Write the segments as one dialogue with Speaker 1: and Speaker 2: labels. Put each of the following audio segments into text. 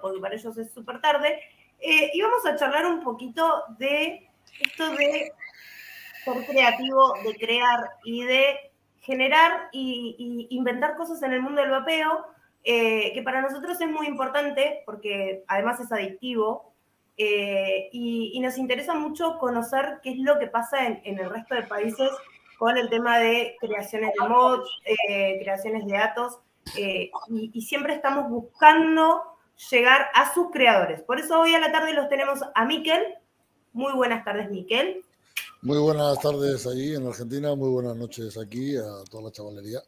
Speaker 1: porque para ellos es súper tarde. Eh, y vamos a charlar un poquito de esto de ser creativo, de crear y de generar y, inventar cosas en el mundo del vapeo, eh, que para nosotros es muy importante porque además es adictivo, eh, y, nos interesa mucho conocer qué es lo que pasa en, el resto de países con el tema de creaciones de mods, eh, creaciones de datos, eh, y, siempre estamos buscando llegar a sus creadores. Por eso hoy a la tarde los tenemos a Miquel. Muy buenas tardes, Miquel.
Speaker 2: Muy buenas tardes allí en Argentina, muy buenas noches aquí a toda la chavalería.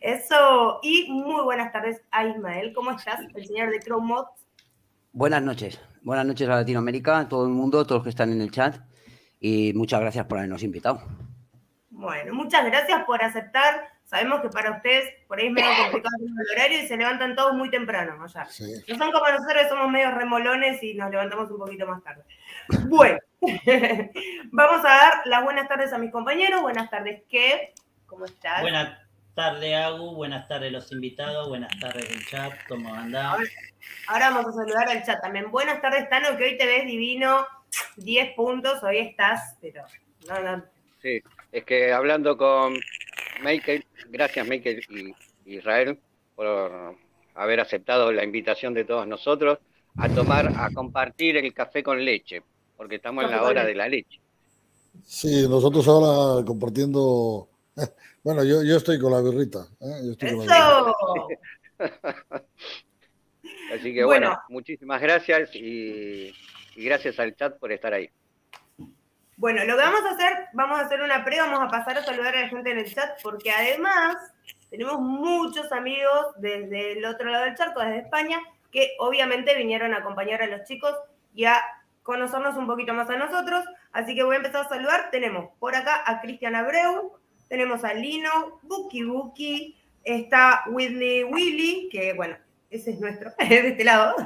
Speaker 1: Eso, y muy buenas tardes a Ismael. ¿Cómo estás, el señor de Chrome Mods?
Speaker 3: Buenas noches. Buenas noches a Latinoamérica, a todo el mundo, a todos los que están en el chat. Y muchas gracias por habernos invitado.
Speaker 1: Bueno, muchas gracias por aceptar. Sabemos que para ustedes por ahí es medio complicado el horario y se levantan todos muy temprano No son como nosotros, somos medio remolones y nos levantamos un poquito más tarde. Bueno, vamos a dar las buenas tardes a mis compañeros. Buenas tardes, ¿qué? ¿Cómo estás?
Speaker 4: Buenas tardes, Agu. Buenas tardes, los invitados. Buenas tardes, el chat. ¿Cómo andan?
Speaker 1: Ahora vamos a saludar al chat también. Buenas tardes, Tano, que hoy te ves divino. 10 puntos, hoy estás, pero no, no.
Speaker 5: Sí, es que hablando con Michael, gracias Michael y Israel por haber aceptado la invitación de todos nosotros a tomar, a compartir el café con leche, porque estamos en la hora de la leche.
Speaker 2: Sí, nosotros ahora compartiendo bueno, yo, yo estoy con la birrita. ¿eh?
Speaker 1: ¡Eso!
Speaker 5: Así que bueno, muchísimas gracias y, gracias al chat por estar ahí.
Speaker 1: Bueno, lo que vamos a hacer, vamos a hacer una pre, vamos a pasar a saludar a la gente en el chat, porque además tenemos muchos amigos desde el otro lado del charco, desde España. que obviamente vinieron a acompañar a los chicos y a conocernos un poquito más a nosotros. Así que voy a empezar a saludar. Tenemos por acá a Cristian Abreu, tenemos a Lino, Buki Buki, está Whitney Willy, que bueno, ese es nuestro, de este lado.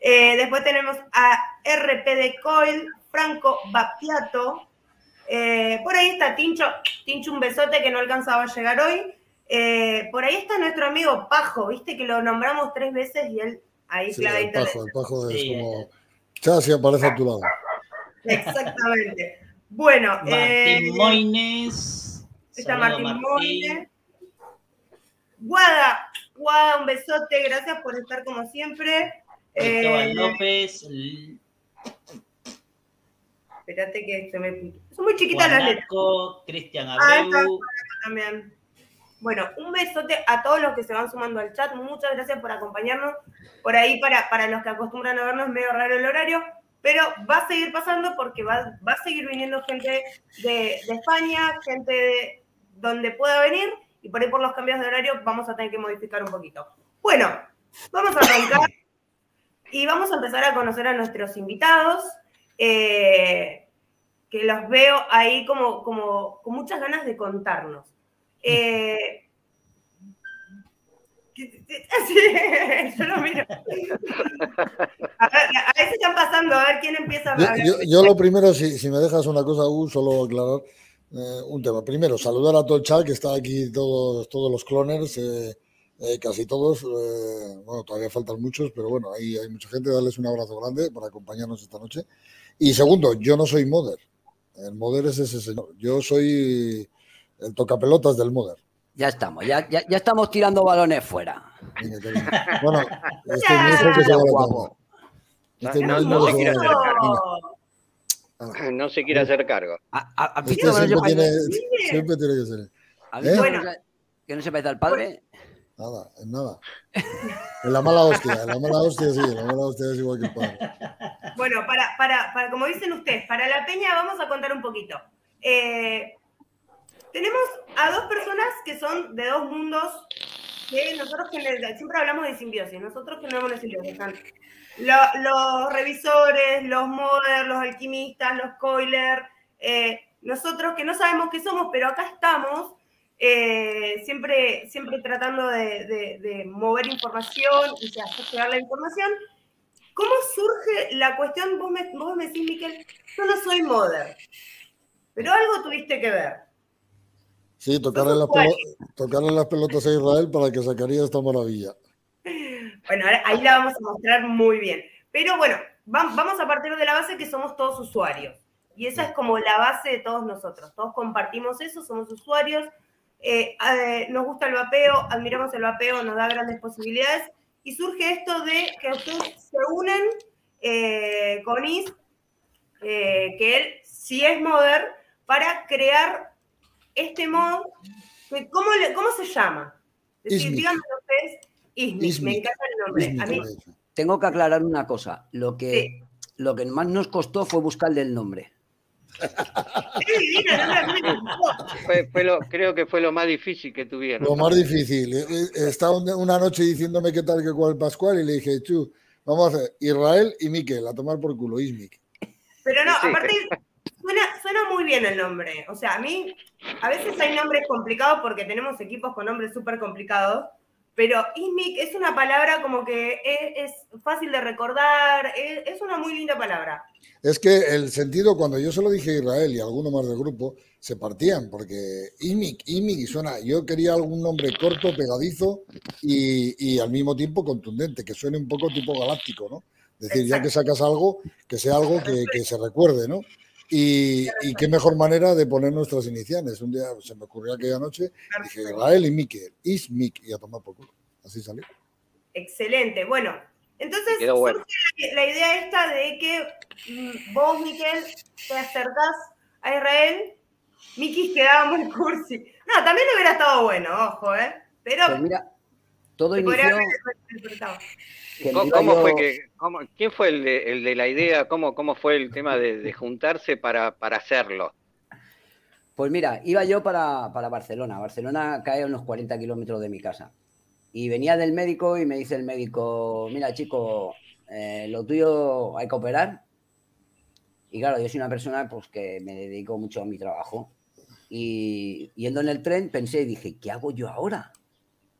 Speaker 1: Eh, después tenemos a RP de Coil, Franco Bapiato. Eh, por ahí está Tincho, Tincho un besote que no alcanzaba a llegar hoy. Eh, por ahí está nuestro amigo Pajo, viste que lo nombramos tres veces y él ahí
Speaker 2: Sí,
Speaker 1: clava
Speaker 2: el pajo, el pajo es
Speaker 4: Sí.
Speaker 2: como. Chasi aparece a tu lado.
Speaker 1: Exactamente. Bueno,
Speaker 4: Martín
Speaker 1: eh,
Speaker 4: Moines.
Speaker 1: está Martín Moine. Guada, Guada, un besote, gracias por estar como siempre.
Speaker 4: Cristóbal
Speaker 1: Eh,
Speaker 4: López.
Speaker 1: Espérate que se me... Son muy chiquitas las letras.
Speaker 4: Cristian
Speaker 1: Ah.
Speaker 4: Abreu.
Speaker 1: también. Bueno, un besote a todos los que se van sumando al chat. Muchas gracias por acompañarnos. Por ahí, para, para los que acostumbran a vernos, es medio raro el horario, pero va a seguir pasando porque va, va a seguir viniendo gente de, de España, gente de donde pueda venir, y por ahí por los cambios de horario vamos a tener que modificar un poquito. Bueno, vamos a arrancar y vamos a empezar a conocer a nuestros invitados. Eh, que los veo ahí como, como con muchas ganas de contarnos. Eh, yo lo miro. A ver, a si están pasando, a ver quién empieza a hablar.
Speaker 2: yo- yo lo primero, si, si me dejas una cosa, Hugo, solo aclarar eh, un tema. Primero, saludar a todo el chat que está aquí, todos, todos los cloners, eh, eh, casi todos. bueno, todavía faltan muchos, pero bueno, ahí hay mucha gente. Darles un abrazo grande por acompañarnos esta noche. Y segundo, yo no soy modder. El modder es ese señor. Yo soy el tocapelotas del modder.
Speaker 3: Ya estamos, ya, ya, ya estamos tirando balones fuera.
Speaker 2: Bueno, este hijo que se a
Speaker 3: Guapo.
Speaker 2: Este
Speaker 5: No, no
Speaker 2: que
Speaker 5: se quiere
Speaker 2: a
Speaker 5: hacer cargo. No se quiere hacer cargo.
Speaker 3: ¿Ha- ha- ¿Has
Speaker 2: Este
Speaker 3: visto que no,
Speaker 2: siempre tiene, siempre tiene que ser. ¿Eh?
Speaker 3: que no se- que no se parece al padre?
Speaker 2: Nada, en nada. En la mala hostia, en la mala hostia sí, en la mala hostia es igual que el padre.
Speaker 1: Bueno, para, para, para, como dicen ustedes, para la peña vamos a contar un poquito. Eh, tenemos a dos personas que son de dos mundos que nosotros gener- siempre hablamos de simbiosis, nosotros generamos una simbiosis. Están lo- los revisores, los modders, los alquimistas, los coilers, eh, nosotros que no sabemos qué somos, pero acá estamos, eh, siempre, siempre tratando de, de- de mover información y de hacer llegar la información. ¿Cómo surge la cuestión? Vos me, vos me decís, Miquel, yo no soy modder, pero algo tuviste que ver.
Speaker 2: Sí, tocarle las, tocarle las pelotas a Israel para que sacaría esta maravilla.
Speaker 1: Bueno, ahí la vamos a mostrar muy bien. Pero bueno, va- vamos a partir de la base que somos todos usuarios. Y esa es como la base de todos nosotros. Todos compartimos eso, somos usuarios. Eh, eh, nos gusta el vapeo, admiramos el vapeo, nos da grandes posibilidades. Y surge esto de que ustedes se unen eh, con Is, eh, que él sí es modder, para crear este mod. que- ¿Cómo, le- cómo se llama? Es decir, díganme ustedes, Ismic, me encanta el nombre.
Speaker 2: Ismic,
Speaker 1: A mí,
Speaker 2: de hecho.
Speaker 3: Tengo que aclarar una cosa. Lo que,
Speaker 1: Sí.
Speaker 3: lo que más nos costó fue buscarle el nombre.
Speaker 5: Fue, fue lo, creo que fue lo más difícil que tuvieron.
Speaker 2: Lo más difícil. eh, eh, Estaba un- una noche diciéndome qué tal que cuál Pascual y le dije, chu, vamos a hacer Israel y Miquel, a tomar por culo, Ismic.
Speaker 1: Pero no,
Speaker 5: Sí.
Speaker 1: aparte, suena, suena muy bien el nombre. O sea, a mí, a veces hay nombres complicados porque tenemos equipos con nombres súper complicados, pero Ismic es una palabra como que es, es fácil de recordar, es, es una muy linda palabra.
Speaker 2: Es que el sentido, cuando yo se lo dije a Israel y a alguno más del grupo, se partían, porque Imic, Imic, y suena, yo quería algún nombre corto, pegadizo y, y al mismo tiempo contundente, que suene un poco tipo galáctico, ¿no? Es decir, ya que sacas algo, que sea algo que, que se recuerde, ¿no? Y, y qué mejor manera de poner nuestras iniciales. Un día se me ocurrió aquella noche, dije Israel y Miquel, Ismic, y a tomar por culo. Así salió.
Speaker 1: Excelente. Bueno, entonces
Speaker 5: bueno.
Speaker 1: surge la idea esta de que mm, vos, Miquel, te acercás a Israel. Miki quedaba muy cursi. No, también hubiera estado bueno, ojo, ¿eh? Pero
Speaker 3: Pues mira, todo inició. Que
Speaker 5: ¿Cómo,
Speaker 3: iba
Speaker 5: cómo
Speaker 3: yo-
Speaker 5: fue que, cómo- ¿Quién fue el de, el de la idea? ¿Cómo, cómo fue el tema de, de juntarse para, para hacerlo?
Speaker 3: Pues mira, iba yo para, para Barcelona. Barcelona cae a unos 40 kilómetros de mi casa. Y venía del médico y me dice el médico, mira chico, eh, lo tuyo hay que operar. Y claro, yo soy una persona pues, que me dedico mucho a mi trabajo. Y yendo en el tren pensé y dije, ¿qué hago yo ahora?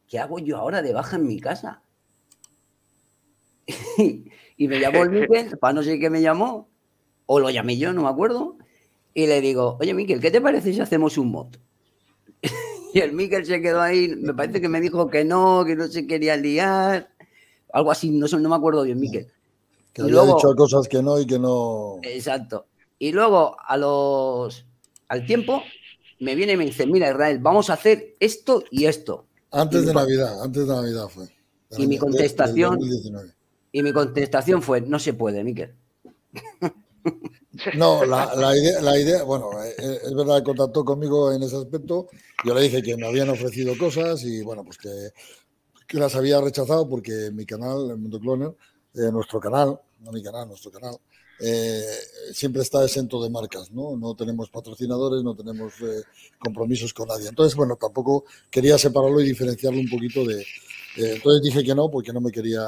Speaker 3: ¿Qué hago yo ahora de baja en mi casa? Y me llamó el Miquel, para no sé qué me llamó, o lo llamé yo, no me acuerdo, y le digo, oye Miquel, ¿qué te parece si hacemos un mod? y el Miquel se quedó ahí, me parece que me dijo que no, que no se quería liar, algo así, no, no me acuerdo bien, Miquel.
Speaker 2: Que había dicho cosas que no y que no.
Speaker 3: Exacto. Y luego, a los, al tiempo, me viene y me dice, mira Israel, vamos a hacer esto y esto.
Speaker 2: Antes de Navidad, antes de Navidad fue.
Speaker 3: y mi contestación... Y mi contestación fue, no se puede, Miquel.
Speaker 2: No, la, idea, la idea, bueno, eh, eh, es verdad que contactó conmigo en ese aspecto. Yo le dije que me habían ofrecido cosas y bueno, pues que, las había rechazado porque mi canal, el Mundo Cloner, eh, nuestro canal, no mi canal, nuestro canal, siempre está exento de marcas, ¿no? No tenemos patrocinadores, no tenemos compromisos con nadie. Entonces, bueno, tampoco quería separarlo y diferenciarlo un poquito de, eh, entonces dije que no, porque no me quería,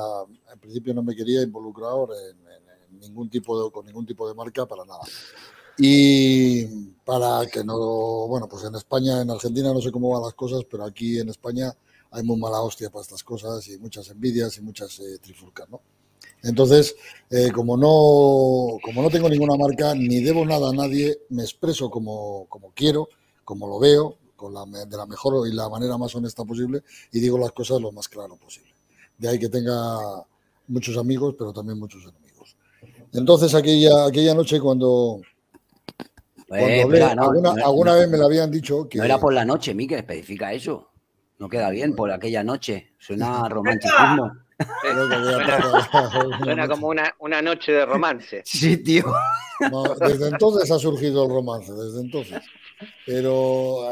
Speaker 2: en principio no me quería involucrar en, ningún tipo de, con ningún tipo de marca para nada. Y para que no, bueno, pues en España, en Argentina no sé cómo van las cosas, pero aquí en España hay muy mala hostia para estas cosas y muchas envidias y muchas eh, trifulcas, ¿no? Entonces, eh, como, no, como no tengo ninguna marca ni debo nada a nadie, me expreso como, como quiero, como lo veo, de la mejor y la manera más honesta posible y digo las cosas lo más claro posible. De ahí que tenga muchos amigos, pero también muchos enemigos. Entonces, aquella, aquella noche cuando, alguna, vez me lo habían dicho que...
Speaker 3: No era por la noche, Miquel, especifica eso. No queda bien por aquella noche. Suena romanticismo.
Speaker 5: Suena como una, una, noche de romance.
Speaker 3: Sí, tío.
Speaker 2: desde entonces ha surgido el romance, desde entonces. Pero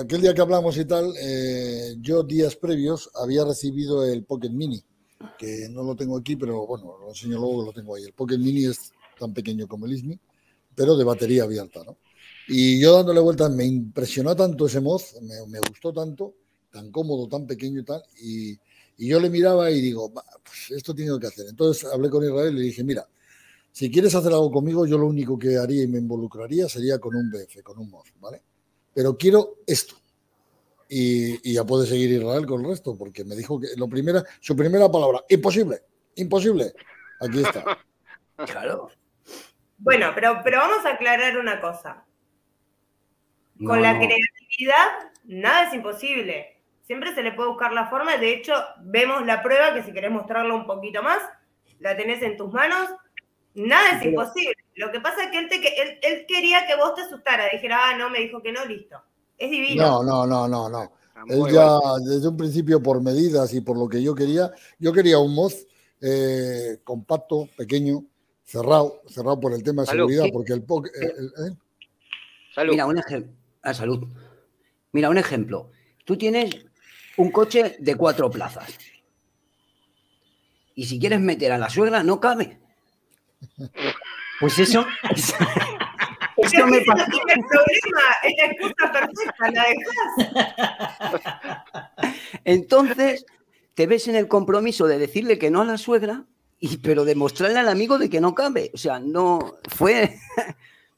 Speaker 2: aquel día que hablamos y tal, eh, yo días previos había recibido el Pocket Mini, que no lo tengo aquí, pero bueno, lo enseño luego lo tengo ahí. El Pocket Mini es tan pequeño como el ISMI, pero de batería abierta, ¿no? Y yo dándole vueltas, me impresionó tanto ese mod, me, gustó tanto, tan cómodo, tan pequeño y tal, y, yo le miraba y digo, pues esto tiene que hacer. Entonces hablé con Israel y le dije, mira, si quieres hacer algo conmigo, yo lo único que haría y me involucraría sería con un BF, con un mod, ¿vale? Pero quiero esto. Y, ya puede seguir Israel con el resto, porque me dijo que lo primera, su primera palabra, imposible, imposible. Aquí está.
Speaker 3: Claro.
Speaker 1: Bueno, pero, pero vamos a aclarar una cosa. Con la creatividad, nada es imposible. Siempre se le puede buscar la forma. De hecho, vemos la prueba que si querés mostrarlo un poquito más, la tenés en tus manos Nada es imposible. Lo que pasa es que él, él, quería que vos te asustaras, dijera, ah, no, me dijo que no, listo. Es divino.
Speaker 2: No, no, no, no, no. Él ya desde un principio por medidas y por lo que yo quería, yo quería un mod eh, compacto, pequeño, cerrado, cerrado por el tema de seguridad, porque el, ¿eh?
Speaker 3: Salud. Mira, un ejemplo. Ah, salud. Mira, un ejemplo. Tú tienes un coche de cuatro plazas. Y si quieres meter a la suegra, no cabe. Pues eso.
Speaker 1: eso me pasa. No el problema, es la excusa perfecta, la
Speaker 3: dejas. Entonces, te ves en el compromiso de decirle que no a la suegra, y, pero demostrarle al amigo de que no cabe. O sea, no fue.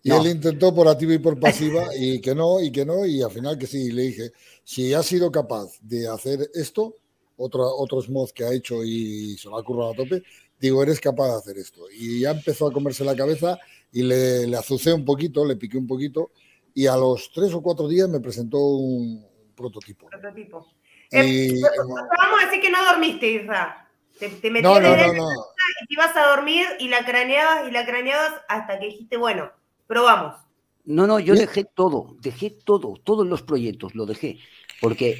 Speaker 2: Y él intentó por activa y por pasiva, y que no, y que no, y al final que sí. le dije: si has sido capaz de hacer esto, otro, otros mods que ha hecho y se lo ha currado a tope, digo, eres capaz de hacer esto. Y ya empezó a comerse la cabeza y le, le azucé un poquito, le piqué un poquito y a los tres o cuatro días me presentó un prototipo.
Speaker 1: Prototipo. Eh, vamos a decir que no dormiste, Isra. Te, te
Speaker 2: no, no, no, no.
Speaker 1: y te ibas a dormir y la craneabas y la craneabas hasta que dijiste, bueno, probamos.
Speaker 3: No, no, yo dejé todo, dejé todo, todos los proyectos, lo dejé. Porque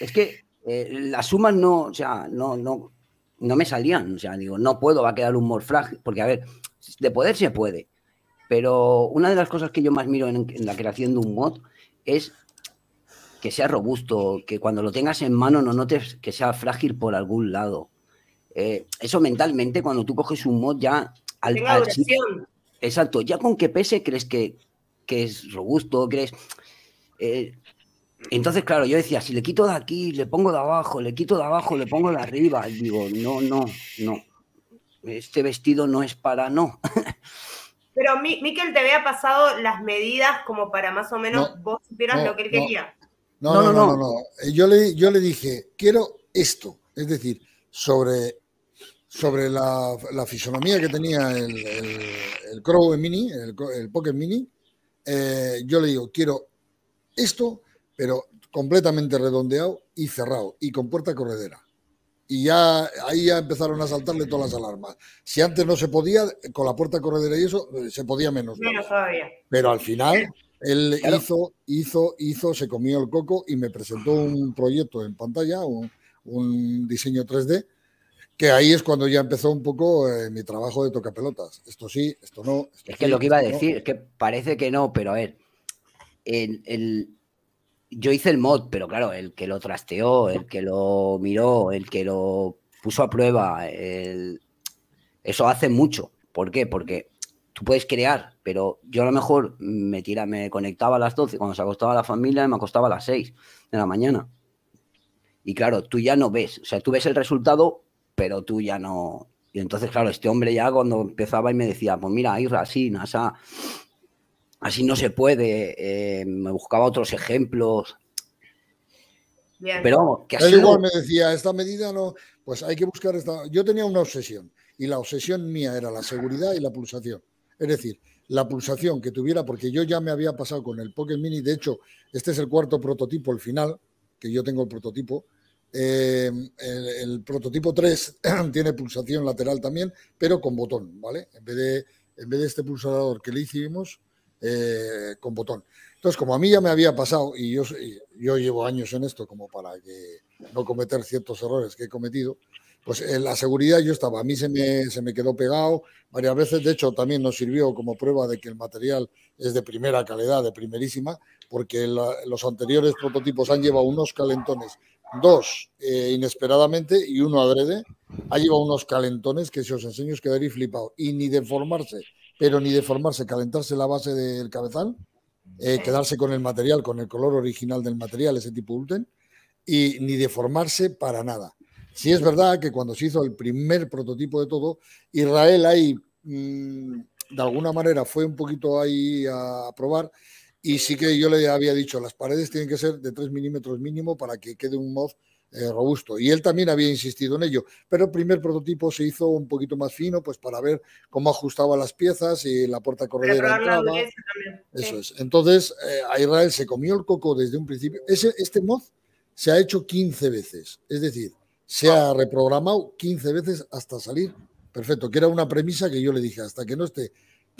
Speaker 3: es que eh, las sumas no, o sea, no, no, no me salían. O sea, digo, no puedo, va a quedar un mod frágil. Porque, a ver, de poder se puede. Pero una de las cosas que yo más miro en, la creación de un mod es que sea robusto, que cuando lo tengas en mano no notes que sea frágil por algún lado. Eh, eso mentalmente, cuando tú coges un mod ya
Speaker 1: al,
Speaker 3: Exacto, ya con que pese crees que, que es robusto, crees... Eh, Entonces, claro, yo decía, si le quito de aquí, le pongo de abajo, le quito de abajo, le pongo de arriba. Y digo, no, no, no. Este vestido no es para no.
Speaker 1: Pero Miquel te había pasado las medidas como para más o menos
Speaker 2: No,
Speaker 1: vos supieras
Speaker 2: no,
Speaker 1: lo que él quería.
Speaker 2: No,
Speaker 3: No,
Speaker 2: no,
Speaker 3: no,
Speaker 2: no, no. no. Yo, le, yo le dije, quiero esto. Es decir, sobre, sobre la, la fisonomía que tenía el, el, el Crow Mini, el, el Pocket Mini, eh, yo le digo, quiero esto, pero completamente redondeado y cerrado y con puerta corredera. Y ya ahí ya empezaron a saltarle todas las alarmas. Si antes no se podía, con la puerta corredera y eso, eh, se podía menos.
Speaker 1: Menos todavía.
Speaker 2: Pero al final él
Speaker 3: Claro.
Speaker 2: hizo, hizo, hizo, se comió el coco y me presentó un proyecto en pantalla, un, un diseño 3D, que ahí es cuando ya empezó un poco eh, mi trabajo de tocapelotas. Esto sí, esto no. esto
Speaker 3: Es que
Speaker 2: sí,
Speaker 3: lo que iba a
Speaker 2: no.
Speaker 3: decir, es que parece que no, pero a ver, el, el- yo hice el mod, pero claro, el que lo trasteó, el que lo miró, el que lo puso a prueba, el- eso hace mucho. ¿Por qué? Porque tú puedes crear, pero yo a lo mejor me, tira, me conectaba a las 12 cuando se acostaba la familia me acostaba a las 6 de la mañana. Y claro, tú ya no ves, o sea, tú ves el resultado, pero tú ya no. Y entonces, claro, este hombre ya cuando empezaba y me decía, pues mira, Isra, así, Nasa, así no se puede, eh, me buscaba otros ejemplos,
Speaker 1: Bien.
Speaker 3: pero que
Speaker 2: Él
Speaker 3: así
Speaker 2: igual me decía, esta medida no, pues hay que buscar esta. Yo tenía una obsesión y la obsesión mía era la seguridad y la pulsación. Es decir, la pulsación que tuviera, porque yo ya me había pasado con el Pocket Mini, de hecho, este es el cuarto prototipo, el final, que yo tengo el prototipo. Eh, el, prototipo 3 tiene pulsación lateral también, pero con botón, ¿vale? En vez de, en vez de este pulsador que le hicimos, eh, con botón. Entonces, como a mí ya me había pasado, y yo, yo llevo años en esto como para no cometer ciertos errores que he cometido, pues en la seguridad yo estaba, a mí se me, se me quedó pegado varias veces, de hecho también nos sirvió como prueba de que el material es de primera calidad, de primerísima, porque los anteriores prototipos han llevado unos calentones, dos eh, inesperadamente y uno adrede, ha llevado unos calentones que si os enseño os quedaréis flipado, y ni deformarse, pero ni deformarse, calentarse la base del cabezal, eh, quedarse con el material, con el color original del material, ese tipo Ulten, y ni deformarse para nada. Sí es verdad que cuando se hizo el primer prototipo de todo, Israel ahí, mm, de alguna manera, fue un poquito ahí a probar y sí que yo le había dicho, las paredes tienen que ser de 3 milímetros mínimo para que quede un mod eh, robusto. Y él también había insistido en ello, pero el primer prototipo se hizo un poquito más fino, pues para ver cómo ajustaba las piezas y la puerta corredera entraba. Eso
Speaker 1: Sí.
Speaker 2: es. Entonces, eh, a Israel se comió el coco desde un principio. Ese, este mod se ha hecho 15 veces. Es decir, se ha reprogramado 15 veces hasta salir perfecto, que era una premisa que yo le dije, hasta que no esté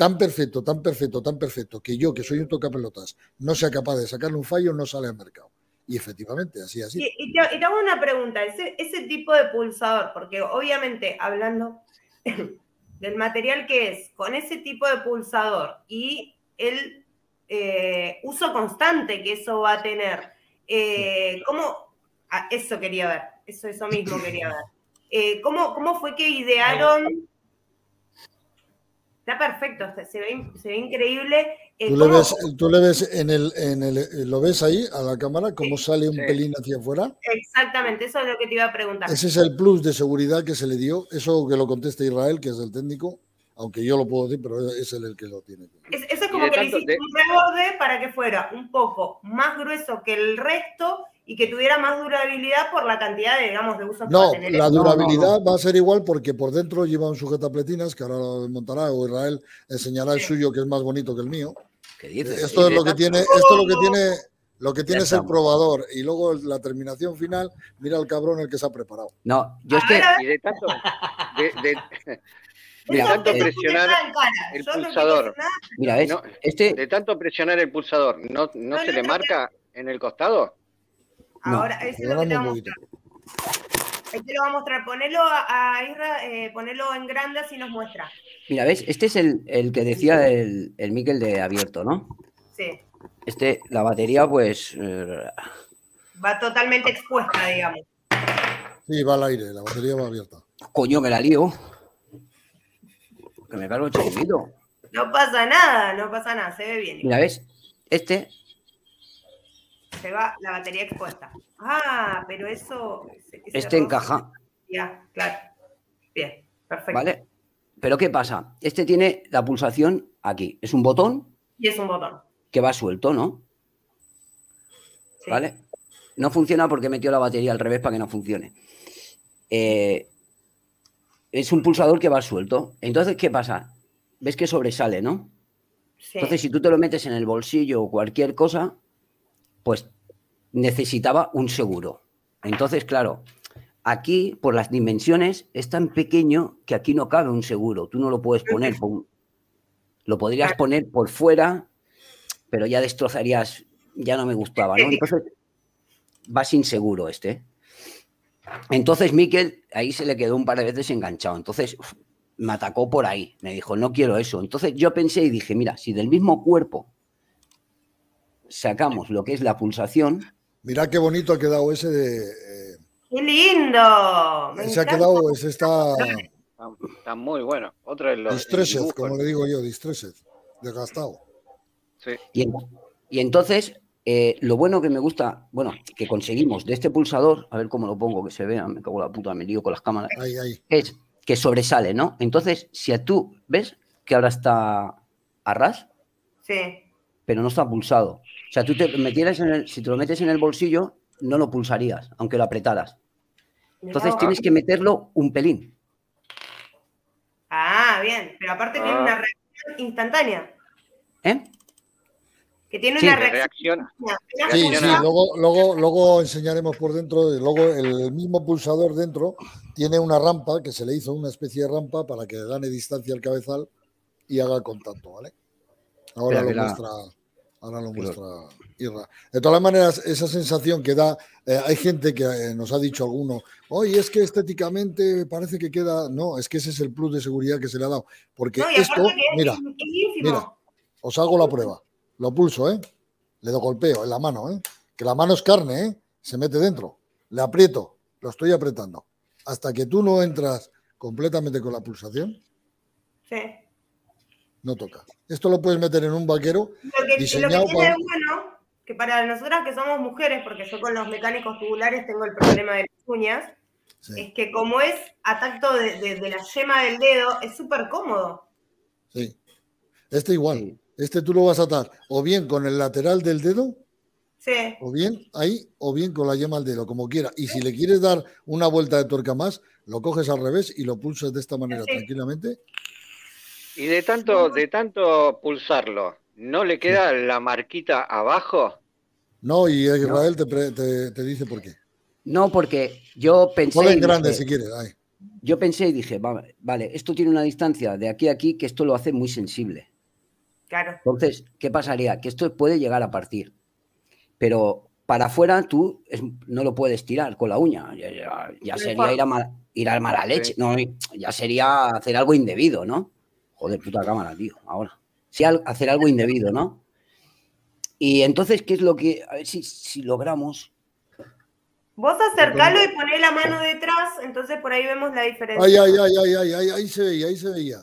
Speaker 2: tan perfecto, tan perfecto, tan perfecto, que yo, que soy un tocapelotas, no sea capaz de sacarle un fallo, no sale al mercado. Y efectivamente, así, así.
Speaker 1: Y, y te, y te hago una pregunta, ese, ese tipo de pulsador, porque obviamente hablando del material que es, con ese tipo de pulsador y el eh, uso constante que eso va a tener, eh, ¿cómo? ah, eso quería ver, eso, eso mismo quería ver. Eh, ¿cómo, ¿Cómo fue que idearon? Está perfecto, se- se ve, se ve increíble. Eh,
Speaker 2: Tú le
Speaker 1: ¿cómo-
Speaker 2: ves, tú le ves en el, en el, lo ves ahí a la cámara, cómo sale un
Speaker 5: Sí.
Speaker 2: pelín hacia afuera.
Speaker 1: Exactamente, eso es lo que te iba a preguntar.
Speaker 2: Ese es el plus de seguridad que se le dio. Eso que lo contesta Israel, que es el técnico, aunque yo lo puedo decir, pero es él el que lo tiene.
Speaker 1: Es- eso es como que le hiciste
Speaker 5: de-
Speaker 1: un reborde para que fuera un poco más grueso que el resto y que tuviera más durabilidad por la cantidad de, digamos, de usos que va
Speaker 2: No,
Speaker 1: a tener.
Speaker 2: la
Speaker 3: No, no,
Speaker 2: durabilidad va a ser igual porque por dentro lleva un sujetapletinas, que ahora lo montará, o Israel enseñará el
Speaker 1: Sí.
Speaker 2: suyo, que es más bonito que el mío.
Speaker 3: ¿Qué dices?
Speaker 2: Esto es lo que tiene, esto es lo que tiene, lo que tiene es el probador. Y luego la terminación final, mira el cabrón el que se ha preparado.
Speaker 3: No, yo es que,
Speaker 5: Y de tanto, de, de-
Speaker 3: Mira,
Speaker 1: eso-
Speaker 5: tanto presionar el
Speaker 1: no
Speaker 5: pulsador.
Speaker 3: mira,
Speaker 5: no,
Speaker 3: Este,
Speaker 5: de tanto presionar el pulsador, ¿no, no
Speaker 1: No,
Speaker 5: se
Speaker 1: no,
Speaker 5: le
Speaker 1: no,
Speaker 5: marca en el costado?
Speaker 3: No,
Speaker 1: Ahora, eso es lo que te va a mostrar. Ahí te lo va a mostrar. Ponelo a, a Isra, eh, ponelo en grande así nos muestra.
Speaker 3: mira, ¿ves? Este es el, el que decía el, el Miquel de abierto, ¿no?
Speaker 1: Sí.
Speaker 3: Este, la batería, pues, eh,
Speaker 1: Va totalmente expuesta, digamos.
Speaker 2: Sí, va al aire, la batería va abierta.
Speaker 3: coño, que la lío. Que me cargo el chiquito.
Speaker 1: No pasa nada, no pasa nada, se ve bien.
Speaker 3: Mira, ¿ves? Este
Speaker 1: se va la batería expuesta. Ah, pero eso.
Speaker 3: Este encaja,
Speaker 1: Ya, claro. Bien, perfecto.
Speaker 3: ¿vale? Pero ¿qué pasa? Este tiene la pulsación aquí. Es un botón
Speaker 1: Y es un botón.
Speaker 3: que va suelto, ¿no?
Speaker 1: sí.
Speaker 3: ¿Vale? No funciona porque he metido la batería al revés para que no funcione. Eh, es un pulsador que va suelto. Entonces, ¿qué pasa? ¿Ves que sobresale, no?
Speaker 1: Sí.
Speaker 3: Entonces, si tú te lo metes en el bolsillo o cualquier cosa, pues necesitaba un seguro. Entonces, claro, aquí, por las dimensiones, es tan pequeño que aquí no cabe un seguro. Tú no lo puedes poner. por- Lo podrías poner por fuera, pero ya destrozarías, ya no me gustaba, ¿no? Entonces, va sin seguro este. Entonces, Miquel, ahí se le quedó un par de veces enganchado. Entonces, uf, me atacó por ahí. Me dijo, no quiero eso. Entonces, yo pensé y dije, mira, si del mismo cuerpo sacamos lo que es la pulsación,
Speaker 2: Mira qué bonito ha quedado ese de. eh,
Speaker 1: ¡Qué lindo! Me
Speaker 2: se ha quedado, ese está
Speaker 5: Está, muy bueno. Otro de los
Speaker 2: distressed, como le digo yo, distressed, desgastado.
Speaker 5: Sí.
Speaker 3: Y entonces, eh, lo bueno que me gusta, bueno, que conseguimos de este pulsador, a ver cómo lo pongo, que se vea, me cago en la puta, me lío con las cámaras,
Speaker 2: Ahí, ahí.
Speaker 3: es que sobresale, ¿no? Entonces, si a tú ves que ahora está a ras,
Speaker 1: Sí.
Speaker 3: pero no está pulsado. O sea, tú te metieras en el, si te lo metes en el bolsillo, no lo pulsarías, aunque lo apretaras. Entonces tienes que meterlo un pelín.
Speaker 1: Ah, bien. Pero aparte tiene
Speaker 5: Ah.
Speaker 1: una reacción instantánea.
Speaker 3: ¿Eh?
Speaker 1: Que tiene
Speaker 3: Sí,
Speaker 1: una reacción.
Speaker 2: Sí, sí, luego, luego, luego enseñaremos por dentro. Luego el mismo pulsador dentro tiene una rampa que se le hizo una especie de rampa para que gane distancia el cabezal y haga contacto, ¿vale? Ahora
Speaker 3: Espera,
Speaker 2: lo
Speaker 3: la-
Speaker 2: muestra, ahora lo muestra Irra. De todas maneras, esa sensación que da, eh, hay gente que eh, nos ha dicho alguno, oye, es que estéticamente parece que queda. No, es que ese es el plus de seguridad que se le ha dado. Porque
Speaker 1: No,
Speaker 2: esto,
Speaker 1: es
Speaker 2: mira, mira. os hago la prueba. Lo pulso, ¿eh? Le doy golpeo en la mano, ¿eh? Que la mano es carne, ¿eh? Se mete dentro. Le aprieto, lo estoy apretando. Hasta que tú no entras completamente con la pulsación,
Speaker 1: Sí.
Speaker 2: No toca. Esto lo puedes meter en un vaquero.
Speaker 1: Lo que, lo que tiene
Speaker 2: para-
Speaker 1: de bueno, que para nosotras que somos mujeres, porque yo con los mecánicos tubulares tengo el problema de las uñas,
Speaker 2: Sí,
Speaker 1: es que como es a tacto de, de- de la yema del dedo, es súper cómodo.
Speaker 2: sí. Este igual. Este tú lo vas a atar o bien con el lateral del dedo,
Speaker 1: Sí.
Speaker 2: o bien ahí, o bien con la yema al dedo, como quiera. Y si le quieres dar una vuelta de tuerca más, lo coges al revés y lo pulsas de esta manera
Speaker 1: Sí.
Speaker 2: tranquilamente.
Speaker 5: Y de tanto, de tanto pulsarlo, ¿no le queda la marquita abajo?
Speaker 2: No, y Israel te, pre- te- te dice por qué.
Speaker 3: No, porque yo pensé.
Speaker 2: Ponle en grande
Speaker 3: dije-
Speaker 2: si quieres. ahí.
Speaker 3: Yo pensé y dije, va- vale, esto tiene una distancia de aquí a aquí que esto lo hace muy sensible.
Speaker 1: Claro.
Speaker 3: Entonces, ¿qué pasaría? Que esto puede llegar a partir. Pero para afuera tú es- no lo puedes tirar con la uña. Ya, ya- ya sería ir a, mal- ir a mala leche. No, ya sería hacer algo indebido, ¿no? Joder, puta cámara, tío. Ahora. Sí, al- hacer algo indebido, ¿no? Y entonces, ¿qué es lo que.? A ver si, si logramos.
Speaker 1: Vos acercalo y poné la mano detrás, entonces por ahí vemos la diferencia.
Speaker 2: Ay, ay, ay, ay, ay, ay, ahí se veía, ahí se veía.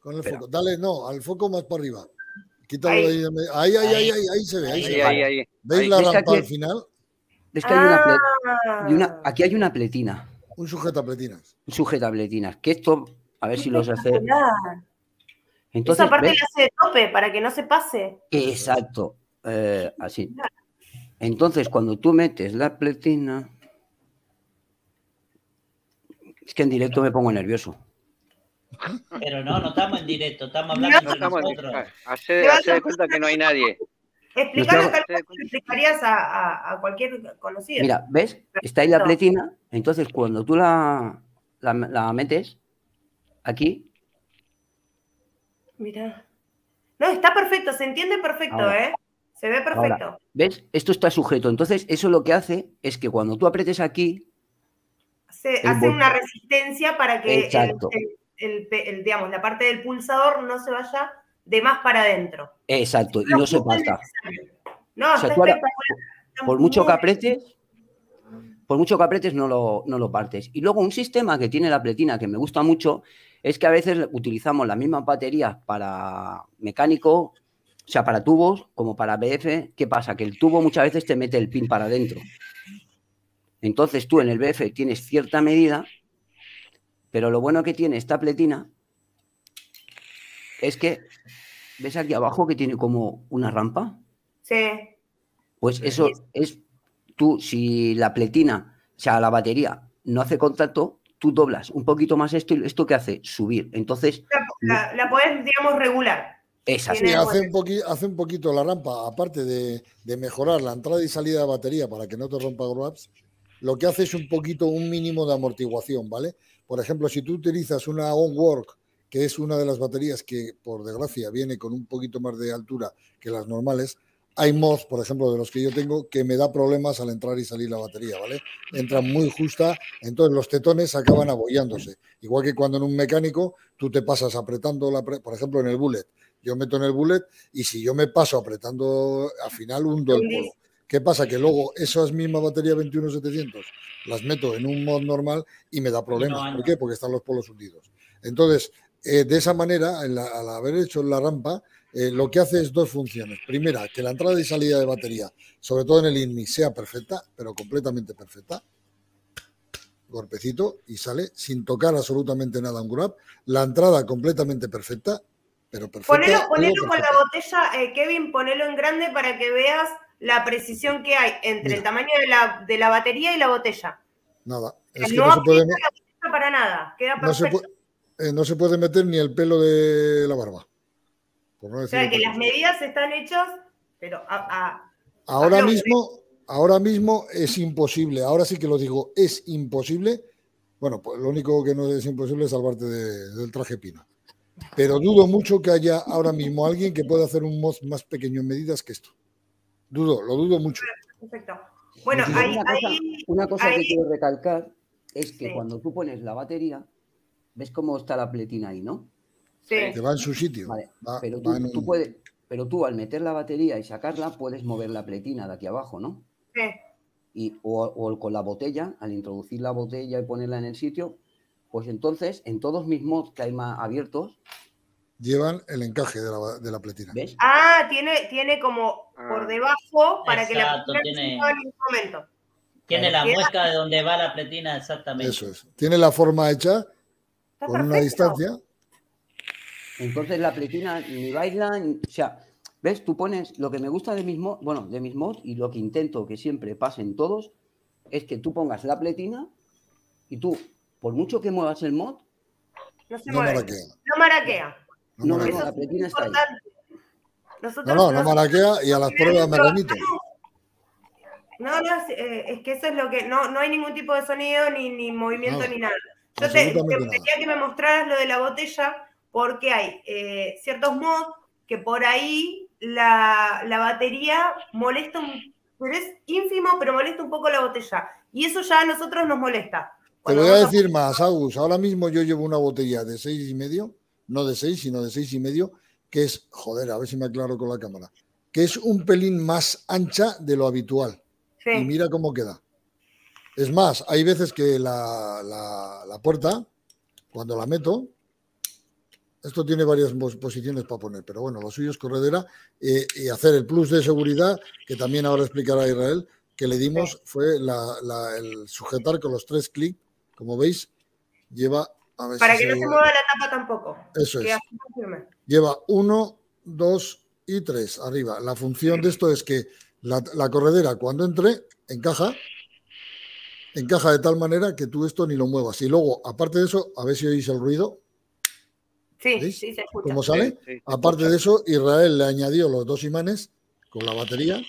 Speaker 2: Con el foco. Dale, no, al foco más para arriba. Quítalo
Speaker 1: Ahí.
Speaker 2: de ahí. Ahí, ahí, ahí, ahí, ahí se ve, ahí se
Speaker 5: Ahí,
Speaker 2: ve.
Speaker 5: ahí, ahí.
Speaker 2: ¿Veis
Speaker 5: ahí.
Speaker 2: la
Speaker 3: ¿Ves que
Speaker 2: rampa
Speaker 3: aquí-
Speaker 2: al final?
Speaker 3: Es que hay una, ple-
Speaker 1: Ah.
Speaker 3: y una- Aquí hay una pletina.
Speaker 2: Un sujetapletinas.
Speaker 3: Un sujetapletinas. Que esto, a ver si los hace. Entonces,
Speaker 1: Esa parte
Speaker 3: ¿ves?
Speaker 1: la hace de tope para que no se pase.
Speaker 3: Exacto, eh, así. Entonces, cuando tú metes la pletina, es que en directo me pongo nervioso.
Speaker 4: Pero no, no estamos en directo, estamos hablando
Speaker 1: No,
Speaker 5: estamos
Speaker 4: nosotros.
Speaker 5: hace,
Speaker 1: vas
Speaker 5: hace
Speaker 1: a-
Speaker 5: de cuenta que no hay nadie.
Speaker 1: Explicarlo tal cual explicarías a, a- a cualquier conocido.
Speaker 3: Mira, ¿ves? Está ahí la pletina, entonces cuando tú la, la, la metes aquí,
Speaker 1: Mira. No, está perfecto, se entiende perfecto,
Speaker 3: Ahora.
Speaker 1: ¿eh? Se ve perfecto.
Speaker 3: Ahora. ¿ves? Esto está sujeto. Entonces, eso lo que hace es que cuando tú apretes aquí,
Speaker 1: Se hace una resistencia para que el,
Speaker 3: Exacto.
Speaker 1: el- el pe- el, digamos, la parte del pulsador no se vaya de más para adentro.
Speaker 3: exacto, y no se pasa.
Speaker 1: No,
Speaker 3: O sea, tú ahora, Por mucho que apretes, por mucho que apretes no lo, no lo partes. Y luego un sistema que tiene la pletina que me gusta mucho es que a veces utilizamos la misma batería para mecánico o sea, para tubos como para BF, ¿qué pasa? Que el tubo muchas veces te mete el pin para adentro. Entonces tú en el BF tienes cierta medida, pero lo bueno que tiene esta pletina es que, ¿ves aquí abajo que tiene como una rampa?
Speaker 1: Sí.
Speaker 3: Pues eso es, tú, si la pletina, o sea, la batería no hace contacto, tú doblas un poquito más esto y esto que hace subir. Entonces,
Speaker 1: La, la podés, digamos, regular.
Speaker 3: es así.
Speaker 2: Sí, hace un, hace un poquito la rampa, aparte de, de mejorar la entrada y salida de batería para que no te rompa grabs, lo que hace es un poquito, un mínimo de amortiguación, ¿vale? Por ejemplo, si tú utilizas una OnWork, que es una de las baterías que, por desgracia, viene con un poquito más de altura que las normales, hay mods, por ejemplo, de los que yo tengo, que me da problemas al entrar y salir la batería, ¿vale? Entra muy justa, entonces los tetones acaban abollándose. Igual que cuando en un mecánico tú te pasas apretando, la, pre- por ejemplo, en el bullet, yo meto en el bullet y si yo me paso apretando, al final hundo el polo. ¿Qué pasa? Que luego esas mismas baterías 21700 las meto en un mod normal y me da problemas. ¿Por qué? Porque están los polos hundidos. Entonces, eh, de esa manera, en la- al haber hecho la rampa, eh, lo que hace es dos funciones. Primera, que la entrada y salida de batería, sobre todo en el INMI, sea perfecta, pero completamente perfecta. Golpecito y sale sin tocar absolutamente nada un grab. La entrada completamente perfecta, pero perfecta.
Speaker 1: Ponelo, con la botella, eh, Kevin, ponelo en grande para que veas la precisión que hay entre el tamaño de la, de la batería y la botella.
Speaker 2: Nada. Es que
Speaker 1: no
Speaker 2: no se puede,
Speaker 1: la para nada, queda
Speaker 2: no se
Speaker 1: perfecto.
Speaker 2: puede, eh, no se puede meter ni el pelo de la barba. Por no
Speaker 1: o sea, que las medidas están hechas, pero a, a-
Speaker 2: Ahora mismo, ahora mismo es imposible. Ahora sí que lo digo, es imposible. Bueno, pues lo único que no es imposible es salvarte de- del traje pino. Pero dudo mucho que haya ahora mismo alguien que pueda hacer un mod más pequeño en medidas que esto. Dudo, lo dudo mucho.
Speaker 1: perfecto. Bueno,
Speaker 3: Y
Speaker 1: ahí,
Speaker 3: una cosa, una cosa que quiero recalcar es que
Speaker 1: Sí.
Speaker 3: cuando tú pones la batería, ves cómo está la pletina ahí, ¿no?
Speaker 1: Sí.
Speaker 2: Que va en su sitio.
Speaker 3: Vale,
Speaker 2: Va-
Speaker 3: pero,
Speaker 2: va
Speaker 3: tú,
Speaker 2: en un-
Speaker 3: tú puedes, pero tú al meter la batería y sacarla, puedes mover la pletina de aquí abajo, ¿no?
Speaker 1: sí.
Speaker 3: Y, o, o con la botella, al introducir la botella y ponerla en el sitio, pues entonces en todos mis mods que hay más abiertos,
Speaker 2: Llevan el encaje de la, de la pletina.
Speaker 3: ¿ves?
Speaker 1: Ah, tiene, tiene como
Speaker 5: Ah.
Speaker 1: por debajo para que la
Speaker 4: Exacto,
Speaker 1: persona
Speaker 4: tiene-
Speaker 1: en momento.
Speaker 4: Tiene la muesca de donde va la pletina exactamente.
Speaker 2: Eso es. Tiene la forma hecha
Speaker 1: Está
Speaker 2: con una distancia.
Speaker 3: Entonces la pletina ni baila, ni- o sea, ¿ves? Tú pones, lo que me gusta de mis mods, bueno, de mis mods y lo que intento que siempre pasen todos, es que tú pongas la pletina y tú, por mucho que muevas el mod,
Speaker 1: No se
Speaker 2: No
Speaker 1: mueve.
Speaker 2: maraquea.
Speaker 1: No maraquea.
Speaker 2: No,
Speaker 3: No,
Speaker 2: maraquea.
Speaker 3: no, la
Speaker 1: es
Speaker 3: pletina está ahí.
Speaker 1: Nosotros,
Speaker 2: no, no, maraquea y a las pruebas me remito.
Speaker 1: No, no, es, eh, es que eso es lo que. No, no hay ningún tipo de sonido, ni, ni movimiento, ni nada. Yo te, te quería que me mostraras lo de la botella, porque hay eh, ciertos mods que por ahí la, la batería molesta un. Pero es ínfimo, pero molesta un poco la botella. Y eso ya a nosotros nos molesta.
Speaker 2: Te voy a decir más, Agus. Ahora mismo yo llevo una botella de seis y medio, no de seis, sino de seis y medio, que es, joder, a ver si me aclaro con la cámara, que es un pelín más ancha de lo habitual.
Speaker 1: Sí.
Speaker 2: Y mira cómo queda. Es más, hay veces que la, la- la puerta, cuando la meto, esto tiene varias pos- posiciones para poner, pero bueno, lo suyo es corredera eh, y hacer el plus de seguridad, que también ahora explicará Israel, que le dimos fue la- la- el sujetar con los tres clics, como veis, lleva... A ver
Speaker 1: Para
Speaker 2: si
Speaker 1: que no se mueva la tapa tampoco.
Speaker 2: Eso es. Lleva uno, dos y tres arriba. La función de esto es que la, la corredera cuando entre encaja, encaja de tal manera que tú esto ni lo muevas. Y luego, aparte de eso, a ver si oís el ruido,
Speaker 1: Sí,
Speaker 2: ¿Veis?
Speaker 1: sí, se escucha.
Speaker 2: ¿cómo sale?
Speaker 5: Sí, sí,
Speaker 2: Aparte de eso, Israel le añadió los dos imanes con la batería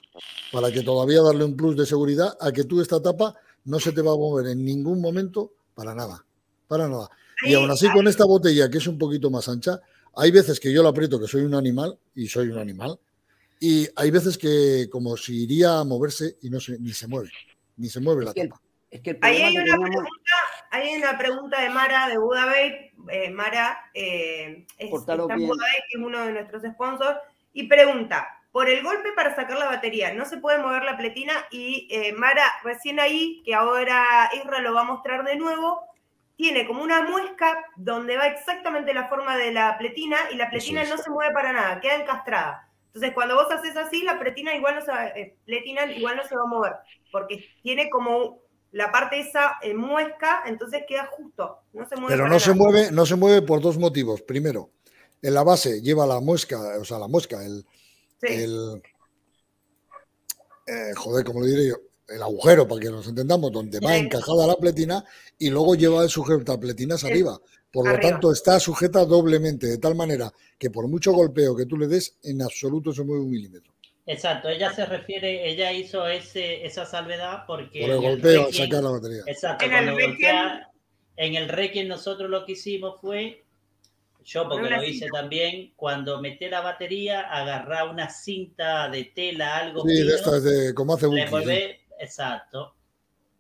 Speaker 2: para que todavía darle un plus de seguridad a que tú esta tapa no se te va a mover en ningún momento para nada, para nada. Y aún así con esta botella que es un poquito más ancha, hay veces que yo la aprieto que soy un animal y soy un animal y hay veces que como si iría a moverse y no se, ni se mueve, ni se mueve la tapa.
Speaker 3: Es que el
Speaker 1: Ahí hay
Speaker 3: que
Speaker 1: una pregunta, ahí hay una pregunta de Mara de Budabay. Eh, Mara eh, es, está en. Budabay, que es uno de nuestros sponsors, y pregunta, por el golpe para sacar la batería, ¿no se puede mover la pletina? Y eh, Mara, recién ahí, que ahora Isra lo va a mostrar de nuevo, tiene como una muesca donde va exactamente la forma de la pletina y la pletina no se mueve para nada, queda encastrada. Entonces, cuando vos haces así, la pletina igual no se va, eh, pletina igual no se va a mover, porque tiene como la parte esa en muesca, entonces queda justo, no se mueve.
Speaker 2: Pero no se mueve, no se mueve por dos motivos. Primero, en la base lleva la muesca, o sea, la muesca, el,
Speaker 1: Sí.
Speaker 2: el eh, joder, como lo diré yo, el agujero, para que nos entendamos, donde va encajada la pletina y luego lleva el sujetapletinas
Speaker 1: Sí.
Speaker 2: arriba. Por lo tanto, está sujeta doblemente, de tal manera que por mucho golpeo que tú le des, en absoluto se mueve un milímetro.
Speaker 4: Exacto, ella se refiere, ella hizo ese, esa salvedad porque
Speaker 2: Por el
Speaker 4: el
Speaker 2: golpeo sacar la batería.
Speaker 4: Exacto,
Speaker 1: En el
Speaker 4: golpea, en el Requiem nosotros lo que hicimos fue, yo porque
Speaker 1: Una
Speaker 4: lo hice
Speaker 1: cinta.
Speaker 4: también, cuando metí la batería, agarrar una cinta de tela, algo
Speaker 2: Sí,
Speaker 4: fino,
Speaker 2: de estas de como hace Buki. sí.
Speaker 4: revolver, exacto.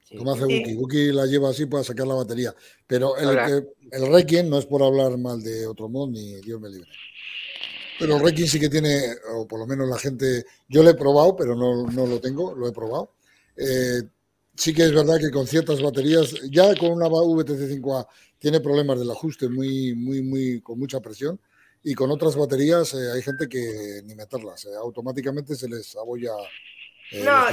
Speaker 3: Sí.
Speaker 2: Como hace
Speaker 1: Sí.
Speaker 2: Buki. Buki la lleva así para sacar la batería. Pero el, que- el Requiem no es por hablar mal de otro mod, ni Dios me libre. Pero el Requiem sí que tiene, o por lo menos la gente, yo lo he probado, pero no, no lo tengo, lo he probado. Eh, sí que es verdad que con ciertas baterías, ya con una VTC5A tiene problemas del ajuste muy, muy, muy, con mucha presión. Y con otras baterías eh, hay gente que ni meterlas, eh, automáticamente se les abolla. eh,
Speaker 1: No,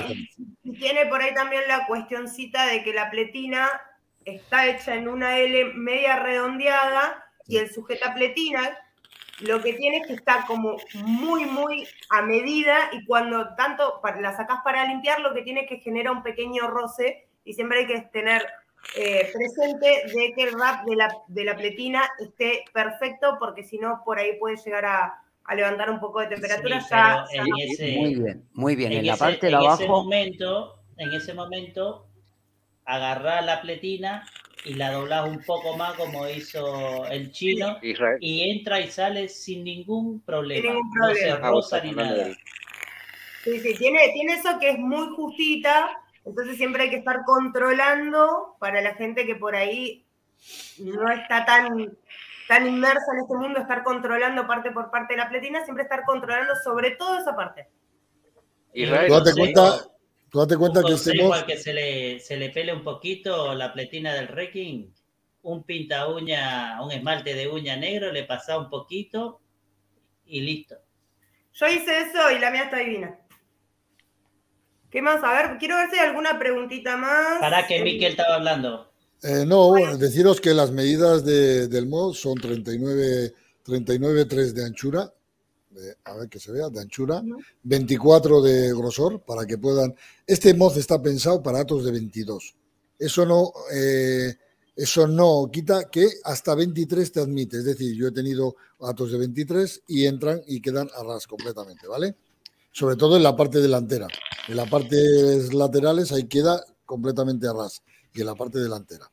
Speaker 1: y, tiene por ahí también la cuestioncita de que la pletina está hecha en una L media redondeada y el sujeta pletina lo que tiene es que está como muy, muy a medida y cuando tanto la sacás para limpiar, lo que tiene es que genera un pequeño roce y siempre hay que tener eh, presente de que el rap de la, de la pletina esté perfecto porque si no, por ahí puede llegar a, a levantar un poco de temperatura.
Speaker 4: Sí,
Speaker 1: ya- no-
Speaker 4: ese-
Speaker 3: Muy bien, muy bien. En, la
Speaker 4: ese-
Speaker 3: parte de
Speaker 4: en ese
Speaker 3: abajo,
Speaker 4: momento, en ese momento, agarrar la pletina y la doblás un poco más como hizo el chino
Speaker 5: Israel.
Speaker 4: y entra y sale sin ningún problema.
Speaker 1: Sin ningún
Speaker 4: No se.
Speaker 5: Ah, estás
Speaker 4: ni nada.
Speaker 1: Sí, sí, tiene, tiene eso que es muy justita, entonces siempre hay que estar controlando para la gente que por ahí no está tan, tan inmersa en este mundo, estar controlando parte por parte de la pletina, siempre estar controlando sobre todo esa parte.
Speaker 5: Israel,
Speaker 2: Tú date
Speaker 4: Sí.
Speaker 2: cuenta, tú date
Speaker 4: Un
Speaker 2: cuenta que este
Speaker 4: consejo
Speaker 2: mod
Speaker 4: al que se le, se le pele un poquito la pletina del Requiem, un pinta uña, un esmalte de uña negro, le pasa un poquito y listo.
Speaker 1: Yo hice eso y la mía está divina. ¿Qué más? A ver, quiero ver si hay alguna preguntita más.
Speaker 4: Para que Miquel estaba hablando.
Speaker 2: Eh, no, bueno, deciros que las medidas de- del mod son 39, 39,3 de anchura, de- a ver que se vea, de anchura,
Speaker 1: Ujú.
Speaker 2: 24 de grosor, para que puedan... Este mod está pensado para datos de 22. Eso no, eh, eso no quita que hasta 23 te admite, es decir, yo he tenido datos de 23 y entran y quedan a ras completamente, ¿vale? Sobre todo en la parte delantera. En las partes laterales ahí queda completamente a ras y en la parte delantera.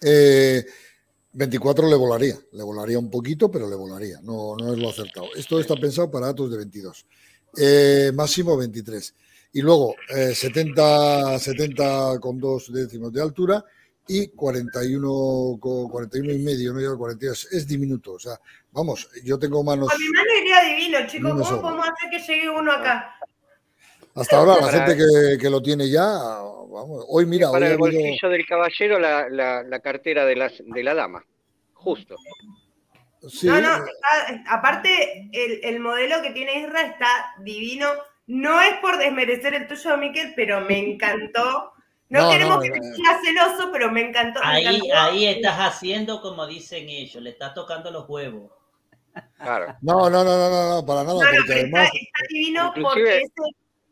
Speaker 2: Eh, 24 le volaría, le volaría un poquito, pero le volaría, no, no es lo acertado. Esto está pensado para datos de 22. Eh, máximo 23. Y luego eh, 70, 70 con dos décimos de altura y 41, con 41 y medio, no llega a 42. Es diminuto, o sea, vamos, yo tengo manos.
Speaker 1: A mi mano iría divino, chicos. ¿Cómo podemos hacer que llegue uno acá?
Speaker 2: Hasta ahora la gente que, que lo tiene ya, vamos, hoy mira,
Speaker 5: para el
Speaker 2: habido-
Speaker 5: bolsillo del caballero, la, la, la cartera de la, de la dama. Justo.
Speaker 2: sí,
Speaker 1: No, no, está- aparte el, el modelo que tiene Isra está divino. No es por desmerecer el tuyo, Miquel, pero me encantó. No,
Speaker 2: No,
Speaker 1: queremos
Speaker 2: no,
Speaker 1: que te sigas celoso, pero me encantó. me
Speaker 4: Ahí,
Speaker 1: encantó.
Speaker 4: ahí estás haciendo como dicen ellos, le estás tocando los huevos.
Speaker 5: Claro.
Speaker 2: no, no, no, no, no, no, para nada, porque además,
Speaker 1: está, está divino
Speaker 5: Inclusive-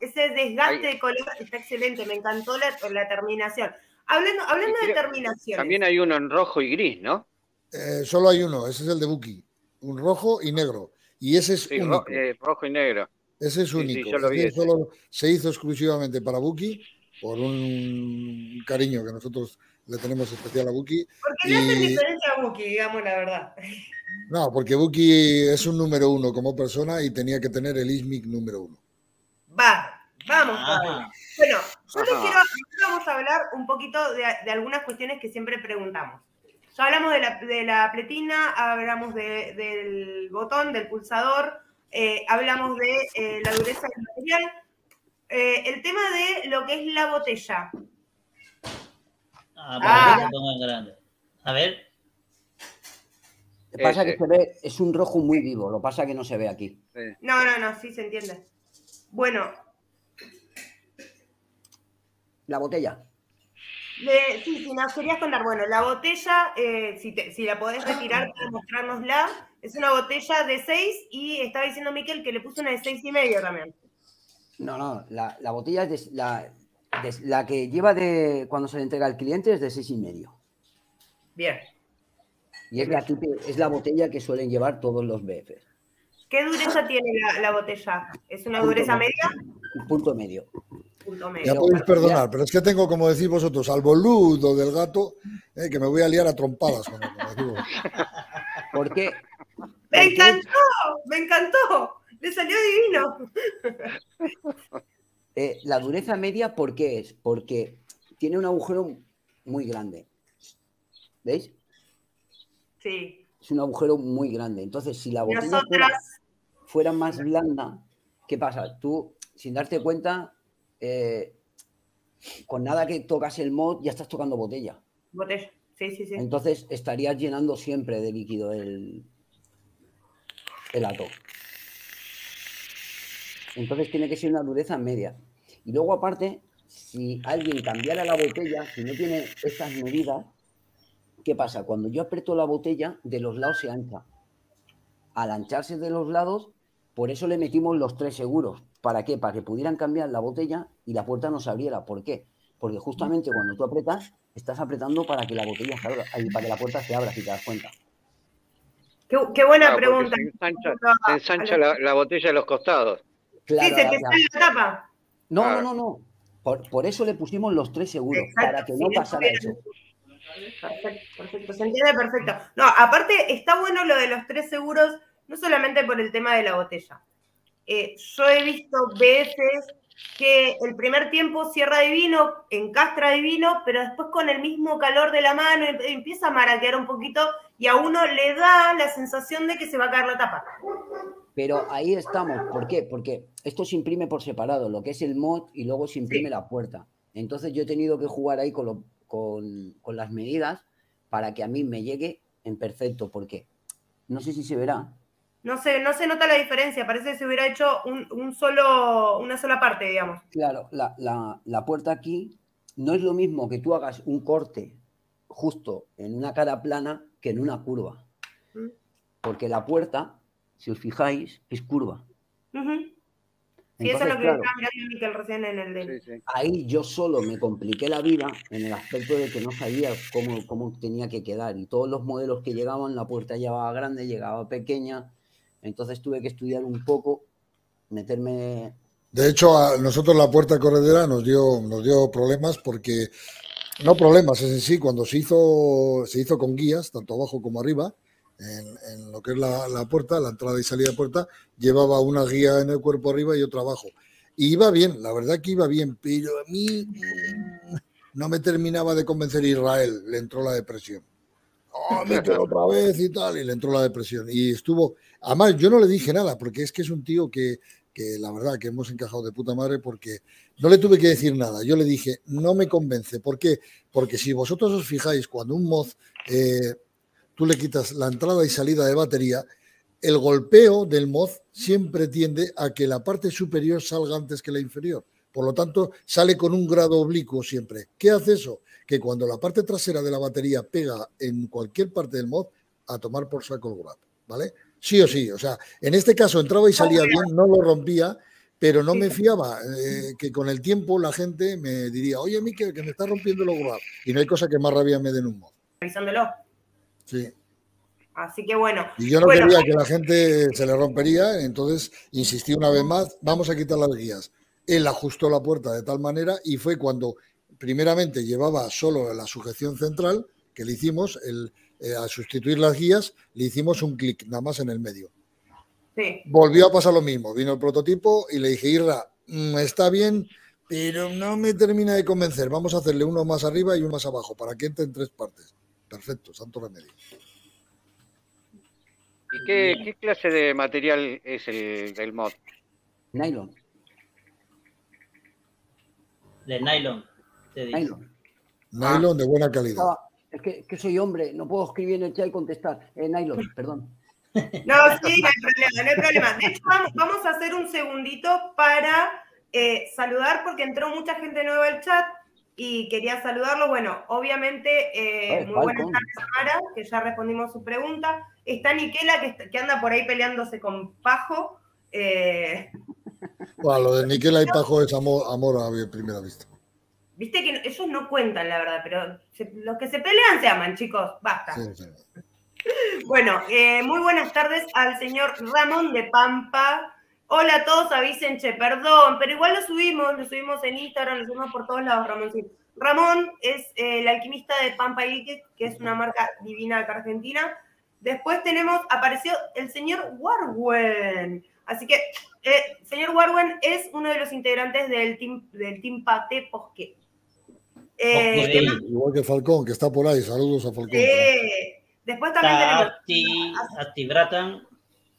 Speaker 1: porque ese, ese desgaste
Speaker 5: Ahí.
Speaker 1: de color está excelente. Me encantó la, la terminación. Hablando, hablando de terminaciones.
Speaker 5: También hay uno en rojo y gris, ¿no?
Speaker 2: Eh, solo hay uno, ese es el de Buki, un rojo y negro, y ese es
Speaker 5: Sí,
Speaker 2: único.
Speaker 5: ro- eh, rojo y negro.
Speaker 2: Ese es
Speaker 5: Sí, sí,
Speaker 2: único.
Speaker 5: yo lo vi
Speaker 2: Ese
Speaker 5: ese.
Speaker 2: solo se hizo exclusivamente para Buki por un cariño que nosotros le tenemos especial a Buki.
Speaker 1: Porque le hacen
Speaker 2: y-
Speaker 1: diferencia a Buki, digamos la verdad.
Speaker 2: No, porque Buki es un número uno como persona y tenía que tener el ISMIC número uno.
Speaker 1: Va, vamos todavía. Bueno, yo les quiero, vamos a hablar un poquito de, de algunas cuestiones que siempre preguntamos. Ya hablamos de la, de la pletina, hablamos de- del botón, del pulsador, eh, hablamos de eh, la dureza del material. Eh, el tema de lo que es la botella.
Speaker 4: Ah,
Speaker 1: Ah.
Speaker 4: grandes. A ver,
Speaker 3: Lo que pasa que se ve, es un rojo muy vivo, lo pasa que no se ve aquí.
Speaker 1: No, no, no, sí se entiende. Bueno,
Speaker 3: La botella.
Speaker 1: De- sí, sí, nos querías contar. Bueno, la botella, eh, si, te- si la podés retirar para mostrárnosla, es una botella de 6 y estaba diciendo Miquel que le puso una de seis y medio también.
Speaker 3: No, no, la, la botella es de- la, de- la que lleva de cuando se le entrega al cliente es de seis y medio.
Speaker 1: Bien.
Speaker 3: Y es la, es la botella que suelen llevar todos los BFs.
Speaker 1: ¿Qué dureza tiene la, la botella? ¿Es una dureza media?
Speaker 3: Un punto medio.
Speaker 1: Punto
Speaker 2: Ya
Speaker 1: medio.
Speaker 2: podéis perdonar, pero es que tengo, como decís vosotros, al boludo del gato, eh, que me voy a liar a trompadas con él. decimos.
Speaker 3: Porque
Speaker 1: ¡Me encantó! ¡Me encantó! ¡Le salió divino!
Speaker 3: eh, la dureza media, ¿por qué es? Porque tiene un agujero muy grande. ¿Veis?
Speaker 1: Sí.
Speaker 3: Es un agujero muy grande. Entonces, si la botella fuera, fuera más blanda, ¿qué pasa? Tú, sin darte cuenta, eh, con nada que tocas el mod, ya estás tocando botella.
Speaker 1: botella. Sí, sí, sí.
Speaker 3: Entonces estarías llenando siempre de líquido el, el ato. Entonces tiene que ser una dureza media. Y luego aparte, si alguien cambiara la botella, si no tiene estas medidas, ¿qué pasa? Cuando yo aprieto la botella, de los lados se ancha. Al ancharse de los lados, por eso le metimos los tres seguros. ¿Para qué? Para que pudieran cambiar la botella y la puerta no se abriera. ¿Por qué? Porque justamente cuando tú apretas, estás apretando para que la botella se abra, para que la puerta se abra, si te das cuenta.
Speaker 1: Qué, qué buena
Speaker 5: Claro,
Speaker 1: pregunta.
Speaker 5: Se ensancha, se la, la botella a los costados.
Speaker 3: Claro,
Speaker 1: sí, se te
Speaker 3: la-
Speaker 1: sale la tapa.
Speaker 3: No, no,
Speaker 5: Claro.
Speaker 3: no, no. Por, por eso le pusimos los tres seguros,
Speaker 1: Exacto,
Speaker 3: para que no pasara eso.
Speaker 1: Perfecto, perfecto. Se entiende perfecto. No, aparte está bueno lo de los tres seguros, no solamente por el tema de la botella. Eh, yo he visto veces que el primer tiempo cierra divino, encastra divino, pero después con el mismo calor de la mano em- empieza a maraquear un poquito y a uno le da la sensación de que se va a caer la tapa.
Speaker 3: Pero ahí estamos. ¿Por qué? Porque esto se imprime por separado, lo que es el mod y luego se imprime
Speaker 1: Sí.
Speaker 3: la puerta. Entonces yo he tenido que jugar ahí con, lo- con, con las medidas para que a mí me llegue en perfecto. ¿Por qué? No sé si se verá.
Speaker 1: No se, no se nota la diferencia, parece que se hubiera hecho un, un solo, una sola parte, digamos.
Speaker 3: Claro, la, la- la puerta aquí no es lo mismo que tú hagas un corte justo en una cara plana que en una curva.
Speaker 1: Mm.
Speaker 3: Porque la puerta, si os fijáis, es curva.
Speaker 1: Sí, eso es lo que
Speaker 3: claro,
Speaker 1: estaba mirando Miquel recién en el de...
Speaker 5: Sí, sí.
Speaker 3: ahí yo solo me compliqué la vida en el aspecto de que no sabía cómo, cómo tenía que quedar. Y todos los modelos que llegaban, la puerta llegaba grande, llegaba pequeña. Entonces tuve que estudiar un poco, meterme
Speaker 2: De hecho, a nosotros la puerta corredera nos dio, nos dio problemas porque, no problemas, es en sí, cuando se hizo, se hizo con guías, tanto abajo como arriba, en, lo que es la, la puerta, la entrada y salida de puerta, llevaba una guía en el cuerpo arriba y otra abajo. Y iba bien, la verdad que iba bien, pero a mí no me terminaba de convencer Israel, le entró la depresión. Mételo otra vez y tal, y le entró la depresión. Y estuvo, además yo no le dije nada, porque es que es un tío que, que la verdad que hemos encajado de puta madre porque no le tuve que decir nada. Yo le dije, no me convence. ¿Por qué? Porque si vosotros os fijáis, cuando un mod eh, tú le quitas la entrada y salida de batería, el golpeo del mod siempre tiende a que la parte superior salga antes que la inferior. Por lo tanto, sale con un grado oblicuo siempre. ¿Qué hace eso? Que cuando la parte trasera de la batería pega en cualquier parte del mod, a tomar por saco el grab, ¿vale? Sí o sí. O sea, en este caso entraba y salía bien, no lo rompía, pero no me fiaba eh, que con el tiempo la gente me diría, oye, Miquel, que me está rompiendo el grab. Y no hay cosa que más rabia me den un mod.
Speaker 1: revisándolo.
Speaker 2: Sí.
Speaker 1: Así que bueno.
Speaker 2: Y yo no
Speaker 1: Bueno.
Speaker 2: quería que la gente se le rompería, entonces insistí una vez más, vamos a quitar las guías. Él ajustó la puerta de tal manera y fue cuando primeramente llevaba solo la sujeción central, que le hicimos, el, eh, al sustituir las guías, le hicimos un clic nada más en el medio.
Speaker 1: Sí.
Speaker 2: Volvió a pasar lo mismo, vino el prototipo y le dije, Irra, mm, está bien, pero no me termina de convencer, vamos a hacerle uno más arriba y uno más abajo, para que entre en tres partes. Perfecto, santo remedio.
Speaker 5: ¿Y qué, qué clase de material es el del mod?
Speaker 3: nylon,
Speaker 4: De nylon. te dice.
Speaker 3: nylon.
Speaker 2: Nylon de buena calidad.
Speaker 3: Estaba- es que, que soy hombre, no puedo escribir en el chat y contestar. Eh, Nylon, perdón.
Speaker 1: No, sí, no hay problema, no hay problema. De hecho, vamos, vamos a hacer un segundito para eh, saludar porque entró mucha gente nueva al chat y quería saludarlo. Bueno, obviamente, eh,
Speaker 3: Ay,
Speaker 1: muy buenas tardes, que ya respondimos su pregunta. Está Niquela, que, está- que anda por ahí peleándose con Pajo. Eh,
Speaker 2: Bueno, lo de Niquela y Pajo es amor, amor a primera vista.
Speaker 1: Viste que ellos no cuentan, la verdad, pero se- los que se pelean se aman, chicos. Basta.
Speaker 2: Sí, sí.
Speaker 1: Bueno, eh, muy buenas tardes al señor Ramón de Pampa. Hola a todos, avisen, che, perdón, pero igual lo subimos, lo subimos en Instagram, lo subimos por todos lados, Ramón. Ramón es eh, el alquimista de Pampa Ike, que es una marca divina acá Argentina. Después tenemos, apareció el señor Warwen. Así que, eh, señor Warwen es uno de los integrantes del team, del team Pate Posque. Eh.
Speaker 2: Igual que Falcón, que está por ahí. Saludos a Falcón.
Speaker 1: Eh, después también
Speaker 4: Está
Speaker 1: tenemos
Speaker 4: Asti, Asti Bratan.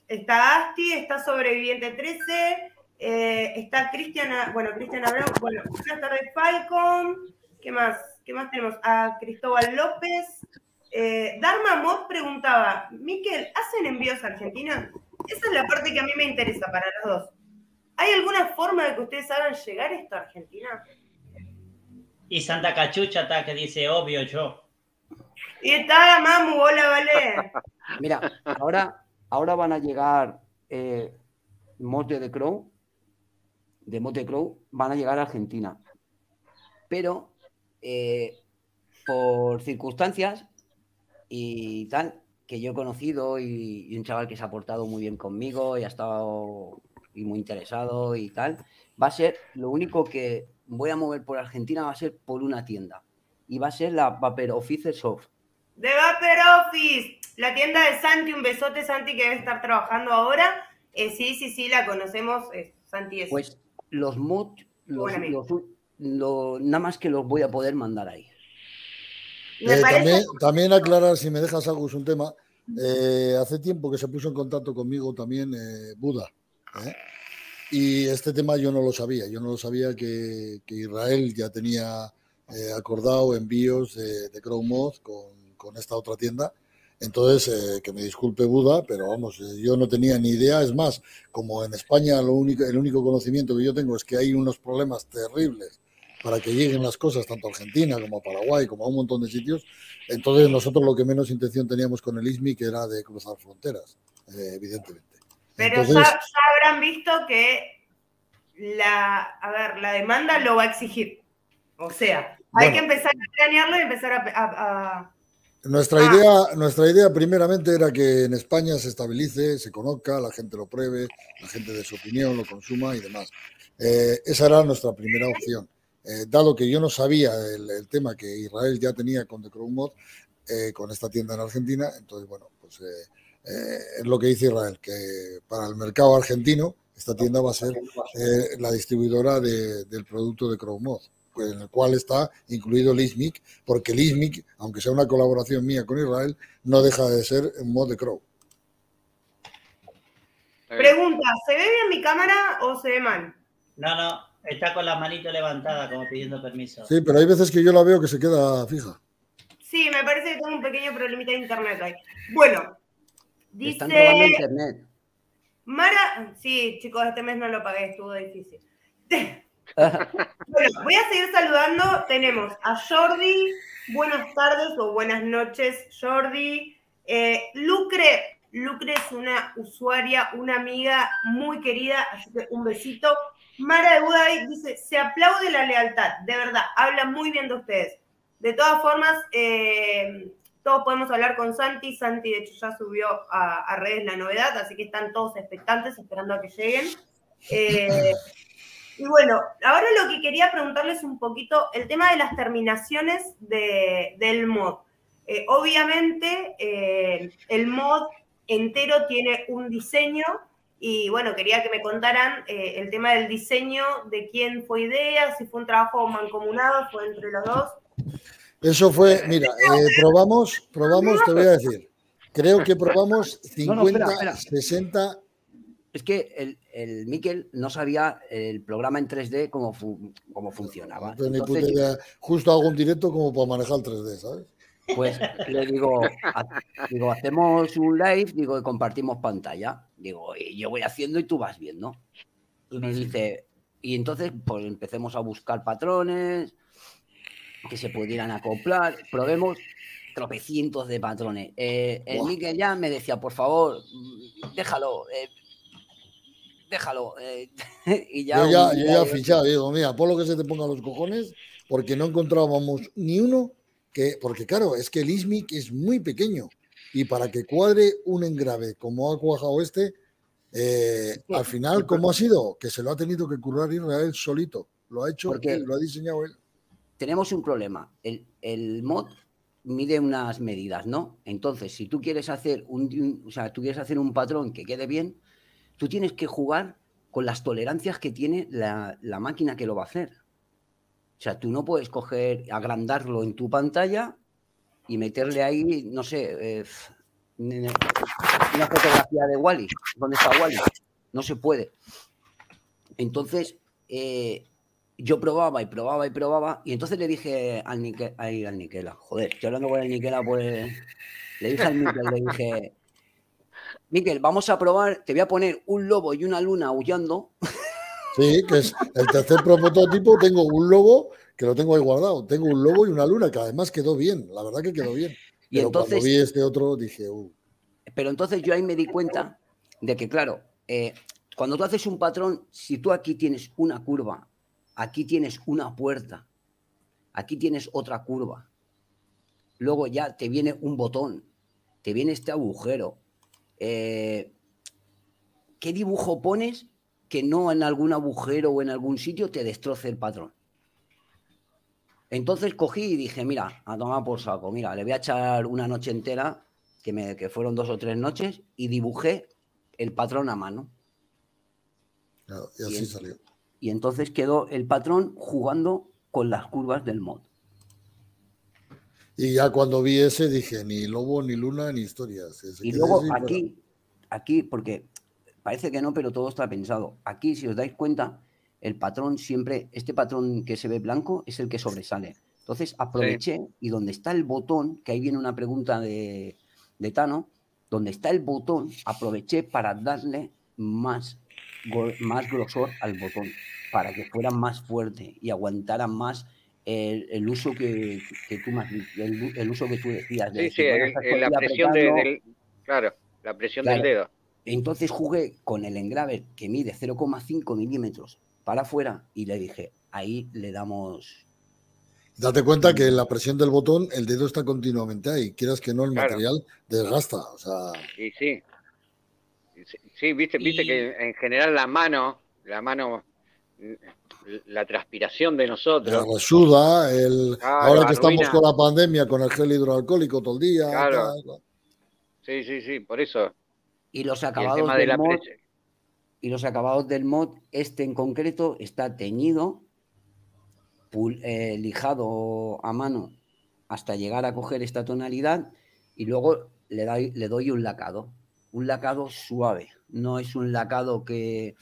Speaker 1: Está Asti, está Sobreviviente 13, eh, está Cristiana, bueno, Cristiana Abreu, bueno, buenas tardes Falcon, ¿qué más? ¿Qué más tenemos? A Cristóbal López. Eh, Dharma Mod preguntaba, Miquel, ¿hacen envíos a Argentina? Esa es la parte que a mí me interesa para los dos. ¿Hay alguna forma de que ustedes hagan llegar esto a Argentina?
Speaker 4: Y Santa Cachucha está que dice obvio yo.
Speaker 1: Y está Mamu, hola, vale.
Speaker 3: Mira, ahora, ahora van a llegar eh, mods de The Crow, de Mod de Crow, van a llegar a Argentina. Pero eh, por circunstancias y tal, que yo he conocido y, y un chaval que se ha portado muy bien conmigo y ha estado y muy interesado y tal, va a ser lo único que voy a mover por Argentina va a ser por una tienda y va a ser la Vapor Officer Soft.
Speaker 1: De Vapor Office, la tienda de Santi, un besote Santi que debe estar trabajando ahora. Eh, sí, sí, sí, la conocemos. eh, Santi es.
Speaker 3: Pues los mods, los, los- lo- nada más que los voy a poder mandar ahí.
Speaker 2: Eh, también, también aclarar, si me dejas, Agus, un tema. Eh, hace tiempo que se puso en contacto conmigo también eh, Buda. Y este tema yo no lo sabía. Yo no lo sabía que, que Israel ya tenía acordado envíos de, de CrowMod con, con esta otra tienda. Entonces, eh, que me disculpe Buda, pero vamos, eh, yo no tenía ni idea. Es más, como en España lo único, el único conocimiento que yo tengo es que hay unos problemas terribles para que lleguen las cosas tanto a Argentina como a Paraguay, como a un montón de sitios. Entonces nosotros lo que menos intención teníamos con el ISMI que era de cruzar fronteras, eh, evidentemente.
Speaker 1: Pero
Speaker 2: Entonces,
Speaker 1: ya, ya habrán visto que la, a ver, la demanda lo va a exigir. O sea, hay
Speaker 2: Bueno.
Speaker 1: que empezar a planearlo y empezar a, a- a-
Speaker 2: nuestra,
Speaker 1: Ah.
Speaker 2: idea, nuestra idea primeramente era que en España se estabilice, se conozca, la gente lo pruebe, la gente de su opinión lo consuma y demás. Eh, esa era nuestra primera opción. Eh, dado que yo no sabía el, el tema que Israel ya tenía con The Crow Mod, eh, con esta tienda en Argentina, entonces, bueno, pues eh, eh, es lo que dice Israel, que para el mercado argentino esta tienda va a ser eh, la distribuidora de- del producto de CrowMod, pues, en el cual está incluido el ISMIC, porque el ISMIC, aunque sea una colaboración mía con Israel, no deja de ser un mod de Crow.
Speaker 1: Pregunta, ¿se ve bien mi cámara o se ve mal?
Speaker 4: No, no, está con la manito levantada como pidiendo permiso.
Speaker 2: Sí, pero hay veces que yo la veo que se queda fija.
Speaker 1: Sí, me parece que tengo un pequeño problemita de internet ahí. Bueno,
Speaker 3: Me Están robando
Speaker 1: dice
Speaker 3: internet.
Speaker 1: Mara. Sí, chicos, este mes no lo pagué, estuvo difícil. Bueno, voy a seguir saludando. Tenemos a Jordi. Buenas tardes o buenas noches, Jordi. Eh, Lucre. Lucre es una usuaria, una amiga muy querida, así que un besito. Mara de Buday dice, se aplaude la lealtad, de verdad, habla muy bien de ustedes. De todas formas, eh, todos podemos hablar con Santi. Santi, de hecho, ya subió a, redes la novedad, así que están todos expectantes, esperando a que lleguen. Eh, y bueno, ahora lo que quería preguntarles un poquito, el tema de las terminaciones de- del mod. Eh, obviamente, el mod entero tiene un diseño y bueno, quería que me contaran eh, el tema del diseño, de quién fue idea, si fue un trabajo mancomunado, fue entre los dos.
Speaker 2: Eso fue, mira, eh, probamos, probamos, te voy a decir, creo que probamos
Speaker 3: No, no,
Speaker 2: 50,
Speaker 3: espera, espera.
Speaker 2: 60,
Speaker 3: Es que el, el Miquel no sabía el programa en 3D cómo, fu- cómo funcionaba.
Speaker 2: no puta
Speaker 3: Entonces,
Speaker 2: idea. justo hago un directo como para manejar el 3D, ¿sabes?
Speaker 3: Pues le digo, ha- digo, hacemos un live, digo, y compartimos pantalla. Digo, y yo voy haciendo y tú vas viendo. Y me dice, y entonces pues empecemos a buscar patrones que se pudieran acoplar. Probemos tropecientos de patrones. Eh, el ya me decía, por favor, déjalo, eh, déjalo. eh". y ya,
Speaker 2: Yo ya, yo ya fichaba, digo, mira, por lo que se te ponga los cojones, porque no encontrábamos ni uno que, porque claro, es que el ISMIC es muy pequeño y para que cuadre un engrave como ha cuajado este, eh, al final, ¿cómo ha sido? Que se lo ha tenido que currar Israel solito. Lo ha hecho
Speaker 3: Porque-
Speaker 2: él, lo ha diseñado él.
Speaker 3: tenemos un problema. El, el mod mide unas medidas, ¿no? Entonces, si tú quieres hacer un, un- o sea, tú quieres hacer un patrón que quede bien, tú tienes que jugar con las tolerancias que tiene la, la máquina que lo va a hacer. O sea, tú no puedes coger, agrandarlo en tu pantalla y meterle ahí, no sé, eh, una fotografía de Wally. ¿Dónde está Wally? No se puede. Entonces, eh, yo probaba y probaba y probaba, y entonces le dije al, Nique, al Niquela, joder, estoy hablando con el Niquela, pues le dije al Miquel, le dije, Miquel, vamos a probar, te voy a poner un lobo y una luna aullando,
Speaker 2: Sí, que es el tercer prototipo. Tengo un lobo que lo tengo ahí guardado. Tengo un lobo y una luna que además quedó bien. La verdad que quedó bien.
Speaker 3: y
Speaker 2: Pero
Speaker 3: entonces,
Speaker 2: cuando vi este otro dije, uh,
Speaker 3: pero entonces yo ahí me di cuenta de que, claro, eh, cuando tú haces un patrón, si tú aquí tienes una curva, aquí tienes una puerta, aquí tienes otra curva, luego ya te viene un botón, te viene este agujero. eh, ¿Qué dibujo pones que no en algún agujero o en algún sitio te destroce el patrón? Entonces cogí y dije, mira, a tomar por saco, mira, le voy a echar una noche entera, que, me, que fueron dos o tres noches, y dibujé el patrón a mano.
Speaker 2: claro, y así salió.
Speaker 3: Y entonces quedó el patrón jugando con las curvas del mod.
Speaker 2: Y ya cuando vi ese dije, ni lobo, ni luna, ni historias.
Speaker 3: Y luego aquí, aquí, porque parece que no, pero todo está pensado. Aquí, si os dais cuenta, el patrón siempre, este patrón que se ve blanco es el que sobresale. Entonces aproveché y donde está el botón, que ahí viene una pregunta de, de Tano, donde está el botón, aproveché para darle más, más grosor al botón, para que fuera más fuerte y aguantara más el, el uso que, que tú más, el, el uso que tú decías. de
Speaker 5: Sí, sí, el- la presión de- del, claro, la presión
Speaker 3: Claro.
Speaker 5: del dedo.
Speaker 3: entonces jugué con el engrave que mide 0,5 milímetros para afuera y le dije, ahí le damos...
Speaker 2: Date cuenta que la presión del botón, el dedo está continuamente ahí. Quieras que no, el
Speaker 5: Claro.
Speaker 2: material desgasta. O sea,
Speaker 5: Y sí. Y sí, Sí, viste, viste
Speaker 4: Y-
Speaker 5: que en general la mano, la mano, mm, la transpiración de
Speaker 2: la
Speaker 5: nosotros,
Speaker 2: resuda, el,
Speaker 5: Claro,
Speaker 2: ahora que
Speaker 5: arruina.
Speaker 2: estamos con la pandemia, con el gel hidroalcohólico todo el día.
Speaker 5: Claro.
Speaker 2: tal,
Speaker 5: sí, sí, sí, por eso.
Speaker 3: Y los
Speaker 5: Y el
Speaker 3: acabados
Speaker 5: tema de
Speaker 3: del
Speaker 5: la
Speaker 3: mod. Y los acabados del mod, este en concreto está teñido, pul- eh, lijado a mano hasta llegar a coger esta tonalidad y luego le doy, le doy un lacado, un lacado suave, no es un lacado que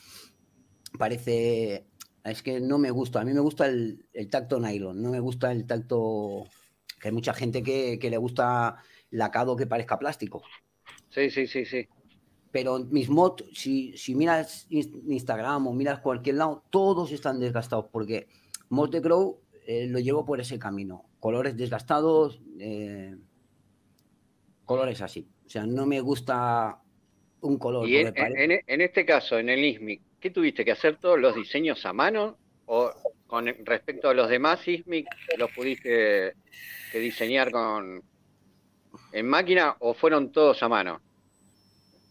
Speaker 3: parece, es que no me gusta, a mí me gusta el, tacto nylon, no me gusta el tacto, que hay mucha gente que le gusta lacado que parezca plástico.
Speaker 5: Sí, sí, sí, sí.
Speaker 3: Pero mis mods, si, si miras Ins- Instagram o miras cualquier lado, todos están desgastados porque Mod de Grow eh, lo llevo por ese camino. Colores desgastados, eh, colores así. O sea, no me gusta un color.
Speaker 5: Y en, este caso, en el ISMIC, ¿qué tuviste que hacer todos los diseños a mano? ¿O con respecto a los demás ISMIC, los pudiste que diseñar con en máquina o fueron todos a mano?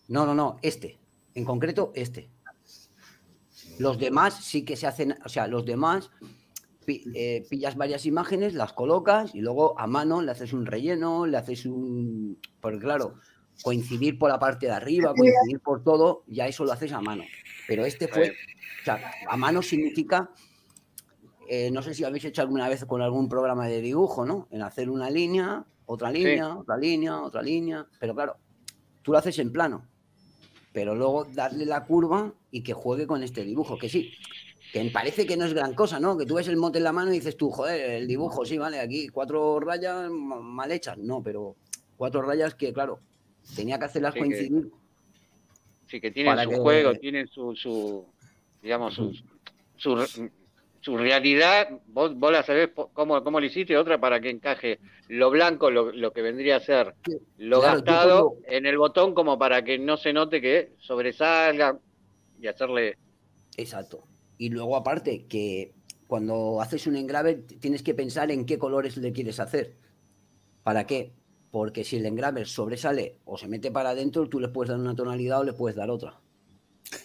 Speaker 3: No, no, no, este. En concreto, este. Los demás sí que se hacen, o sea, los demás pi- eh, pillas varias imágenes, las colocas y luego a mano le haces un relleno, le haces un. Porque claro, coincidir por la parte de arriba, coincidir por todo, ya eso lo haces a mano. Pero este fue, o sea, a mano significa, eh, no sé si habéis hecho alguna vez con algún programa de dibujo, ¿no? En hacer una línea, otra línea, otra línea, otra línea, pero claro, tú lo haces en plano, pero luego darle la curva y que juegue con este dibujo, que sí, que me parece que no es gran cosa, ¿no? Que tú ves el mote en la mano y dices tú, joder, el dibujo, sí, vale, aquí cuatro rayas mal hechas, no, pero cuatro rayas que, claro, tenía que hacerlas coincidir.
Speaker 5: sí, que tienen su juego, tienen su, su digamos, su, su, realidad, vos, vos la sabés cómo, cómo lo hiciste, otra para que encaje lo blanco, lo, lo que vendría a ser lo gastado en el botón, como para que no se note que sobresalga y hacerle...
Speaker 3: Exacto. Y luego aparte que cuando haces un engrave tienes que pensar en qué colores le quieres hacer. ¿Para qué? Porque si el engrave sobresale o se mete para adentro, tú le puedes dar una tonalidad o le puedes dar otra.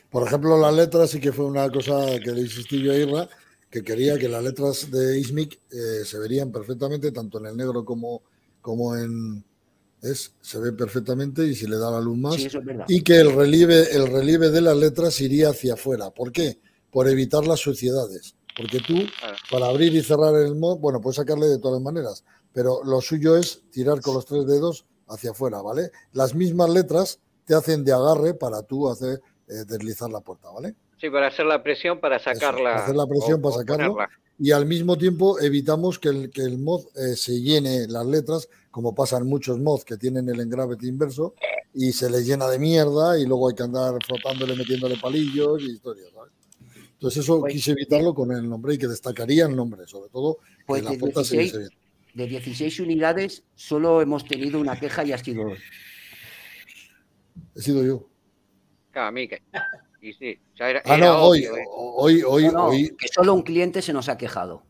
Speaker 2: Por ejemplo, las letras sí que fue una cosa que le insistí yo a Irra, que quería que las letras de Ismic eh, se verían perfectamente, tanto en el negro como, como en, es, se ve perfectamente y si le da la luz más. y que el relieve, el relieve de las letras iría hacia afuera. ¿Por qué? por evitar las suciedades. Porque tú, para abrir y cerrar el mod, bueno, puedes sacarle de todas maneras, pero lo suyo es tirar con los tres dedos hacia afuera, ¿vale? Las mismas letras te hacen de agarre para tú hacer eh, deslizar la puerta, ¿vale?
Speaker 5: Sí, para hacer la presión para sacarla.
Speaker 2: hacer la presión para sacarlo. Y al mismo tiempo evitamos que el, que el mod eh, se llene las letras, como pasan muchos mods que tienen el engrave inverso, y se les llena de mierda y luego hay que andar frotándole, metiéndole palillos y historias. Entonces eso pues quise evitarlo con el nombre y que destacaría el nombre, sobre todo
Speaker 3: pues la de 16, De 16 unidades solo hemos tenido una queja y ha sido.
Speaker 2: He sido yo.
Speaker 5: Miquel. Y sí, ya era,
Speaker 2: ah, no, hoy, hoy, hoy, hoy,
Speaker 3: Que solo un cliente se nos ha quejado.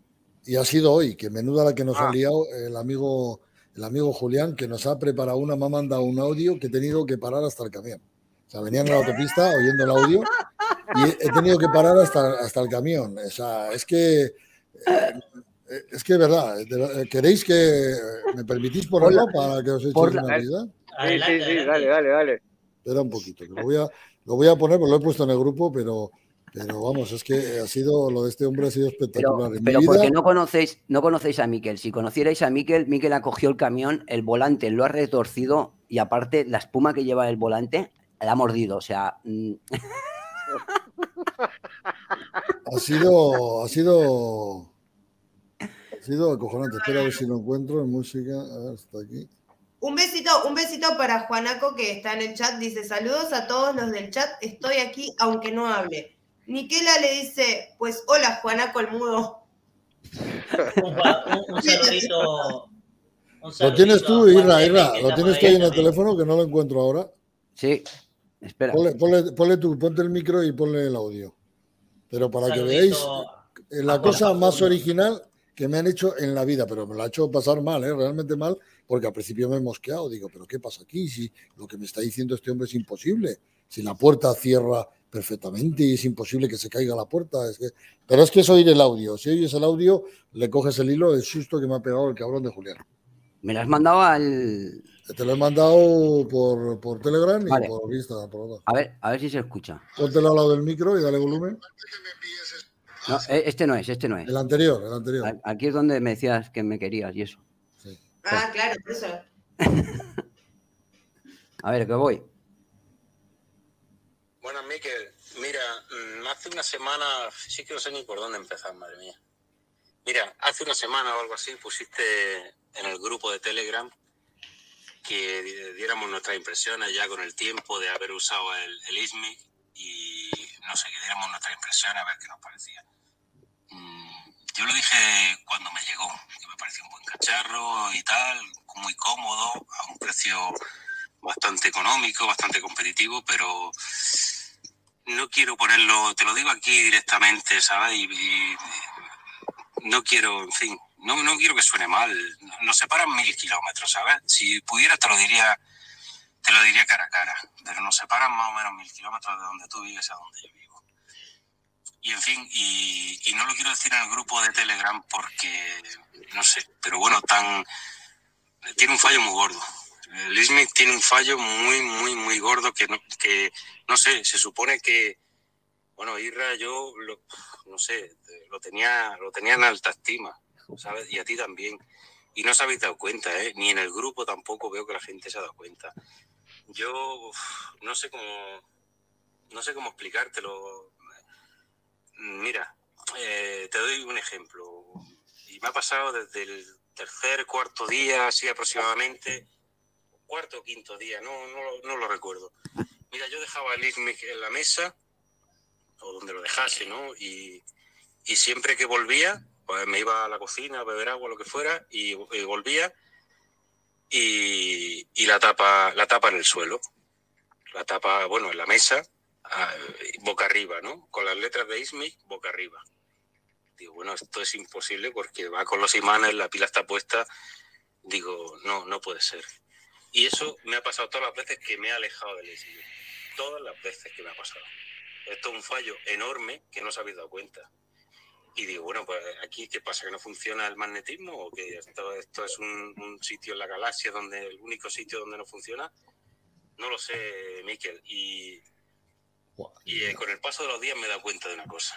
Speaker 2: Y ha sido hoy, que menuda la que nos ha ah. liado el amigo, el amigo Julián, que nos ha preparado una, me ha mandado un audio que he tenido que parar hasta el camión. O sea, venía en la autopista oyendo el audio y he tenido que parar hasta, hasta el camión. O sea, es que. Eh, es que es verdad. ¿Queréis que me permitís ponerlo para que os eche una vida?
Speaker 5: Sí, sí, sí, dale, dale, dale.
Speaker 2: Espera un poquito, lo voy a, lo voy a poner, porque lo he puesto en el grupo, pero, pero vamos, es que ha sido, lo de este hombre ha sido espectacular.
Speaker 3: Pero, porque no conocéis, no conocéis a Miquel. Si conocierais a Miquel, Miquel acogió el camión, el volante lo ha retorcido y aparte la espuma que lleva el volante la ha mordido. O sea. Mm.
Speaker 2: ha sido. Ha sido. Ha sido acojonante. Espera a ver si lo encuentro en música. A ver, está aquí.
Speaker 1: Un besito, un besito para Juanaco que está en el chat. Dice: Saludos a todos los del chat. Estoy aquí aunque no hable. Niquela le dice: Pues hola, Juanaco el mudo.
Speaker 4: un, saludito.
Speaker 2: lo tienes tú, Irra, Irra. Lo tienes tú ahí en el teléfono que no lo encuentro ahora.
Speaker 3: Sí. Espera.
Speaker 2: Ponle, tú, ponte el micro y ponle el audio. Pero para que veáis eh, la cosa más original que me han hecho en la vida, pero me la ha hecho pasar mal, ¿eh? realmente mal, porque al principio me he mosqueado. Digo, ¿pero qué pasa aquí? Si lo que me está diciendo este hombre es imposible. Si la puerta cierra perfectamente y es imposible que se caiga la puerta. Es que... Pero es que es oír el audio. Si oyes el audio, le coges el hilo del susto que me ha pegado el cabrón de Julián.
Speaker 3: Me lo has mandado al,
Speaker 2: te lo he mandado por, por Telegram y por vista.
Speaker 3: a ver, a ver si se escucha.
Speaker 2: Póntelo al lado del micro y dale volumen.
Speaker 3: No, e, este no es, este no es.
Speaker 2: El anterior, el anterior.
Speaker 3: Aquí es donde me decías que me querías y eso.
Speaker 1: Ah, claro, eso.
Speaker 3: a ver, que voy.
Speaker 6: Bueno, Miquel, mira, mm, hace una semana, sí que no sé ni por dónde empezar, madre mía. Mira, hace una semana o algo así pusiste en el grupo de Telegram que diéramos nuestras impresiones ya con el tiempo de haber usado el, el ISMIC y no sé, que diéramos nuestras impresiones a ver qué nos parecía. Yo lo dije cuando me llegó, que me pareció un buen cacharro y tal, muy cómodo, a un precio bastante económico, bastante competitivo, pero no quiero ponerlo, te lo digo aquí directamente, ¿sabes? y no quiero, en fin, no, no quiero que suene mal, nos separan mil kilómetros, ¿sabes? Si pudiera te lo diría, te lo diría cara a cara, pero nos separan más o menos mil kilómetros de donde tú vives a donde yo vivo. Y en fin, y, no lo quiero decir en el grupo de Telegram porque, no sé, pero bueno, tan, tiene un fallo muy gordo. El ISMIC tiene un fallo muy, muy, muy gordo que no, que, no sé, se supone que, bueno, Irra, yo, no sé, lo tenía, lo tenía en alta estima ¿sabes? Y a ti también. Y no os habéis dado cuenta, ¿eh? Ni en el grupo tampoco veo que la gente se ha dado cuenta. Yo no sé cómo, no sé cómo explicártelo. Mira, eh, te doy un ejemplo. Y me ha pasado desde el tercer, cuarto día, así aproximadamente, cuarto o quinto día, no, no, no lo recuerdo. Mira, yo dejaba el ISMIC en la mesa, o donde lo dejase, ¿no? Y, y siempre que volvía, pues me iba a la cocina a beber agua, lo que fuera, y, y volvía, y, y, la tapa, la tapa en el suelo. La tapa, bueno, en la mesa, a, boca arriba, ¿no? Con las letras de ISMIC, boca arriba. Digo, bueno, esto es imposible porque va con los imanes, la pila está puesta. Digo, no, no puede ser. Y eso me ha pasado todas las veces que me he alejado del ISMIC. Todas las veces que me ha pasado. Esto es un fallo enorme que no se habéis dado cuenta. Y digo, bueno, pues aquí, ¿qué pasa? ¿Que no funciona el magnetismo? ¿O que esto, esto es un, un, sitio en la galaxia donde el único sitio donde no funciona? No lo sé, Miquel. Y, y eh, con el paso de los días me he dado cuenta de una cosa.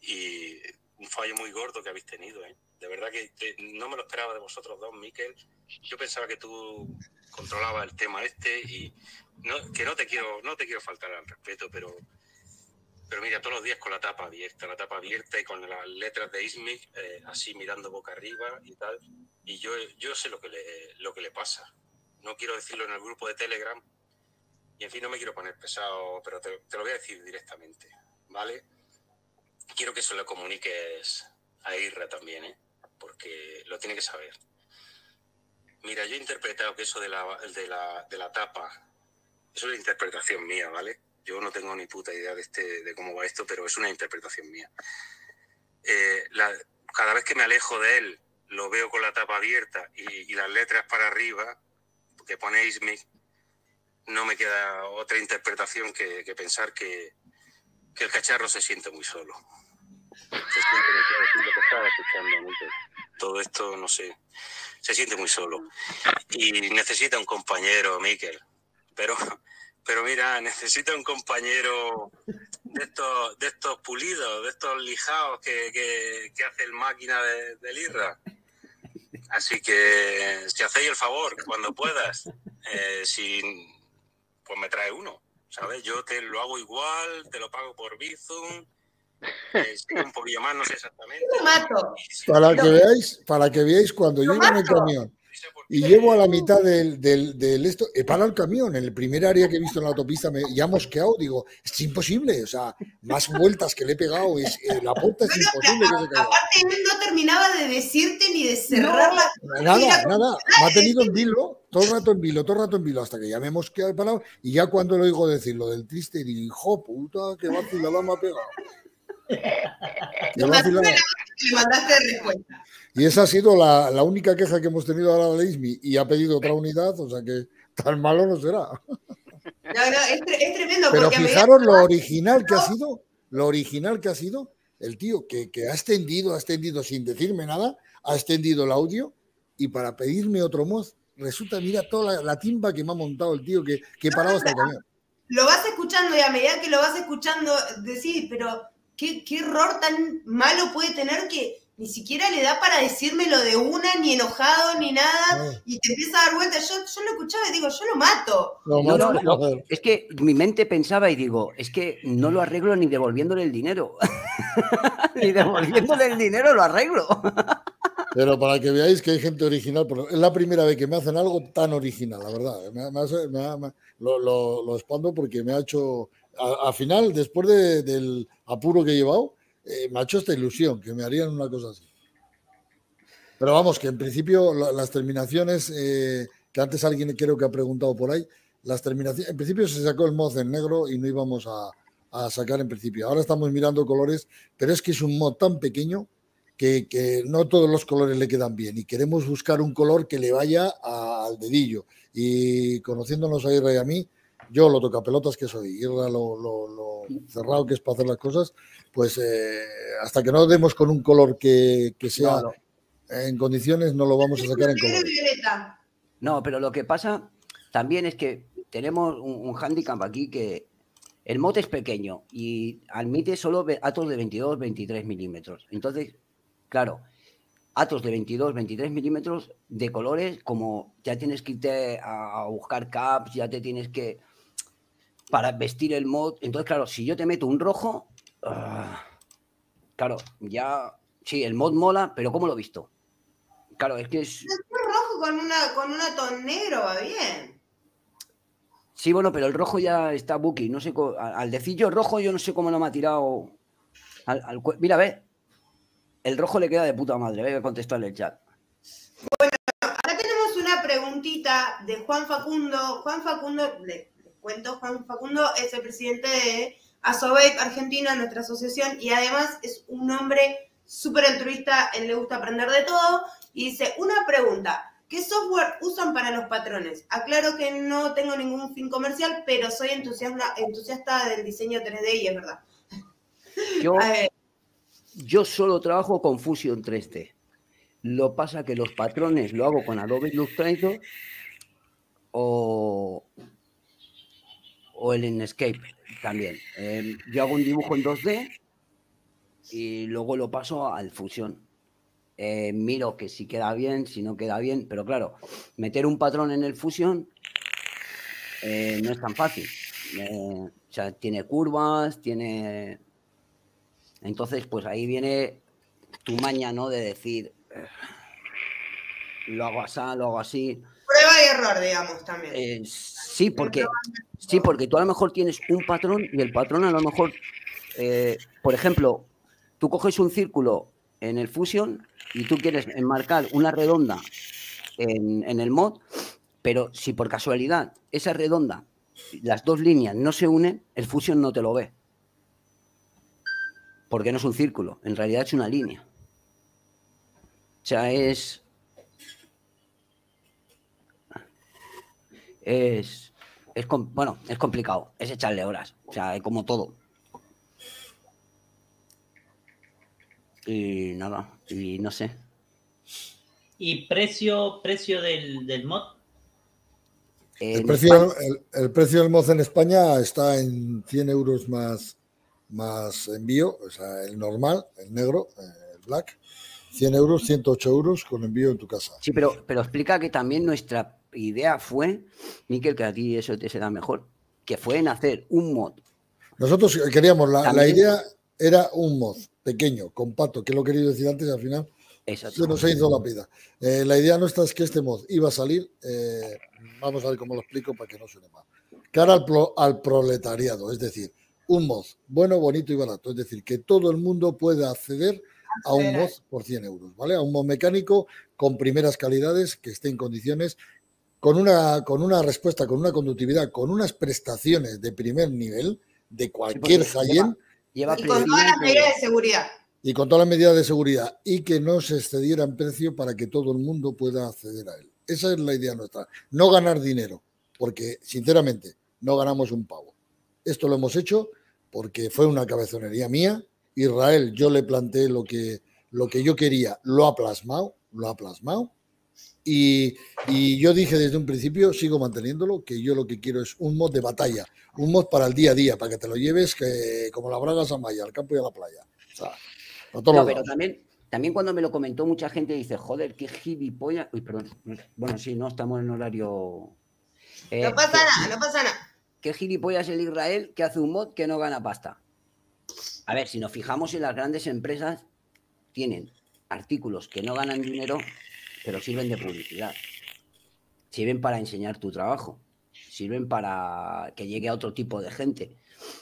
Speaker 6: Y un fallo muy gordo que habéis tenido, ¿eh? De verdad que, que no me lo esperaba de vosotros dos, Miquel. Yo pensaba que tú controlabas el tema este y no, que no te quiero, no te quiero faltar al respeto, pero pero mira, todos los días con la tapa abierta, la tapa abierta y con las letras de ISMIC, eh, así mirando boca arriba y tal. Y yo, yo sé lo que, le, lo que le pasa. No quiero decirlo en el grupo de Telegram. Y en fin, no me quiero poner pesado, pero te, te lo voy a decir directamente, ¿vale? Quiero que eso lo comuniques a Irra también, ¿eh? Porque lo tiene que saber. Mira, yo he interpretado que eso de la, de la, de la tapa, eso es una interpretación mía, ¿vale? Yo no tengo ni puta idea de, este, de cómo va esto, pero es una interpretación mía. Eh, la, cada vez que me alejo de él, lo veo con la tapa abierta y, y las letras para arriba, que ponéis mi, no me queda otra interpretación que, que pensar que, que, el cacharro se siente muy solo. Se siente lo que estaba escuchando. Todo esto, no sé, se siente muy solo. Y necesita un compañero, Miquel. Pero pero mira, necesita un compañero de estos, de estos pulidos, de estos lijados que, que, que hace el máquina de, del IRRA. Así que si hacéis el favor, cuando puedas, eh, si, pues me trae uno, ¿sabes? Yo te lo hago igual, te lo pago por Bizum, eh, un poquillo más, no sé exactamente.
Speaker 1: mato.
Speaker 2: Para que veáis, para que veáis cuando yo iba en el camión y llevo a la mitad del, del, del esto, he parado el camión, en el primer área que he visto en la autopista me ya mosqueado, digo, es imposible, o sea, más vueltas que le he pegado, es, eh, la puerta es
Speaker 1: No, no,
Speaker 2: imposible que se caiga.
Speaker 1: Aparte, él no terminaba de decirte ni de cerrar la.
Speaker 2: Nada, nada, me ha tenido en vilo, todo el rato en vilo, todo el rato en vilo, hasta que ya me he mosqueado y parado, y ya cuando lo oigo decir lo del triste, digo, hijo puta, que vacilada me ha pegado.
Speaker 1: Le mandaste respuesta.
Speaker 2: Y esa ha sido la, la única queja que hemos tenido ahora de ISMI y ha pedido otra unidad, o sea que tan malo no será.
Speaker 1: No, no, es, es tremendo
Speaker 2: Pero fijaros lo original que ha sido, lo original que ha sido el tío que, que ha extendido, ha extendido sin decirme nada, ha extendido el audio y para pedirme otro mod, resulta, mira toda la, la timba que me ha montado el tío que, que he parado hasta el camión.
Speaker 1: lo vas escuchando y a medida que lo vas escuchando decís, pero ¿qué, qué error tan malo puede tener que ni siquiera le da para decírmelo de una, ni enojado, ni nada,
Speaker 2: No.
Speaker 1: y te empieza a dar vuelta. Yo, yo lo escuchaba y digo, yo lo mato.
Speaker 2: Lo
Speaker 3: No, no,
Speaker 2: mato,
Speaker 3: no,
Speaker 2: joder.
Speaker 3: es que mi mente pensaba y digo, es que no lo arreglo ni devolviéndole el dinero. ni devolviéndole el dinero lo arreglo.
Speaker 2: Pero para que veáis que hay gente original, es la primera vez que me hacen algo tan original, la verdad. Me, me hace- me ha- me- lo, lo, lo expando porque me ha hecho, a- al final, después de- del apuro que he llevado, eh, me ha hecho esta ilusión, que me harían una cosa así. Pero vamos, que en principio la- las terminaciones, eh, que antes alguien creo que ha preguntado por ahí, las terminaciones, en principio se sacó el mod en negro y no íbamos a, a sacar en principio. Ahora estamos mirando colores, pero es que es un mod tan pequeño que, no todos los colores le quedan bien y queremos buscar un color que le vaya a- al dedillo. Y conociéndonos a Irra y a mí, yo lo toca pelotas que soy, Irra lo, lo- lo cerrado que es para hacer las cosas, pues eh, hasta que no demos con un color que, que sea
Speaker 3: No, no.
Speaker 2: en condiciones, no lo vamos a sacar en color.
Speaker 1: y.
Speaker 3: No, pero lo que pasa también es que tenemos un, un hándicap aquí que el mote es pequeño y admite solo atos de 22, 23 milímetros. Entonces, claro, atos de 22, 23 milímetros de colores, como ya tienes que irte a, a buscar caps, ya te tienes que. Para vestir el mod. Entonces, claro, si yo te meto un rojo. ah, claro, ya. Sí, el mod mola, pero ¿cómo lo he visto? Claro, es que es.
Speaker 1: El rojo con una, con una ton negro va bien.
Speaker 3: Sí, bueno, pero el rojo ya está Buki. No sé, al al decillo rojo yo no sé cómo lo me ha tirado. al- Mira, ve. El rojo le queda de puta madre. Ve que contestarle el chat.
Speaker 1: Acá tenemos una preguntita de Juan Facundo. Juan Facundo, le, cuento, Juan Facundo es el presidente de Asobec Argentina, nuestra asociación, y además es un hombre súper altruista, él le gusta aprender de todo, y dice, una pregunta, ¿qué software usan para los patrones? Aclaro que no tengo ningún fin comercial, pero soy entusiasta, entusiasta del diseño 3D y es verdad.
Speaker 3: Yo, yo solo trabajo con Fusion 3D. Lo pasa que los patrones lo hago con Adobe Illustrator o, o el Inkscape también. Eh, yo hago un dibujo en 2D y luego lo paso al Fusion. Eh, miro que si queda bien, si no queda bien, pero claro, meter un patrón en el Fusion eh, no es tan fácil. Eh, o sea, tiene curvas, tiene entonces, pues ahí viene tu maña, ¿no? De decir, eh, lo hago así, lo hago así.
Speaker 1: Prueba y error, digamos, también.
Speaker 3: Eh, sí, porque, sí, porque tú a lo mejor tienes un patrón y el patrón a lo mejor, eh, por ejemplo, tú coges un círculo en el Fusion y tú quieres enmarcar una redonda en, en el mod, pero si por casualidad esa redonda, las dos líneas no se unen, el Fusion no te lo ve. Porque no es un círculo, en realidad es una línea. O sea, es, es, es bueno, es complicado, es echarle horas, o sea, es como todo. Y nada, y no sé.
Speaker 4: ¿Y precio, precio del, del mod?
Speaker 2: El precio, el, el precio del moz en España está en 100 euros más, más envío, o sea, el normal, el negro, el black, 100 euros, 108 euros con envío en tu casa.
Speaker 3: Sí, pero, pero explica que también nuestra idea fue, Miquel, que a ti eso te será mejor, que fue en hacer un mod.
Speaker 2: Nosotros queríamos, la, la idea era un mod pequeño, compacto, que lo querido decir antes y al final se nos ha ido la vida. Eh, la idea nuestra es que este mod iba a salir, eh, vamos a ver cómo lo explico para que no suene mal. Cara al, pro- al proletariado, es decir, un mod bueno, bonito y barato. Es decir, que todo el mundo pueda acceder a un mod por 100 euros, ¿vale? A un mod mecánico con primeras calidades, que esté en condiciones, con una, con una respuesta, con una conductividad, con unas prestaciones de primer nivel de cualquier
Speaker 3: lleva-
Speaker 2: High-End
Speaker 3: Lleva
Speaker 1: y con todas las medidas de seguridad.
Speaker 2: y con todas las medidas de seguridad y que no se excediera en precio para que todo el mundo pueda acceder a él. Esa es la idea nuestra. No ganar dinero, porque sinceramente no ganamos un pavo. Esto lo hemos hecho porque fue una cabezonería mía. Israel, yo le planteé lo que, lo que yo quería, lo ha plasmado, lo ha plasmado. Y, y yo dije desde un principio, sigo manteniéndolo, que yo lo que quiero es un mod de batalla, un mod para el día a día, para que te lo lleves que, como la bragas a Maya, al campo y a la playa. O sea, a todos
Speaker 3: No,
Speaker 2: los
Speaker 3: pero
Speaker 2: lados.
Speaker 3: también, también cuando me lo comentó mucha gente dice, joder, qué gilipollas. Uy, perdón. Bueno, sí, no estamos en horario. Eh,
Speaker 1: No pasa nada, no pasa nada.
Speaker 3: ¿Qué gilipollas el Israel que hace un mod que no gana pasta? A ver, si nos fijamos en las grandes empresas, tienen artículos que no ganan dinero, pero sirven de publicidad. Sirven para enseñar tu trabajo. Sirven para que llegue a otro tipo de gente.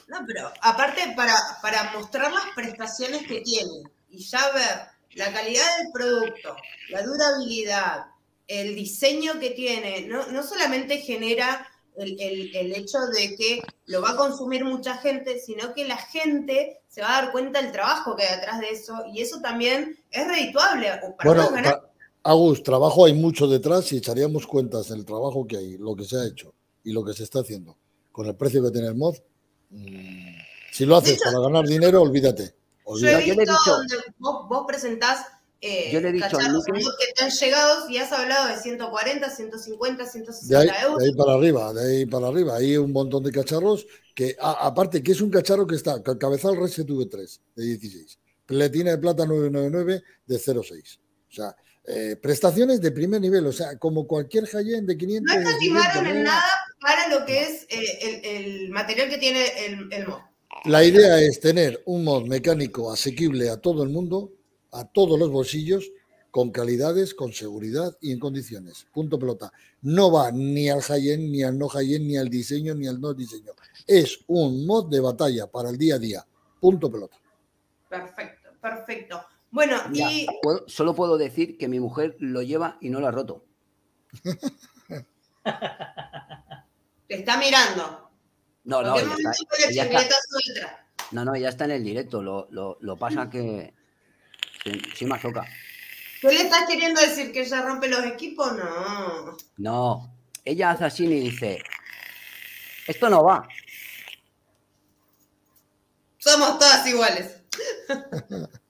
Speaker 1: No, pero aparte para, para mostrar las prestaciones que tiene y ya ver la calidad del producto, la durabilidad, el diseño que tiene, no, no solamente genera el, el- el hecho de que lo va a consumir mucha gente, sino que la gente se va a dar cuenta del trabajo que hay detrás de eso y eso también es redituable. Para
Speaker 2: Bueno,
Speaker 1: ganar.
Speaker 2: Agus, trabajo hay mucho detrás y echaríamos cuentas del trabajo que hay, lo que se ha hecho y lo que se está haciendo. Con el precio que tiene el mod, mm, si lo haces
Speaker 1: hecho-
Speaker 2: para ganar dinero, olvídate.
Speaker 1: Yo
Speaker 2: olvídate.
Speaker 1: he
Speaker 3: yo he
Speaker 1: visto
Speaker 3: dicho-
Speaker 1: donde vos, vos presentás eh,
Speaker 3: Yo le he dicho a
Speaker 1: cacharros
Speaker 3: Luque-
Speaker 1: que te han llegado y has hablado de 140, 150,
Speaker 2: De
Speaker 1: 160
Speaker 2: ahí,
Speaker 1: euros.
Speaker 2: de ahí para arriba, de ahí para arriba. Hay un montón de cacharros que, a- aparte, que es un cacharro que está ca- cabezal Reset V3 de 16, pletina de plata 999 de 06. O sea, eh, prestaciones de primer nivel, o sea, como cualquier high de 500.
Speaker 1: No
Speaker 2: de
Speaker 1: escatimaron
Speaker 2: 600,
Speaker 1: en nada para lo que es eh, el, el material que tiene el, el mod.
Speaker 2: La idea es tener un mod mecánico asequible a todo el mundo, a todos los bolsillos, con calidades, con seguridad y en condiciones. Punto pelota. No va ni al high ni al no high ni al diseño, ni al no diseño. Es un mod de batalla para el día a día. Punto pelota.
Speaker 1: Perfecto, perfecto. Bueno, y.
Speaker 3: solo puedo decir que mi mujer lo lleva y no lo ha roto.
Speaker 1: Te está mirando.
Speaker 3: No, no, ya está, No, no, ya está en el directo. Lo, lo, pasa que. Me toca.
Speaker 1: ¿Tú le estás queriendo decir que ella rompe los equipos? No.
Speaker 3: No. Ella hace así y dice: Esto no va.
Speaker 1: Somos todas iguales.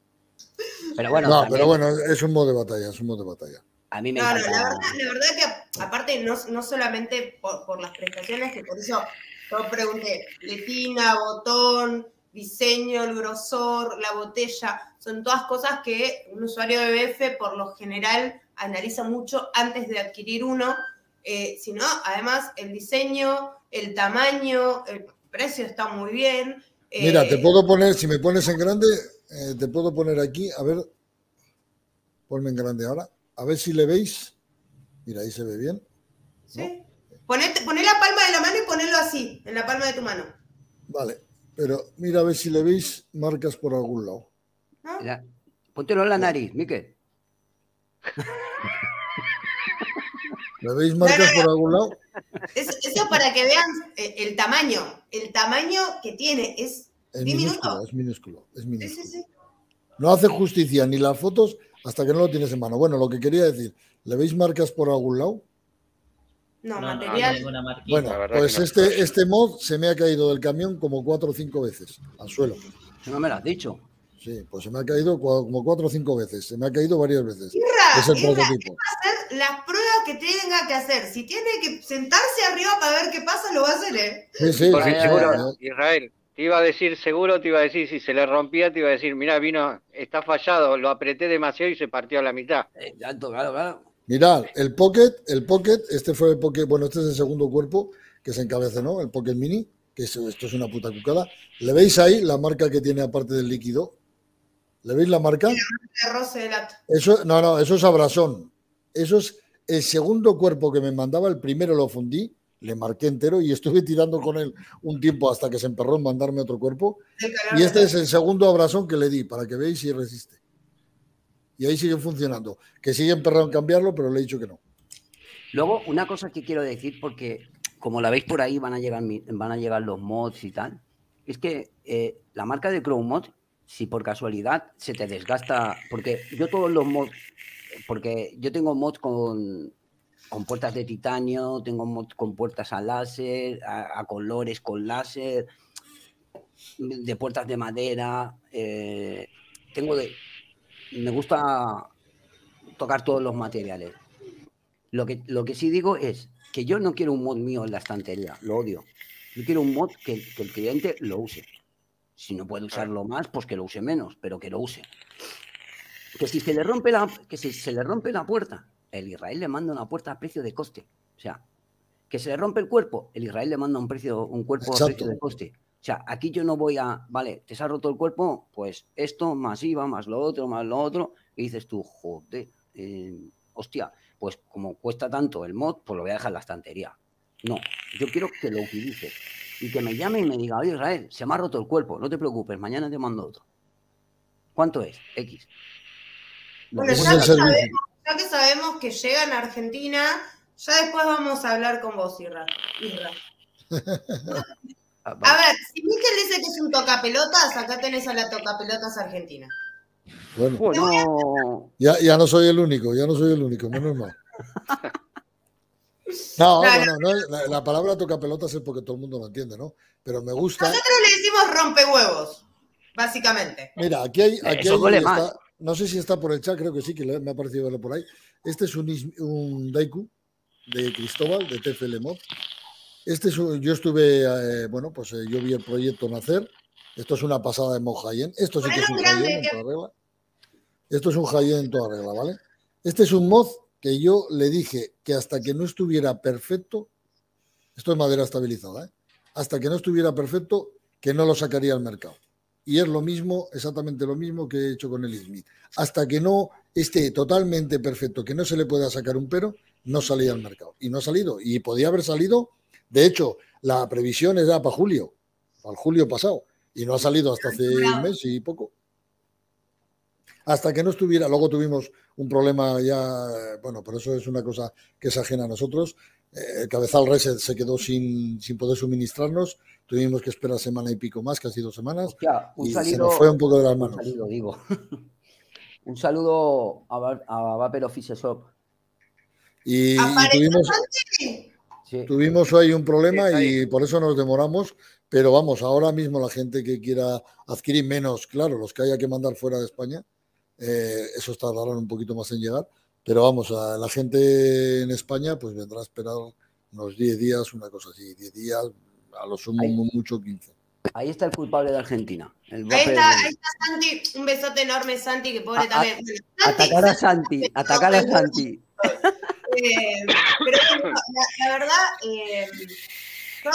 Speaker 3: Pero bueno.
Speaker 2: No, pero bueno, es un modo de batalla, es un modo de batalla.
Speaker 3: A mí me
Speaker 1: la, verdad, que aparte no, no solamente por, por, las prestaciones, que por eso yo pregunté, letina, botón, diseño, el grosor, la botella, son todas cosas que un usuario de BF por lo general analiza mucho antes de adquirir uno, eh, sino además el diseño, el tamaño, el precio está muy bien.
Speaker 2: Mira, te eh, puedo poner, si me pones en grande, eh, te puedo poner aquí, a ver, ponme en grande ahora, a ver si le veis. Mira, ahí se ve bien.
Speaker 1: Sí. Poné, la palma de la mano y ponelo así, en la palma de tu mano.
Speaker 2: Vale, pero mira a ver si le veis marcas por algún lado.
Speaker 3: Póntelo en la nariz, Miquel.
Speaker 2: ¿Le veis marcas por algún lado?
Speaker 1: Eso, para que vean eh, el tamaño, el tamaño que tiene, es,
Speaker 2: diminuto. es minúsculo, es minúsculo. No hace justicia ni las fotos hasta que no lo tienes en mano. Bueno, lo que quería decir, ¿le veis marcas por algún lado?
Speaker 1: No, material.
Speaker 2: bueno, pues este, este mod se me ha caído del camión como cuatro o cinco veces al suelo.
Speaker 3: No me lo has dicho.
Speaker 2: Sí, pues se me ha caído como cuatro o cinco veces. Se me ha caído varias veces.
Speaker 1: es el prototipo. hacer las pruebas que tenga que hacer. Si tiene que sentarse arriba para ver qué pasa, lo va a hacer, ¿eh?
Speaker 2: Sí, sí,
Speaker 5: Porque seguro, Israel, te iba a decir seguro, te iba a decir, si se le rompía, te iba a decir, mira, vino, está fallado, lo apreté demasiado y se partió a la mitad.
Speaker 3: Eh, claro, claro.
Speaker 2: Mirad, el Pocket, el Pocket, este fue el Pocket, bueno, este es el segundo cuerpo que se encabeza, ¿no? El Pocket Mini, que esto es una puta cucada. ¿Le veis ahí la marca que tiene aparte del líquido? ¿Le veis la marca? Eso, no, no, eso es abrasón. Eso es el segundo cuerpo que me mandaba, el primero lo fundí, le marqué entero y estuve tirando con él un tiempo hasta que se emperró en mandarme otro cuerpo. Y este es el segundo abrasón que le di, para que veáis si resiste y ahí sigue funcionando. Que sigue emperrado en cambiarlo, pero le he dicho que no.
Speaker 3: Luego, una cosa que quiero decir, porque como la veis por ahí, van a llegar, van a llegar los mods y tal, es que eh, la marca de Chrome Mod, si por casualidad se te desgasta, porque yo todos los mods, porque yo tengo mods con, con puertas de titanio, tengo mods con puertas a láser, a, colores con láser, de puertas de madera, eh, tengo de, me gusta tocar todos los materiales. Lo que, lo que sí digo es que yo no quiero un mod mío en la estantería, lo odio. Yo quiero un mod que, el cliente lo use. Si no puede usarlo más, pues que lo use menos, pero que lo use. Que si se le rompe la, que si se le rompe la puerta, el Israel le manda una puerta a precio de coste. O sea, que se le rompe el cuerpo, el Israel le manda un precio, un cuerpo a precio de coste. O sea, aquí yo no voy a, vale, te se ha roto el cuerpo, pues esto, más IVA, más lo otro, más lo otro, y dices tú, joder, eh, hostia, pues como cuesta tanto el mod, pues lo voy a dejar en la estantería. No, yo quiero que lo utilices y que me llame y me diga, oye Israel, se me ha roto el cuerpo, no te preocupes, mañana te mando otro. ¿Cuánto es? X.
Speaker 1: Bueno, ya que, sabemos, ya que, sabemos, que llegan a Argentina, ya después vamos a hablar con vos, Irra. Irra. Ah, a ver, si Miguel dice que es un tocapelotas, acá tenés a la tocapelotas argentina.
Speaker 2: Bueno, ya, ya, no soy el único, ya no soy el único, menos mal. No, no, no, la, palabra tocapelotas es porque todo el mundo lo entiende, ¿no? Pero me gusta.
Speaker 1: Nosotros le decimos rompehuevos, básicamente.
Speaker 2: Mira, aquí hay, aquí no sé si está por el chat, creo que sí, que me ha parecido verlo por ahí. Este es un, un Daiku de Cristóbal, de TFL Mod. Este yo estuve, eh, bueno, pues eh, yo vi el proyecto nacer. Esto es una pasada de Mojayen. Esto sí que es un Jayen en toda regla. Esto es un Jayen en toda regla, ¿vale? Este es un mod que yo le dije que hasta que no estuviera perfecto, esto es madera estabilizada, ¿eh? hasta que no estuviera perfecto, que no lo sacaría al mercado. Y es lo mismo, exactamente lo mismo que he hecho con el Smith. Hasta que no esté totalmente perfecto, que no se le pueda sacar un pero, no salía al mercado. Y no ha salido. Y podía haber salido, de hecho, la previsión era para julio, para el julio pasado. Y no ha salido hasta hace un mes y poco. Hasta que no estuviera, luego tuvimos un problema ya, bueno, pero eso es una cosa que es ajena a nosotros. Eh, el cabezal reset se quedó sin, sin poder suministrarnos Tuvimos que esperar semana y pico más, casi dos semanas.
Speaker 3: un
Speaker 2: y
Speaker 3: saludo,
Speaker 2: se nos fue un poco de las manos.
Speaker 3: Un saludo, digo. un saludo a, a Vapor Office Shop.
Speaker 2: Y, y tuvimos, sí. tuvimos ahí un problema y por eso nos demoramos. Pero vamos, ahora mismo la gente que quiera adquirir menos, claro, los que haya que mandar fuera de España, eh, esos tardarán un poquito más en llegar. Pero vamos, a la gente en España pues vendrá a esperar unos 10 días, una cosa así, 10 días, a lo sumo ahí, mucho 15.
Speaker 3: Ahí está el culpable de Argentina.
Speaker 1: ahí, está, ahí, está, Santi, un besote enorme Santi, que pobre a, también.
Speaker 3: A, Santi, atacar a Santi, atacar a Santi.
Speaker 1: Eh, pero la, la verdad, eh, yo,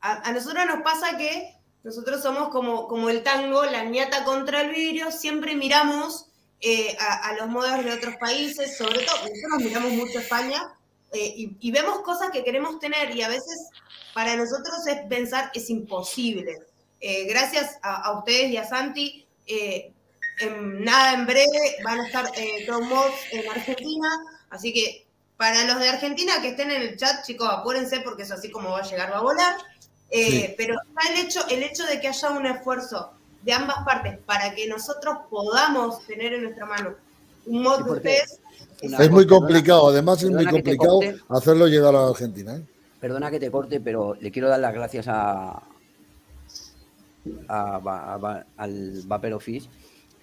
Speaker 1: a, nosotros nos pasa que nosotros somos como, el tango, la ñata contra el vidrio, siempre miramos eh, a, los modos de otros países, sobre todo, nosotros miramos mucho España, eh, y, vemos cosas que queremos tener y a veces para nosotros es pensar es imposible. Eh, gracias a, ustedes y a Santi, en, nada en breve van a estar eh, en Argentina, así que para los de Argentina que estén en el chat, chicos, apúrense porque es así como va a llegar, va a volar. Eh, sí. Pero está el hecho, el hecho de que haya un esfuerzo de ambas partes para que nosotros podamos tener en nuestra mano un mod de ustedes.
Speaker 2: Es muy complicado, además es muy complicado hacerlo llegar a Argentina. ¿eh?
Speaker 3: Perdona que te corte, pero le quiero dar las gracias a, a, a, al Vapor Office.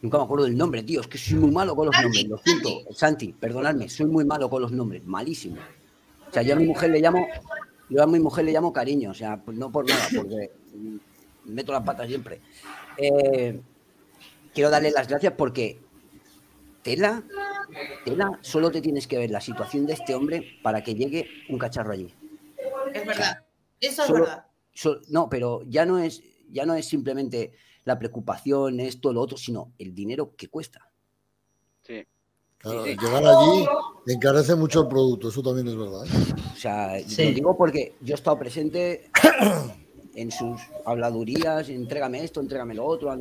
Speaker 3: Nunca me acuerdo del nombre, tío. Es que soy muy malo con los
Speaker 1: Santi,
Speaker 3: nombres, lo siento. Santi, perdonadme, soy muy malo con los nombres, malísimo. O sea, yo a mi mujer le llamo, yo a mi mujer le llamo cariño, o sea, no por nada, porque meto las patas siempre. Eh, quiero darle las gracias porque tela, tela, solo te tienes que ver la situación de este hombre para que llegue un cacharro allí.
Speaker 1: Es verdad, eso es solo, verdad.
Speaker 3: Solo, no, pero ya no es, ya no es simplemente la preocupación, esto, lo otro, sino el dinero que cuesta.
Speaker 2: Claro, sí, sí. llegar allí encarece mucho el producto, eso también es verdad. ¿eh?
Speaker 3: O sea, sí. lo digo porque yo he estado presente en sus habladurías, entrégame esto, entrégame lo otro,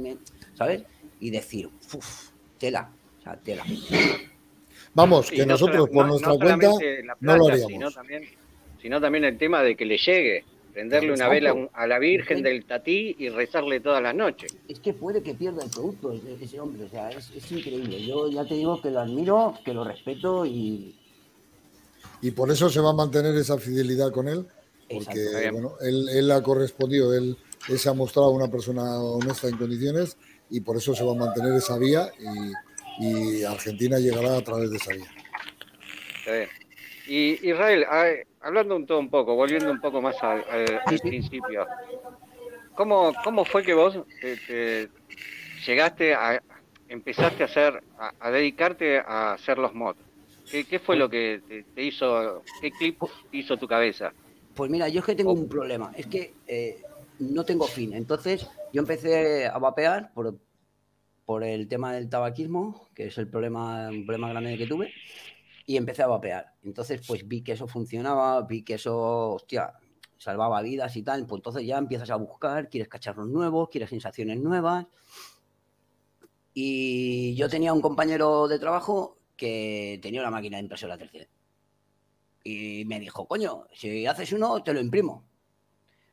Speaker 3: ¿sabes? Y decir, uff, tela, o sea, tela.
Speaker 2: Vamos, que no nosotros por no, nuestra no cuenta
Speaker 5: plata,
Speaker 2: no lo haríamos.
Speaker 5: Sino también, sino también el tema de que le llegue, prenderle una vela a la Virgen del Tatí y rezarle todas las noches.
Speaker 3: Es que puede que pierda el producto ese hombre, o sea, es, es increíble. Yo ya te digo que lo admiro, que lo respeto y...
Speaker 2: Y por eso se va a mantener esa fidelidad con él, porque bueno, él, él, ha correspondido, él, él, se ha mostrado una persona honesta en condiciones y por eso se va a mantener esa vía y, y Argentina llegará a través de esa vía.
Speaker 5: Y Israel, hablando un, todo un poco, volviendo un poco más al, al, al principio, ¿cómo, ¿cómo fue que vos te, te llegaste a, empezaste a hacer, a, a, dedicarte a hacer los mods? ¿Qué, ¿Qué, fue lo que te, te, hizo, qué clip hizo tu cabeza?
Speaker 3: Pues mira, yo es que tengo un problema, es que eh, no tengo fin. Entonces, yo empecé a vapear por, por el tema del tabaquismo, que es el problema, un problema grande que tuve, y empecé a vapear. Entonces, pues vi que eso funcionaba, vi que eso, hostia, salvaba vidas y tal. Pues entonces ya empiezas a buscar, quieres cacharros nuevos, quieres sensaciones nuevas. Y yo tenía un compañero de trabajo que tenía una máquina de impresora 3D. Y me dijo, coño, si haces uno, te lo imprimo.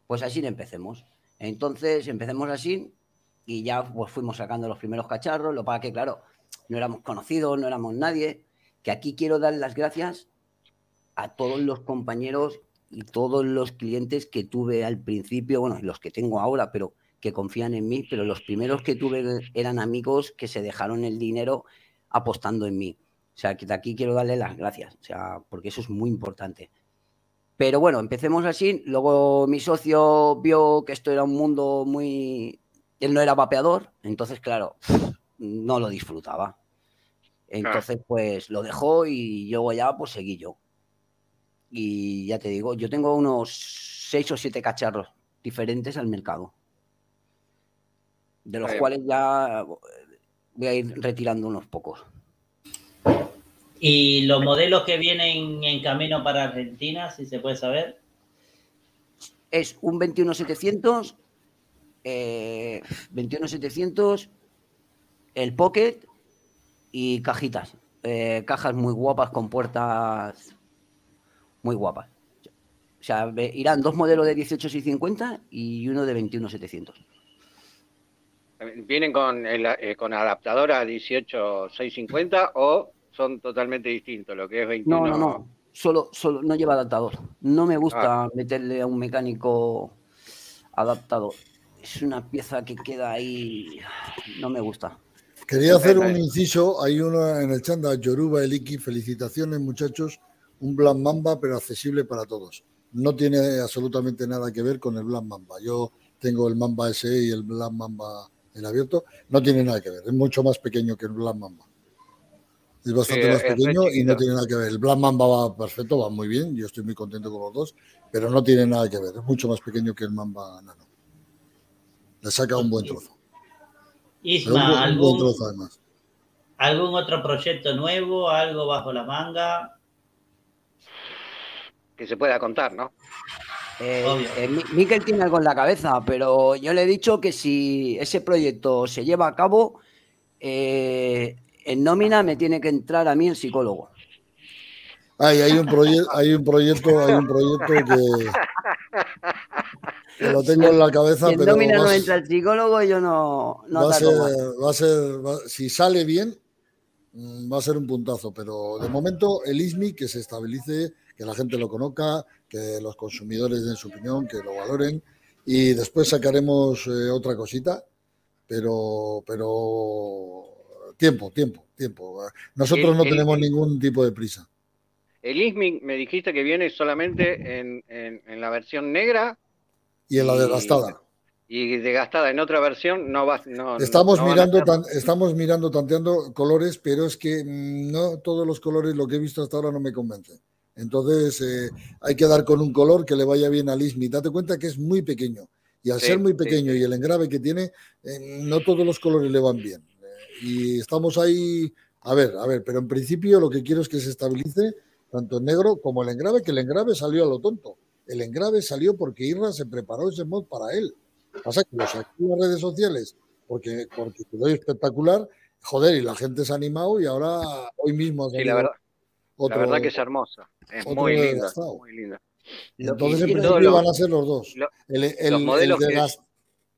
Speaker 3: Pues así empecemos. Entonces empecemos así y ya pues fuimos sacando los primeros cacharros. Lo para que, claro, no éramos conocidos, no éramos nadie. Que aquí quiero dar las gracias a todos los compañeros y todos los clientes que tuve al principio, bueno, los que tengo ahora, pero que confían en mí, pero los primeros que tuve eran amigos que se dejaron el dinero apostando en mí. O sea, que de aquí quiero darle las gracias, o sea, porque eso es muy importante. Pero bueno, empecemos así. Luego mi socio vio que esto era un mundo muy... Él no era vapeador, entonces, claro, no lo disfrutaba. Entonces, pues lo dejó y yo ya, pues seguí yo. Y ya te digo, yo tengo unos seis o siete cacharros diferentes al mercado. de los cuales ya voy a ir retirando unos pocos.
Speaker 4: Y los modelos que vienen en camino para Argentina, si se puede saber.
Speaker 3: Es un 21700, eh, 21700, el Pocket y cajitas. Eh, cajas muy guapas con puertas muy guapas. O sea, irán dos modelos de 18650 y uno de 21700.
Speaker 5: ¿Vienen con, el, eh, con adaptador a 18650 o son totalmente distintos? Lo que es 21.
Speaker 3: No, no, no. Solo, solo no lleva adaptador. No me gusta meterle a un mecánico adaptador. Es una pieza que queda ahí. No me gusta.
Speaker 2: Quería hacer un inciso. Hay uno en el chanda, Yoruba Eliki. Felicitaciones, muchachos. Un Black Mamba, pero accesible para todos. No tiene absolutamente nada que ver con el Black Mamba. Yo tengo el Mamba SE y el Black Mamba en abierto. No tiene nada que ver. Es mucho más pequeño que el Black Mamba. Es bastante
Speaker 5: Sí,
Speaker 2: más
Speaker 5: es
Speaker 2: pequeño y no tiene nada que ver. El Black Mamba va perfecto, va muy bien. Yo estoy muy contento con los dos, pero no tiene nada que ver. Es mucho más pequeño que el Mamba Nano. Le saca un buen trozo.
Speaker 4: Isma, ¿algún. ¿algún otro proyecto nuevo? ¿Algo bajo la manga?
Speaker 5: Que se pueda contar, ¿no?
Speaker 3: Eh,
Speaker 4: Obvio.
Speaker 3: eh, Mi- Miquel tiene algo en la cabeza, pero yo le he dicho que si ese proyecto se lleva a cabo, eh, en nómina me tiene que entrar a mí el psicólogo.
Speaker 2: Hay, hay un proyecto, hay un proyecto, hay un proyecto que lo tengo en la cabeza,
Speaker 3: Si
Speaker 2: pero
Speaker 3: nómina
Speaker 2: va,
Speaker 3: no entra el psicólogo, yo no, no
Speaker 2: va a ser, va a ser, va- si sale bien, mm, va a ser un puntazo. Pero de momento el ISMI que se estabilice, que la gente lo conozca, que los consumidores den su opinión, que lo valoren y después sacaremos eh, otra cosita, pero, pero tiempo, tiempo, tiempo. Nosotros
Speaker 5: El-
Speaker 2: no
Speaker 5: el-
Speaker 2: tenemos ningún tipo de prisa.
Speaker 5: El ISMIC me dijiste que viene solamente en, en- en la versión negra
Speaker 2: Y en la desgastada.
Speaker 5: y desgastada en otra versión no va no,
Speaker 2: Estamos
Speaker 5: no
Speaker 2: mirando, tan- estamos mirando, tanteando colores, pero es que no todos los colores, lo que he visto hasta ahora no me convencen. Entonces eh, hay que dar con un color que le vaya bien al ISMI. Date cuenta que es muy pequeño. Y al
Speaker 5: Sí,
Speaker 2: ser muy
Speaker 5: sí,
Speaker 2: pequeño
Speaker 5: sí.
Speaker 2: y el engrave que tiene, eh, no todos los colores le van bien. Eh, y estamos ahí, a ver, a ver, pero en principio lo que quiero es que se estabilice tanto el negro como el engrave, que el engrave salió a lo tonto. El engrave salió porque Irra se preparó ese mod para él. Pasa que lo saqué en las redes sociales porque, porque quedó espectacular. Joder, y la gente se ha animado y ahora hoy mismo
Speaker 5: Sí, la verdad,
Speaker 2: otro.
Speaker 5: la verdad que es hermosa. Es muy linda,
Speaker 2: desgastado.
Speaker 5: muy linda.
Speaker 3: Que
Speaker 2: Entonces, en principio
Speaker 5: lo-
Speaker 2: van a ser los dos.
Speaker 5: lo-
Speaker 2: el, el- el
Speaker 5: modelos que-
Speaker 2: desgas-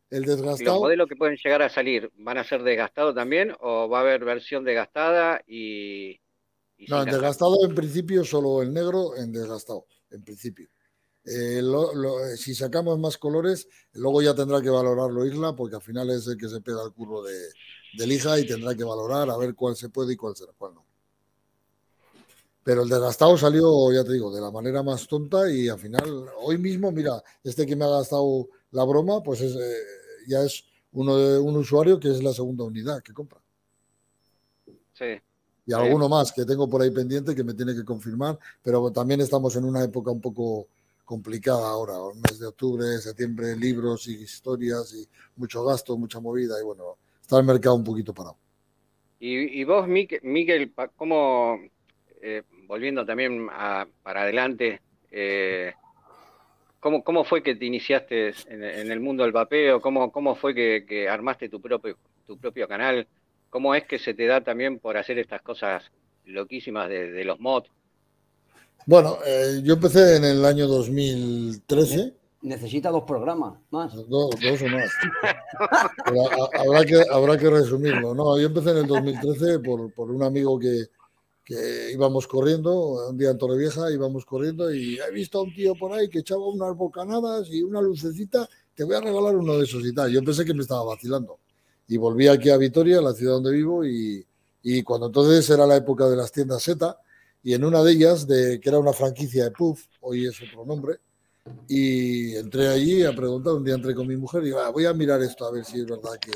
Speaker 2: el
Speaker 5: ¿Y los
Speaker 2: desgastado.
Speaker 5: modelos que pueden llegar a salir van a ser desgastados también o va a haber versión desgastada y, y
Speaker 2: No, en desgastado en principio solo el negro en desgastado, en principio. Eh, lo- lo- eh, si sacamos más colores, luego ya tendrá que valorarlo Isla, porque al final es el que se pega el curro de, de lija y tendrá que valorar a ver cuál se puede y cuál será, cuál no. Pero el desgastado salió, ya te digo, de la manera más tonta y al final, hoy mismo, mira, este que me ha gastado la broma, pues es, eh, ya es uno de un usuario que es la segunda unidad que compra.
Speaker 5: Sí.
Speaker 2: Y
Speaker 5: Sí.
Speaker 2: alguno más que tengo por ahí pendiente que me tiene que confirmar, pero también estamos en una época un poco complicada ahora, el mes de octubre, septiembre, libros y historias y mucho gasto, mucha movida y bueno, está el mercado un poquito parado.
Speaker 5: Y, vos, Miguel, ¿cómo, eh, volviendo también para adelante, eh, ¿cómo, cómo fue que te iniciaste en, el mundo del vapeo? ¿Cómo, cómo fue que, armaste tu propio, tu propio canal? ¿Cómo es que se te da también por hacer estas cosas loquísimas de los mods?
Speaker 2: Bueno, eh, yo empecé en el año 2013,
Speaker 3: Necesita dos programas más.
Speaker 2: dos, dos o más. Pero ha- habrá, que, habrá que resumirlo. No, yo empecé en el 2013 por, por un amigo que, que íbamos corriendo, un día en Torrevieja íbamos corriendo y he visto a un tío por ahí que echaba unas bocanadas y una lucecita, te voy a regalar uno de esos y tal. Yo pensé que me estaba vacilando. Y volví aquí a Vitoria, la ciudad donde vivo, y, y cuando entonces era la época de las tiendas Z, y en una de ellas, de, que era una franquicia de Puff, hoy es otro nombre, y entré allí a preguntar, un día entré con mi mujer y "Ah, voy a mirar esto a ver si es verdad que...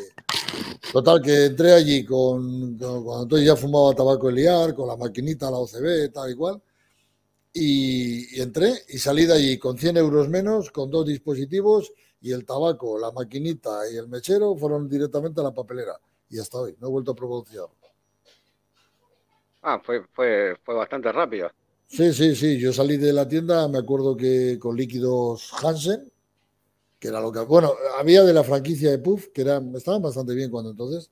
Speaker 2: Total, que entré allí con, cuando entonces ya fumaba tabaco liar, con la maquinita, la OCB, tal y cual, y, y entré y salí de allí con 100 euros menos, con dos dispositivos y el tabaco, la maquinita y el mechero fueron directamente a la papelera. Y hasta hoy, no he vuelto a pronunciar.
Speaker 5: Ah, fue, fue, fue bastante rápido.
Speaker 2: Sí, sí, sí. Yo salí de la tienda, me acuerdo que con líquidos Hansen, que era lo que. Bueno, había de la franquicia de Puff, que eran, estaban bastante bien cuando entonces.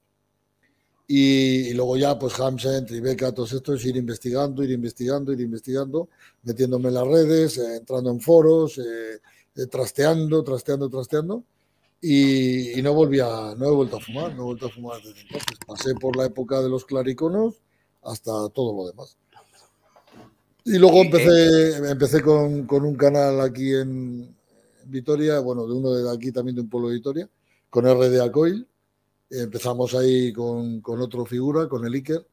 Speaker 2: Y, y luego ya, pues Hansen, Tribeca, todos estos, ir investigando, ir investigando, ir investigando, metiéndome en las redes, eh, entrando en foros, eh, eh, trasteando, trasteando, trasteando. Y, y no volví a, no he vuelto a fumar, no he vuelto a fumar desde entonces. Pasé por la época de los clariconos hasta todo lo demás. Y luego empecé, empecé con, con un canal aquí en Vitoria, bueno, de uno de aquí también de un pueblo de Vitoria, con RDA Coil. Empezamos ahí con, con otro figura, con el Iker,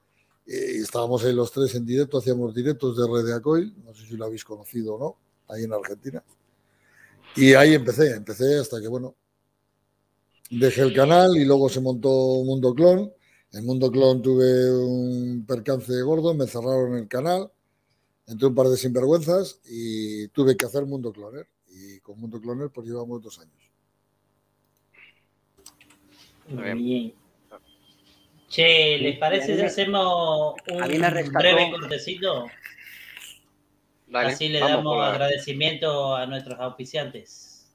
Speaker 2: y estábamos ahí los tres en directo, hacíamos directos de RDA Coil, no sé si lo habéis conocido o no, ahí en Argentina. Y ahí empecé, empecé hasta que, bueno, dejé el canal y luego se montó Mundo Clon. En Mundo Clon tuve un percance gordo, me cerraron el canal, entré un par de sinvergüenzas y tuve que hacer Mundo Cloner. Y con Mundo Cloner pues llevamos dos años.
Speaker 4: Muy
Speaker 5: Bien.
Speaker 4: Che, ¿les parece si hacemos un breve cortecito?
Speaker 5: Dale,
Speaker 4: Así le damos
Speaker 5: la-
Speaker 4: agradecimiento a nuestros auspiciantes.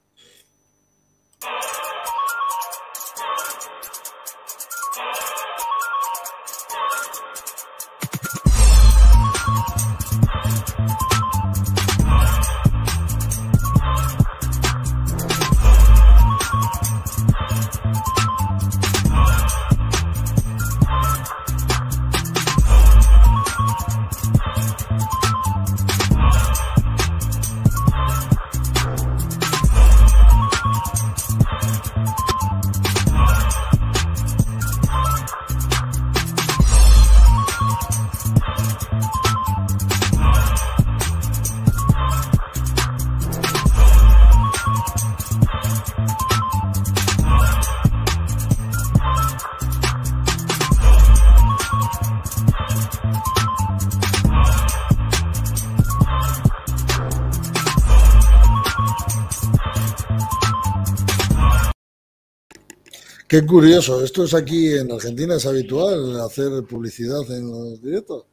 Speaker 2: Qué curioso, esto es aquí en Argentina, es habitual hacer publicidad en los directos.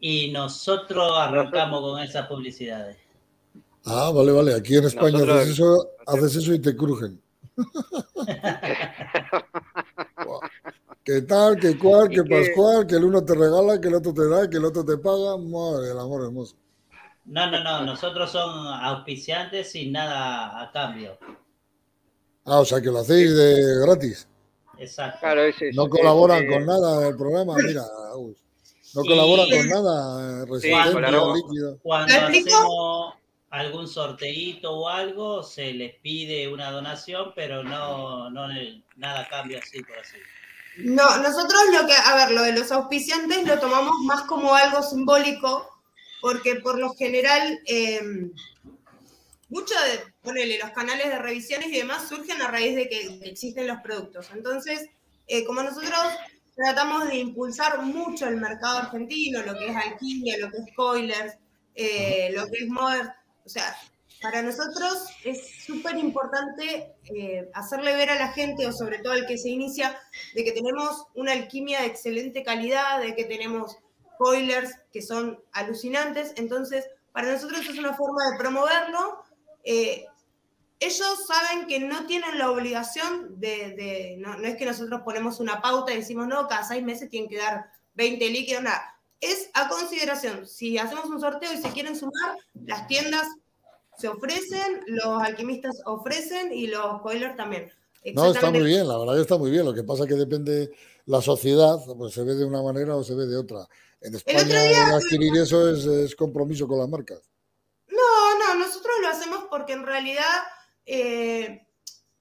Speaker 4: Y nosotros arrancamos con esas publicidades.
Speaker 2: Ah, vale, vale, aquí en España
Speaker 5: Nosotros-
Speaker 2: haces eso, haces eso y te crujen. ¿Qué tal? ¿Qué cual? ¿Qué pascual? Que el uno te regala, que el otro te da, que el otro te paga. Madre del amor hermoso.
Speaker 4: No, no, no, nosotros son auspiciantes sin nada a cambio.
Speaker 2: Ah, o sea que lo hacéis de gratis.
Speaker 4: Exacto.
Speaker 5: Claro, es-
Speaker 2: No colaboran con nada del programa, mira, Agus. No colaboran con nada,
Speaker 5: colaboran.
Speaker 2: líquido.
Speaker 4: Cuando hacemos algún sorteíto o algo, se les pide una donación, pero no, no nada a cambio así por así.
Speaker 1: No, nosotros lo que, a ver, lo de los auspiciantes lo tomamos más como algo simbólico, porque por lo general, eh, mucho de, los canales de revisiones y demás surgen a raíz de que, existen los productos. Entonces, eh, como nosotros tratamos de impulsar mucho el mercado argentino, lo que es alquimia, lo que es spoilers, eh, lo que es modern, o sea, para nosotros es súper importante eh, hacerle ver a la gente, o sobre todo al que se inicia, de que tenemos una alquimia de excelente calidad, de que tenemos spoilers que son alucinantes. Entonces, para nosotros es una forma de promoverlo. Eh, ellos saben que no tienen la obligación de, de- no, no es que nosotros ponemos una pauta y decimos, no, cada seis meses tienen que dar 20 líquidos, nada. Es a consideración. Si hacemos un sorteo y se quieren sumar, las tiendas se ofrecen, los alquimistas ofrecen y los spoilers también.
Speaker 2: No, está muy bien, la verdad que está muy bien. Lo que pasa es que depende la sociedad, pues se ve de una manera o se ve de otra. En España
Speaker 1: día-
Speaker 2: adquirir eso es, es compromiso con las marcas.
Speaker 1: No, no, nosotros lo hacemos porque en realidad eh,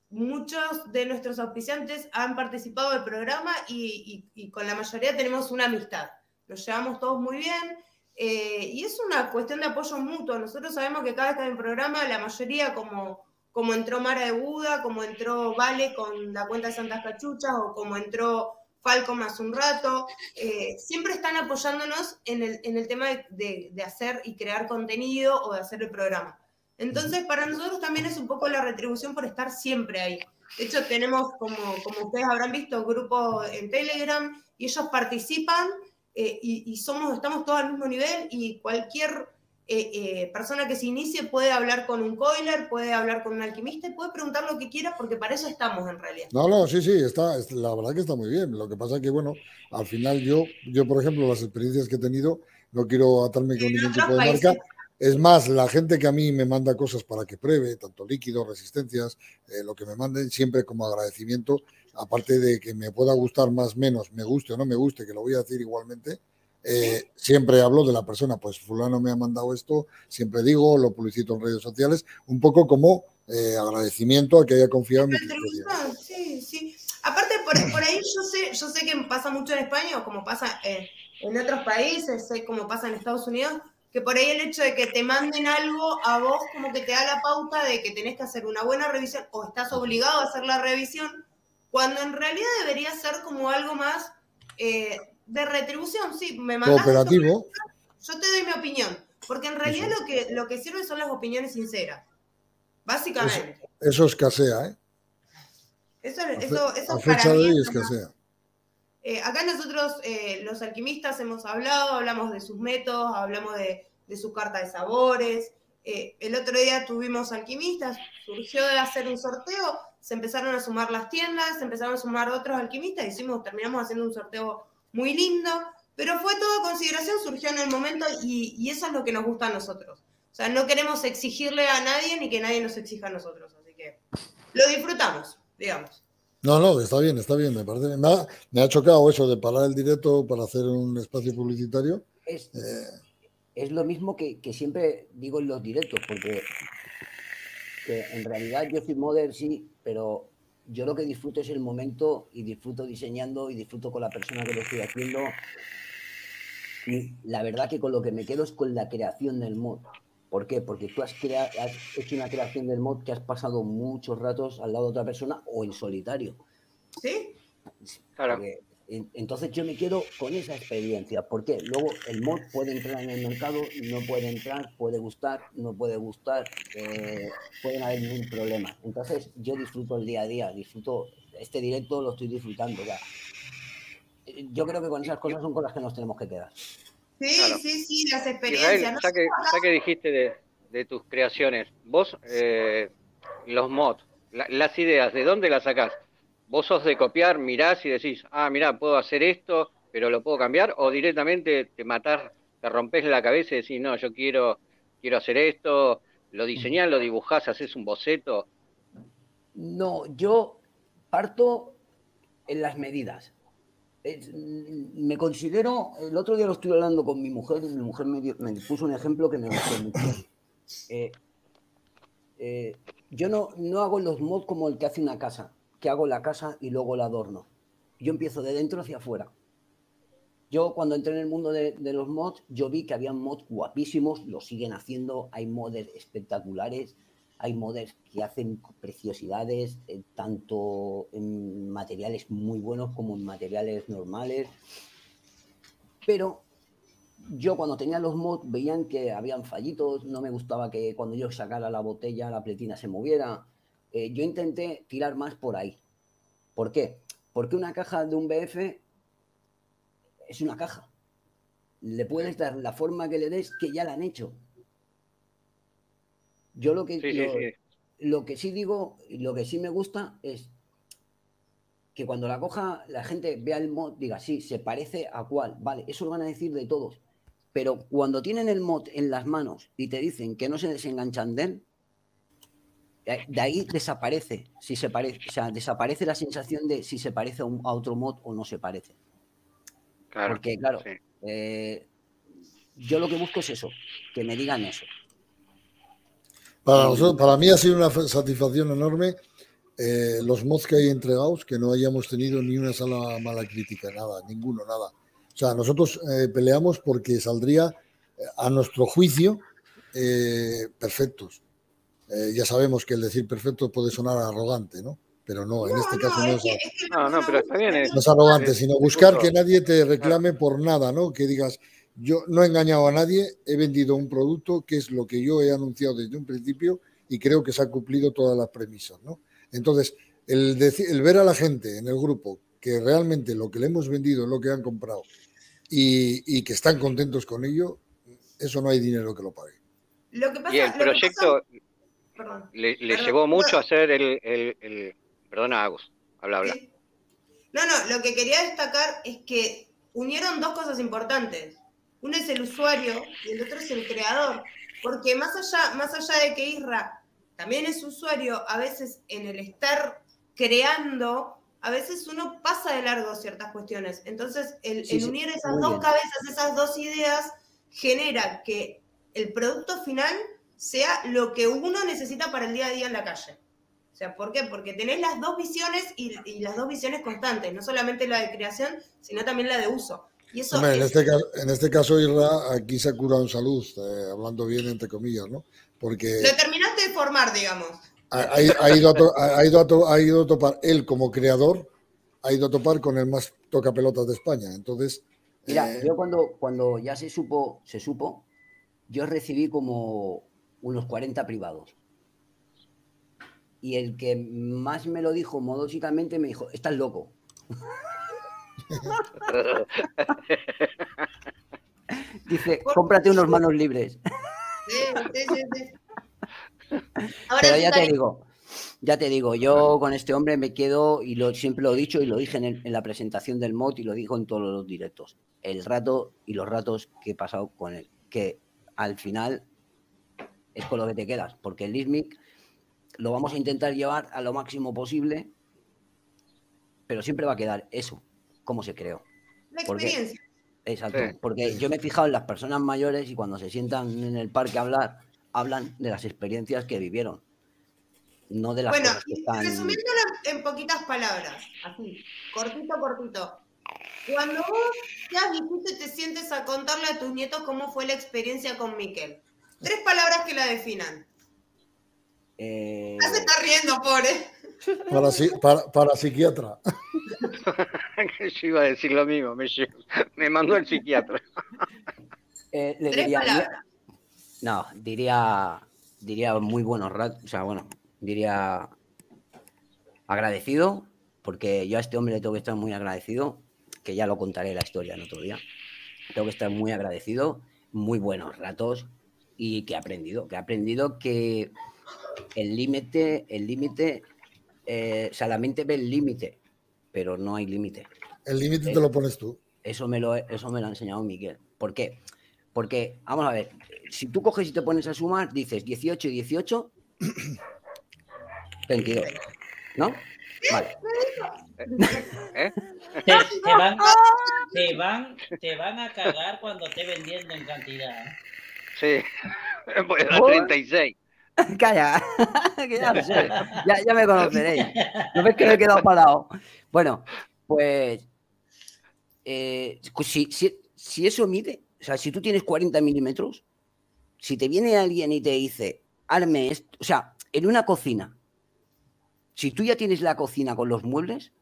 Speaker 1: muchos de nuestros auspiciantes han participado del programa y con la mayoría tenemos una amistad. Nos llevamos todos muy bien eh, y es una cuestión de apoyo mutuo. Nosotros sabemos que cada vez que hay un programa, la mayoría, como, como entró Mara de Buda, como entró Vale con la cuenta de Santas Cachuchas o como entró Falcom hace un rato, eh, siempre están apoyándonos en el, en el tema de, de- de hacer y crear contenido o de hacer el programa. Entonces, para nosotros también es un poco la retribución por estar siempre ahí. De hecho, tenemos, como, como ustedes habrán visto, grupos en Telegram y ellos participan eh, y, y, somos, estamos todos al mismo nivel y cualquier eh, eh, persona que se inicie puede hablar con un coiler, puede hablar con un alquimista y puede preguntar lo que quiera porque para eso estamos en realidad.
Speaker 2: No, no, sí, sí, está, la verdad que está muy bien. Lo que pasa es que, bueno, al final yo, yo por ejemplo, las experiencias que he tenido, no quiero atarme con ningún tipo de marca. Es más, la gente que a mí me manda cosas para que pruebe, tanto líquidos, resistencias, eh, lo que me manden, siempre como agradecimiento, aparte de que me pueda gustar más, menos, me guste o no me guste, que lo voy a decir igualmente, eh, siempre hablo de la persona, pues fulano me ha mandado esto, siempre digo, lo publicito en redes sociales, un poco como eh, agradecimiento a que haya confiado en mi
Speaker 1: Sí, sí. Aparte, por, por, ahí yo sé, yo sé que pasa mucho en España, o como pasa en otros países, sé como pasa en Estados Unidos, que por ahí el hecho de que te manden algo a vos como que te da la pauta de que tenés que hacer una buena revisión o estás obligado a hacer la revisión, cuando en realidad debería ser como algo más eh, de retribución. Sí, me mandas
Speaker 2: Cooperativo.
Speaker 1: yo te doy mi opinión, porque en realidad lo que, lo que sirve son las opiniones sinceras, básicamente.
Speaker 2: Eso, eso escasea, ¿eh?
Speaker 1: Eso, eso, eso
Speaker 2: a fecha de hoy escasea.
Speaker 1: Eh, acá nosotros, eh, los alquimistas, hemos hablado, hablamos de sus métodos, hablamos de, de su carta de sabores. Eh, el otro día tuvimos alquimistas, surgió de hacer un sorteo, se empezaron a sumar las tiendas, se empezaron a sumar otros alquimistas, hicimos, terminamos haciendo un sorteo muy lindo, pero fue todo consideración, surgió en el momento y, y eso es lo que nos gusta a nosotros. O sea, no queremos exigirle a nadie ni que nadie nos exija a nosotros, así que lo disfrutamos, digamos.
Speaker 2: No, no, está bien, está bien, me parece bien. Me ha, me ha chocado eso de parar el directo para hacer un espacio publicitario.
Speaker 3: Es, eh, es lo mismo que, que, siempre digo en los directos, porque en realidad yo soy modder, sí, pero yo lo que disfruto es el momento y disfruto diseñando y disfruto con la persona que lo estoy haciendo. Y la verdad que con lo que me quedo es con la creación del mod. ¿Por qué? Porque tú has, crea has hecho una creación del mod que has pasado muchos ratos al lado de otra persona o en solitario.
Speaker 1: ¿Sí?
Speaker 5: Claro.
Speaker 3: Porque, entonces yo me quedo con esa experiencia. ¿Por qué? Luego el mod puede entrar en el mercado, no puede entrar, puede gustar, no puede gustar, eh, pueden haber ningún problema. Entonces yo disfruto el día a día, disfruto este directo, lo estoy disfrutando ya. Yo creo que con esas cosas son con las que nos tenemos que quedar.
Speaker 1: Sí, claro. sí, sí, las experiencias.
Speaker 5: Israel, ¿no? ya, que, ya que dijiste de, de, tus creaciones, vos, eh, los mods, la, las ideas, ¿de dónde las sacás? ¿Vos sos de copiar, mirás y decís, ah, mirá, puedo hacer esto, pero lo puedo cambiar? ¿O directamente te matás, te rompes la cabeza y decís, no, yo quiero, quiero hacer esto, lo diseñás, lo dibujás, haces un boceto?
Speaker 3: No, yo parto en las medidas me considero, el otro día lo estuve hablando con mi mujer y mi mujer me, me puso un ejemplo que me gustó mucho. Eh, eh, yo no, no hago los mods como el que hace una casa, hago la casa y luego la adorno. Yo empiezo de dentro hacia afuera. Yo cuando entré en el mundo de, los mods, yo vi que había mods guapísimos, lo siguen haciendo, hay mods espectaculares, hay modders que hacen preciosidades, eh, tanto en materiales muy buenos como en materiales normales. Pero yo cuando tenía los mods veían que habían fallitos, no me gustaba que cuando yo sacara la botella la pletina se moviera. Eh, yo intenté tirar más por ahí. ¿Por qué? Porque una caja de un BF es una caja. Le puedes dar la forma que le des que ya la han hecho. Yo lo que,
Speaker 5: Sí,
Speaker 3: lo,
Speaker 5: sí, sí.
Speaker 3: lo que sí digo, lo que sí me gusta es que cuando la coja la gente vea el mod, diga, sí, se parece a cuál, vale, eso lo van a decir de todos. Pero cuando tienen el mod en las manos y te dicen que no se desenganchan de él, de ahí desaparece, si se parece, o sea, desaparece la sensación de si se parece a, un- a otro mod o no se parece.
Speaker 5: Claro.
Speaker 3: Porque, claro,
Speaker 5: sí.
Speaker 3: eh, yo lo que busco es eso, que me digan eso.
Speaker 2: Para, nosotros, para mí ha sido una satisfacción enorme eh, los mods que hay entregados, que no hayamos tenido ni una sola mala crítica, nada, ninguno, nada. O sea, nosotros eh, peleamos porque saldría a nuestro juicio eh, perfectos. Eh, ya sabemos que el decir perfecto puede sonar arrogante, ¿no? Pero no, en
Speaker 1: No,
Speaker 2: este
Speaker 1: no,
Speaker 2: caso no
Speaker 1: es
Speaker 5: No, no, pero está bien. Es,
Speaker 2: no es arrogante, sino buscar que nadie te reclame por nada, ¿no? Que digas, Yo no he engañado a nadie, he vendido un producto que es lo que yo he anunciado desde un principio y creo que se han cumplido todas las premisas, ¿no? Entonces, el, el ver a la gente en el grupo que realmente lo que le hemos vendido es lo que han comprado y, que están contentos con ello, eso no hay dinero que lo pague.
Speaker 5: Lo que pasa, y el proyecto le, llevó mucho a hacer el, el, Perdona, Agus, habla, habla.
Speaker 1: No, no, lo que quería destacar es que unieron dos cosas importantes. Uno es el usuario y el otro es el creador. Porque más allá, más allá de que Isra también es usuario, a veces en el estar creando a veces uno pasa de largo ciertas cuestiones. Entonces, el, unir esas dos cabezas, esas dos ideas, genera que el producto final sea lo que uno necesita para el día a día en la calle. O sea, ¿por qué? Porque tenés las dos visiones y, las dos visiones constantes, no solamente la de creación, sino también la de uso. Y eso
Speaker 2: en, este caso, en este caso, Irra, aquí se ha curado en salud, eh, hablando bien entre comillas, ¿no? Porque...
Speaker 1: Lo terminaste de formar, digamos
Speaker 2: ha, ido a ido ha ido a topar, él como creador, ha ido a topar con el más toca pelotas de España. Entonces.
Speaker 3: Mira, eh, yo cuando, cuando ya se supo, se supo, yo recibí como unos 40 privados. Y el que más me lo dijo modosicamente me dijo, estás loco. Dice, cómprate unos manos libres. Sí, sí, sí. Pero ya te digo, ya te digo, yo con este hombre me quedo, y lo, siempre lo he dicho y lo dije en, la presentación del MOT y lo digo en todos los directos, el rato y los ratos que he pasado con él, que al final es con lo que te quedas, porque el ISMIC lo vamos a intentar llevar a lo máximo posible, pero siempre va a quedar eso, como se creó.
Speaker 1: La experiencia.
Speaker 3: exacto, porque yo me he fijado en las personas mayores y cuando se sientan en el parque a hablar, hablan de las experiencias que vivieron, no de las
Speaker 1: bueno, cosas que están... resumiéndolo en poquitas palabras, así, cortito, cortito. Cuando vos ya dijiste te sientes a contarle a tus nietos cómo fue la experiencia con Miquel. Tres palabras que la definan.
Speaker 3: Eh...
Speaker 1: Ya se está riendo, pobre.
Speaker 2: Para, para, psiquiatra.
Speaker 5: Yo iba a decir lo mismo, me, me mandó el psiquiatra.
Speaker 3: Eh, Tres palabras. No, diría, diría muy buenos ratos, o sea, bueno, diría agradecido, porque yo a este hombre le tengo que estar muy agradecido, que ya lo contaré la historia en otro día. Tengo que estar muy agradecido, muy buenos ratos y que he aprendido, que he aprendido que el límite, el límite, eh, solamente ve el límite, pero no hay límite.
Speaker 2: El límite te lo pones tú.
Speaker 3: Eso me lo, eso me lo ha enseñado Miguel. ¿Por qué? Porque, vamos a ver, si tú coges y te pones a sumar, dices 18 y 18, 22. ¿No? Vale.
Speaker 4: ¿Eh? Te, van, te, van, te, van, a cagar cuando esté vendiendo en cantidad.
Speaker 5: Sí, pues a 36.
Speaker 3: Calla, ya, ya, me conoceréis. No ves que me he quedado parado. Bueno, pues eh, si, si, si, eso mide, o sea, si tú tienes 40 milímetros, si te viene alguien y te dice, arme esto, o sea, en una cocina, si tú ya tienes la cocina con los muebles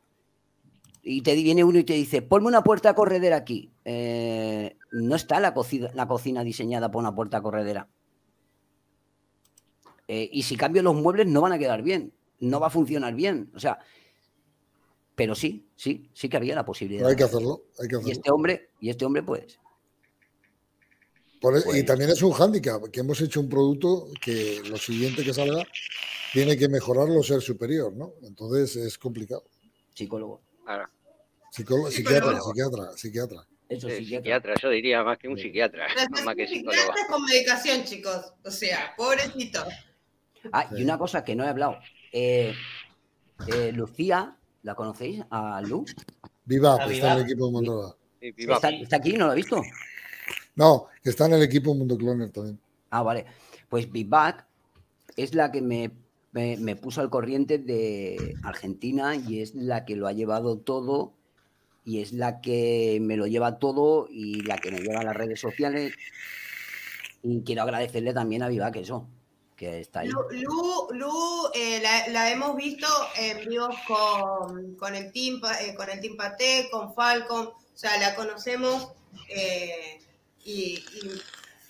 Speaker 3: y te viene uno y te dice, ponme una puerta corredera aquí, eh, no está la cocina, la cocina diseñada por una puerta corredera. Eh, y si cambio los muebles no van a quedar bien, no va a funcionar bien. O sea, pero sí, sí, sí que había la posibilidad.
Speaker 2: hay que hacerlo, hay que hacerlo.
Speaker 3: Y este hombre, y este hombre, pues,
Speaker 2: e, y pues también es un hándicap, que hemos hecho un producto que lo siguiente que salga tiene que mejorarlo, ser superior, ¿no? Entonces es complicado.
Speaker 3: Psicólogo.
Speaker 2: psiquiatra, psiquiatra, psiquiatra.
Speaker 5: Eso, psiquiatra. yo diría más que un psiquiatra, más que psicólogo.
Speaker 1: con medicación, chicos. O sea, pobrecito.
Speaker 3: Ah, y una cosa que no he hablado. Eh, eh, Lucía, ¿la conocéis? ¿A Lu?
Speaker 2: Viva, está en el equipo de Monroa.
Speaker 3: ¿Está, ¿Está, aquí? ¿No lo ha visto?
Speaker 2: No, está en el equipo Mundo Cloner también.
Speaker 3: Ah, vale. Pues Big es la que me, me, puso al corriente de Argentina y es la que lo ha llevado todo y es la que me lo lleva todo y la que me lleva a las redes sociales. Y quiero agradecerle también a Vivac eso, que está ahí.
Speaker 1: Lu, eh, la, hemos visto en vivos con, el team, eh, con el Team Pate, con Falcon, o sea, la conocemos. Eh, Y,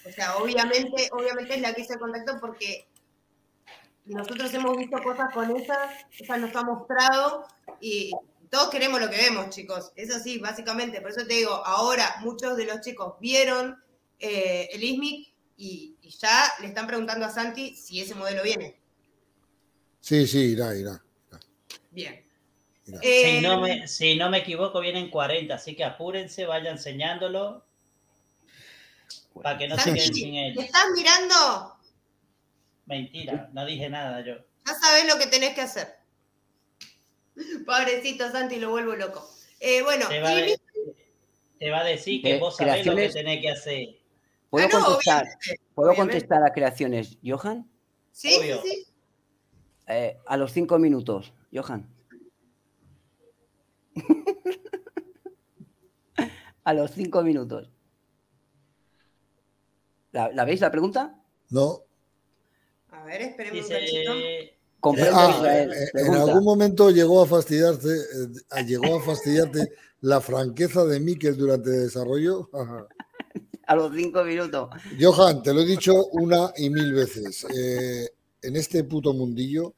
Speaker 1: o sea, obviamente, obviamente es la que hice el contacto porque nosotros hemos visto cosas con ella, ella nos ha mostrado y todos queremos lo que vemos, chicos. Eso sí, básicamente. Por eso te digo, ahora muchos de los chicos vieron eh, el ISMIC y, y ya le están preguntando a Santi si ese modelo viene.
Speaker 2: Sí, sí, irá, irá. irá.
Speaker 1: Bien. Eh,
Speaker 4: Si no, me, si no me equivoco, vienen 40, así que apúrense, vayan enseñándolo para que no se queden sin
Speaker 1: ¿me
Speaker 4: él.
Speaker 1: estás mirando?
Speaker 4: Mentira, no dije nada yo.
Speaker 1: Ya sabes lo que tenés que hacer. Pobrecito Santi, lo vuelvo loco. Eh, bueno,
Speaker 4: Te va, a
Speaker 1: y
Speaker 4: de- te va a decir que
Speaker 3: Eh,
Speaker 4: vos sabés lo que tenés que hacer.
Speaker 3: ¿Puedo
Speaker 1: Ah, no,
Speaker 3: contestar?
Speaker 1: obviamente,
Speaker 3: ¿Puedo
Speaker 1: obviamente.
Speaker 3: contestar a creaciones, Johan?
Speaker 1: Sí, sí,
Speaker 4: Obvio.
Speaker 1: sí.
Speaker 3: Eh, a los cinco minutos, Johan. a los cinco minutos. ¿La, la veis la pregunta?
Speaker 2: No.
Speaker 1: A ver, esperemos un cachito.
Speaker 3: Comprendo
Speaker 2: Ah,
Speaker 3: Israel.
Speaker 2: eh, en
Speaker 3: Pregunta.
Speaker 2: algún momento llegó a fastidiarte, eh, llegó a fastidiarte la franqueza de Mikel durante el desarrollo. Ajá.
Speaker 3: A los cinco minutos.
Speaker 2: Johan, te lo he dicho una y mil veces. eh, en este puto mundillo,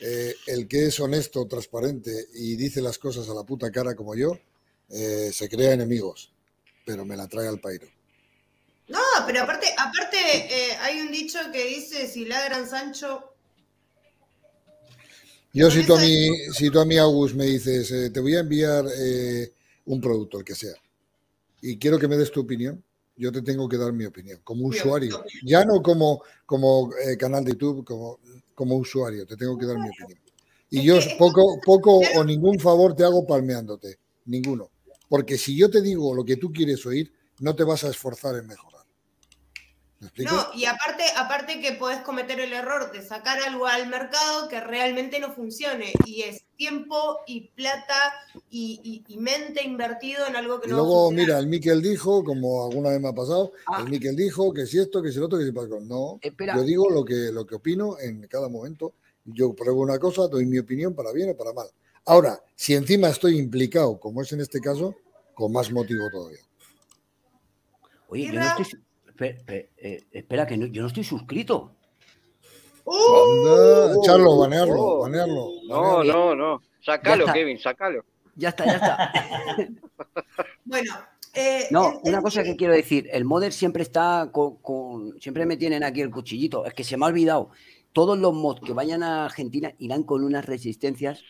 Speaker 2: eh, el que es honesto, transparente y dice las cosas a la puta cara como yo, eh, se crea enemigos, pero me la trae al pairo.
Speaker 1: No, pero aparte, aparte eh, hay un dicho que dice, si ladran Sancho,
Speaker 2: Yo, si tú a mí, si tú a mí, Agus, me dices, eh, te voy a enviar eh, un producto, el que sea, y quiero que me des tu opinión, yo te tengo que dar mi opinión, como usuario, ya no como, como eh, canal de YouTube, como, como usuario, te tengo que dar mi opinión. Y yo poco, poco o ningún favor te hago palmeándote, ninguno. Porque si yo te digo lo que tú quieres oír, no te vas a esforzar en mejorar.
Speaker 1: No, y aparte, aparte que podés cometer el error de sacar algo al mercado que realmente no funcione, y es tiempo y plata y, y- y mente invertido en algo que
Speaker 2: Y
Speaker 1: no va a
Speaker 2: luego, mira, el Miquel dijo, como alguna vez me ha pasado,
Speaker 3: Ah.
Speaker 2: el Miquel dijo que si esto, que si lo otro, que si pasó. No,
Speaker 3: Espera.
Speaker 2: yo digo lo que, lo que opino en cada momento. Yo pruebo una cosa, doy mi opinión para bien o para mal. Ahora, si encima estoy implicado, como es en este caso, con más motivo todavía.
Speaker 3: Oye, yo no estoy. Eh, espera, que no- yo no estoy suscrito.
Speaker 1: ¡Uh!
Speaker 2: Anda, echarlo, banearlo,
Speaker 5: oh.
Speaker 2: banearlo.
Speaker 5: No,
Speaker 2: banearlo.
Speaker 5: no, no. Sacalo,
Speaker 3: está.
Speaker 5: Kevin, sacalo.
Speaker 3: Ya está, ya está.
Speaker 1: Bueno, eh,
Speaker 3: No, una cosa que quiero decir, el modder siempre está con, con- siempre me tienen aquí el cuchillito, es que se me ha olvidado. Todos los mods que vayan a Argentina irán con unas resistencias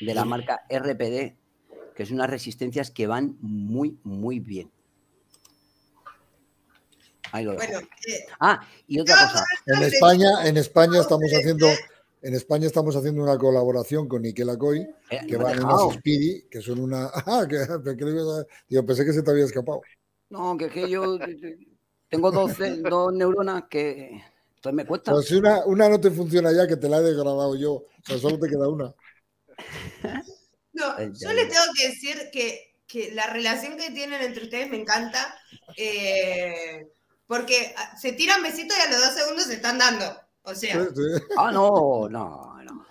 Speaker 3: de la marca RPD, que es unas resistencias que van muy, muy bien. Ahí lo.
Speaker 1: Bueno, eh,
Speaker 3: Ah, y otra
Speaker 1: no,
Speaker 3: cosa.
Speaker 2: En España, en España estamos haciendo, en España estamos haciendo una colaboración con Niquel Acoy,
Speaker 3: eh,
Speaker 2: que
Speaker 3: me he
Speaker 2: van
Speaker 3: dejado.
Speaker 2: unas Speedy, que son una. Ah, que, que le Digo, pensé que se te había escapado.
Speaker 3: No, que, que yo tengo dos, dos neuronas que entonces me cuesta.
Speaker 2: Pues si una, una no te funciona ya, que te la he degradado yo. O sea, solo te queda una.
Speaker 1: No, yo
Speaker 3: ay.
Speaker 1: tengo que decir que, que la relación que tienen entre ustedes me encanta. eh, porque ah, se tiran besitos y a los dos segundos se están dando. O sea.
Speaker 3: Ah, no, no, no.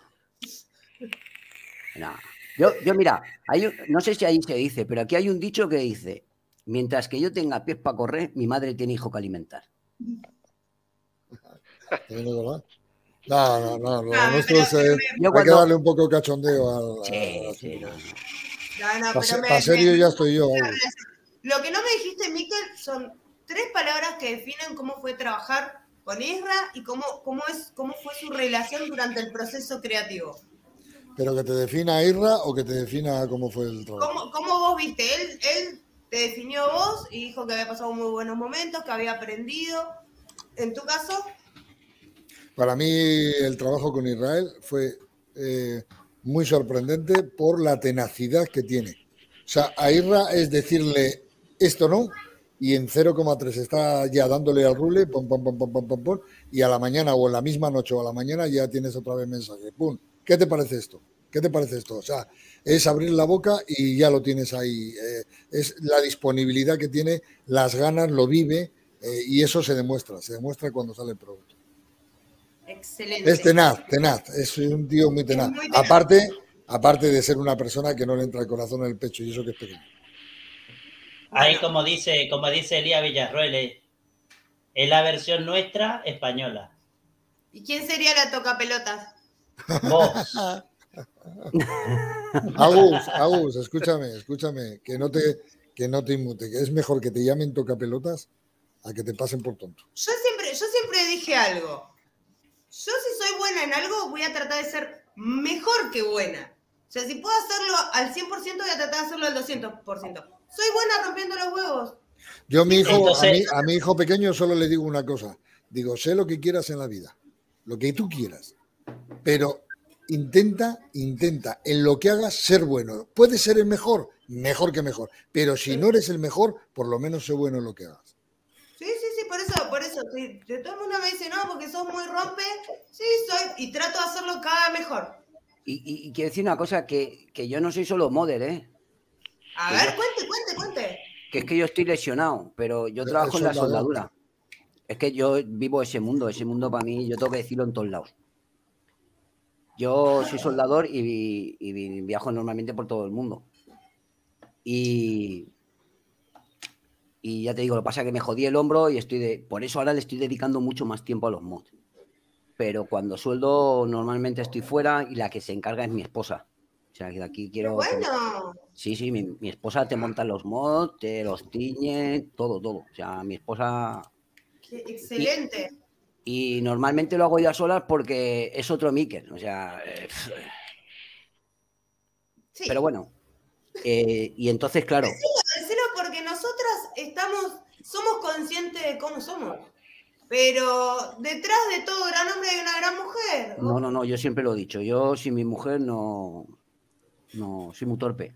Speaker 3: No. Yo, yo mira, hay no sé si ahí se dice, pero aquí hay un dicho que dice, mientras que yo tenga pies para correr, mi madre tiene hijo que alimentar.
Speaker 2: No, no, no. Lo
Speaker 1: Ah, pero-
Speaker 2: eh, hay que darle un poco de cachondeo al.
Speaker 3: Sí, sí, no, no.
Speaker 1: no, no,
Speaker 2: Para
Speaker 1: pero me-
Speaker 2: serio
Speaker 1: me-
Speaker 2: ya estoy yo.
Speaker 1: Lo que no me dijiste, Miquel, son tres palabras que definen cómo fue trabajar con Isra y cómo, cómo, es, cómo fue su relación durante el proceso creativo.
Speaker 2: Pero que te defina Irra o que te defina cómo fue el trabajo.
Speaker 1: ¿Cómo, cómo vos viste? Él, él te definió vos y dijo que había pasado muy buenos momentos, que había aprendido. En tu caso,
Speaker 2: Para mí el trabajo con Israel fue eh, muy sorprendente por la tenacidad que tiene. O sea, a Irra es decirle esto no y en 0,3 está ya dándole al rule, pom, pom, pom, pom, pom, pom, pom, y a la mañana o en la misma noche o a la mañana ya tienes otra vez mensaje. Pum, ¿qué te parece esto? ¿Qué te parece esto? O sea, es abrir la boca y ya lo tienes ahí. Eh, es la disponibilidad que tiene, las ganas, lo vive eh, y eso se demuestra, se demuestra cuando sale el producto.
Speaker 1: excelente.
Speaker 2: Es tenaz, tenaz, es un tío muy tenaz.
Speaker 1: muy tenaz.
Speaker 2: Aparte, aparte de ser una persona que no le entra el corazón en el pecho y eso que es pequeño.
Speaker 4: Ahí
Speaker 1: Bueno.
Speaker 4: como dice, como dice Elías Villarroel, es- es la versión nuestra española.
Speaker 1: ¿Y quién sería la toca pelotas?
Speaker 4: Vos.
Speaker 2: Agus, Agus, escúchame, escúchame, que no te, que no te inmute, que es mejor que te llamen toca pelotas a que te pasen por tonto.
Speaker 1: Yo siempre, yo siempre dije algo. Yo si soy buena en algo, voy a tratar de ser mejor que buena. O sea, si puedo hacerlo al 100%, voy a tratar de hacerlo al 200%. Soy buena rompiendo los huevos.
Speaker 2: Yo a mi hijo, a, mi, a mi hijo pequeño solo le digo una cosa. Digo, sé lo que quieras en la vida, lo que tú quieras, pero intenta, intenta en lo que hagas ser bueno. Puede ser el mejor, mejor que mejor, pero si no eres el mejor, por lo menos sé bueno en lo que hagas.
Speaker 1: Sí, sí, sí, por eso, por eso. De todo el mundo me dice, no, porque sos muy rompe, sí, soy, y trato de hacerlo cada vez mejor.
Speaker 3: Y, y- y quiero decir una cosa, que, que yo no soy solo modder, ¿eh?
Speaker 1: A ver, cuente, cuente, cuente.
Speaker 3: Que es que yo estoy lesionado, pero yo
Speaker 2: Pero
Speaker 3: trabajo en la soldadura. Es que yo vivo ese mundo, ese mundo para mí, yo tengo que decirlo en todos lados. Yo soy soldador y, y viajo normalmente por todo el mundo. Y, y ya te digo, lo que pasa es que me jodí el hombro y estoy de. Por eso ahora le estoy dedicando mucho más tiempo a los mods. Pero cuando sueldo, normalmente estoy fuera y la que se encarga es mi esposa. O sea, que de aquí quiero.
Speaker 1: bueno.
Speaker 3: Sí, sí, mi, mi esposa te monta los mods, te los tiñe, todo, todo. O sea, mi esposa.
Speaker 1: Qué excelente.
Speaker 3: Y normalmente lo hago yo a solas porque es otro Mikel. O sea. eh,
Speaker 1: Sí.
Speaker 3: pero bueno. Eh, y entonces, claro,
Speaker 1: Decilo porque nosotras estamos, somos conscientes de cómo somos. Pero detrás de todo gran hombre hay una gran mujer.
Speaker 3: no, no, no, yo siempre lo he dicho. Yo sin mi mujer no. No, soy muy torpe.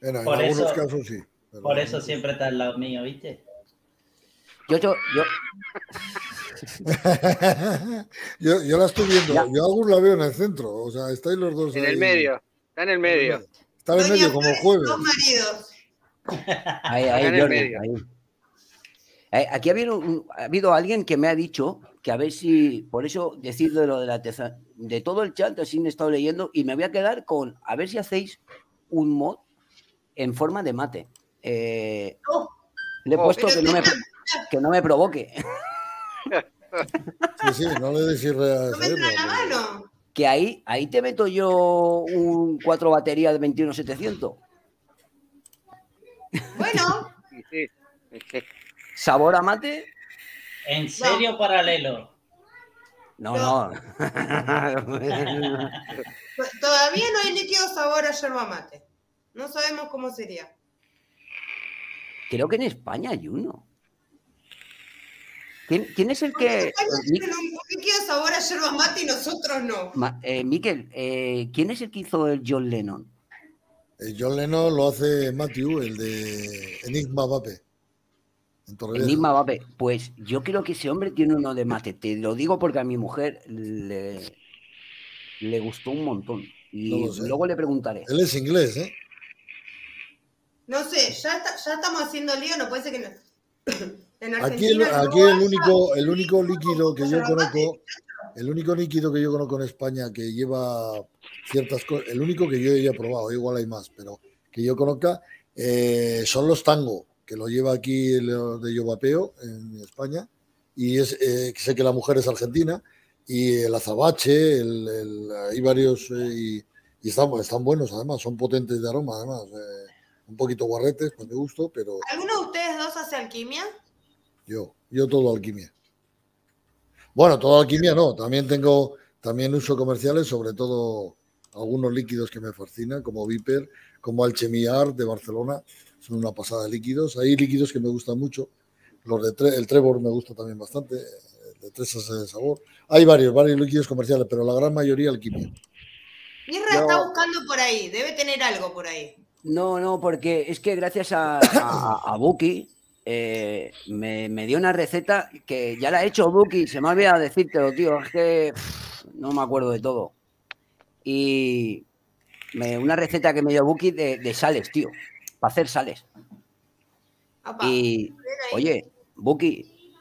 Speaker 2: En
Speaker 4: Por
Speaker 2: algunos
Speaker 4: eso-
Speaker 2: casos sí. pero-
Speaker 4: Por eso siempre está al lado mío, ¿viste?
Speaker 3: Yo, yo, yo,
Speaker 2: yo, yo la estoy viendo,
Speaker 3: Ya.
Speaker 2: yo a Agus la veo en el centro, o sea, estáis los dos
Speaker 5: En
Speaker 2: ahí.
Speaker 5: el medio, está en el medio.
Speaker 2: Está en el medio como jueves.
Speaker 1: Dos maridos.
Speaker 3: Ahí, ahí,
Speaker 5: en el
Speaker 3: Jordi,
Speaker 5: medio.
Speaker 3: ahí. Eh, Aquí ha habido, ha habido alguien que me ha dicho que a ver si, por eso decir de lo de la de todo el chat, así me he estado leyendo y me voy a quedar con, a ver si hacéis un mod en forma de mate. Eh,
Speaker 1: Oh,
Speaker 3: le he
Speaker 5: Oh.
Speaker 3: puesto que no, me, que no me provoque.
Speaker 2: Sí, sí, no le
Speaker 1: no me la
Speaker 2: porque-
Speaker 1: mano.
Speaker 3: Que ahí, ahí te meto yo un 4 baterías de 21700.
Speaker 1: Bueno,
Speaker 5: Sí, sí.
Speaker 3: ¿Sabor a mate?
Speaker 4: ¿En serio paralelo?
Speaker 3: No,
Speaker 1: No.
Speaker 3: no.
Speaker 1: to- todavía no hay líquido sabor a yerba mate. No sabemos cómo sería.
Speaker 3: Creo que en España hay uno. ¿Quién, quién es el
Speaker 1: Porque
Speaker 3: que...
Speaker 1: España tiene un líquido sabor a yerba mate y nosotros no.
Speaker 3: Ma- eh, Miquel, eh, ¿quién es el que hizo el John Lennon?
Speaker 2: El John Lennon lo hace Matthew, el de Enigma Vape. En Torrevieja.
Speaker 3: Enigma Vape. Pues yo creo que ese hombre tiene uno de mate. Te lo digo porque a mi mujer le, le gustó un montón. Y
Speaker 2: No
Speaker 3: luego le preguntaré.
Speaker 2: Él es inglés, ¿eh?
Speaker 1: No sé, ya, está- ya estamos haciendo lío, no puede ser que no. En
Speaker 2: Aquí, el, aquí el único, el único líquido que yo conozco, el único líquido que yo conozco en España que lleva ciertas cosas, el único que yo haya probado, igual hay más, pero que yo conozca, eh, son los tango, que lo lleva aquí el de yo vapeo en España, y es, eh, sé que la mujer es argentina, y el azabache, el, el- hay varios, eh, y, y están, están buenos además, son potentes de aroma además, eh, un poquito guarretes, para mi gusto, pero
Speaker 1: ¿Alguno de ustedes dos hace alquimia?
Speaker 2: yo, yo todo alquimia. Bueno, todo alquimia no, también tengo, también uso comerciales, sobre todo algunos líquidos que me fascinan, como Viper, como Alchemiar de Barcelona, son una pasada de líquidos. Hay líquidos que me gustan mucho, los de Tre- el Trevor me gusta también bastante, el de tres de sabor. Hay varios, varios líquidos comerciales, pero la gran mayoría alquimia.
Speaker 3: Yo-
Speaker 1: está buscando por ahí, debe tener algo por ahí.
Speaker 3: No, no, porque es que gracias a, a, a Buki eh, me, me dio una receta que ya la he hecho Buki, se me ha olvidado decírtelo, tío, es que pff, no me acuerdo de todo. Y me- una receta que me dio Buki de, de sales, tío, para hacer sales. Y, oye, Buki,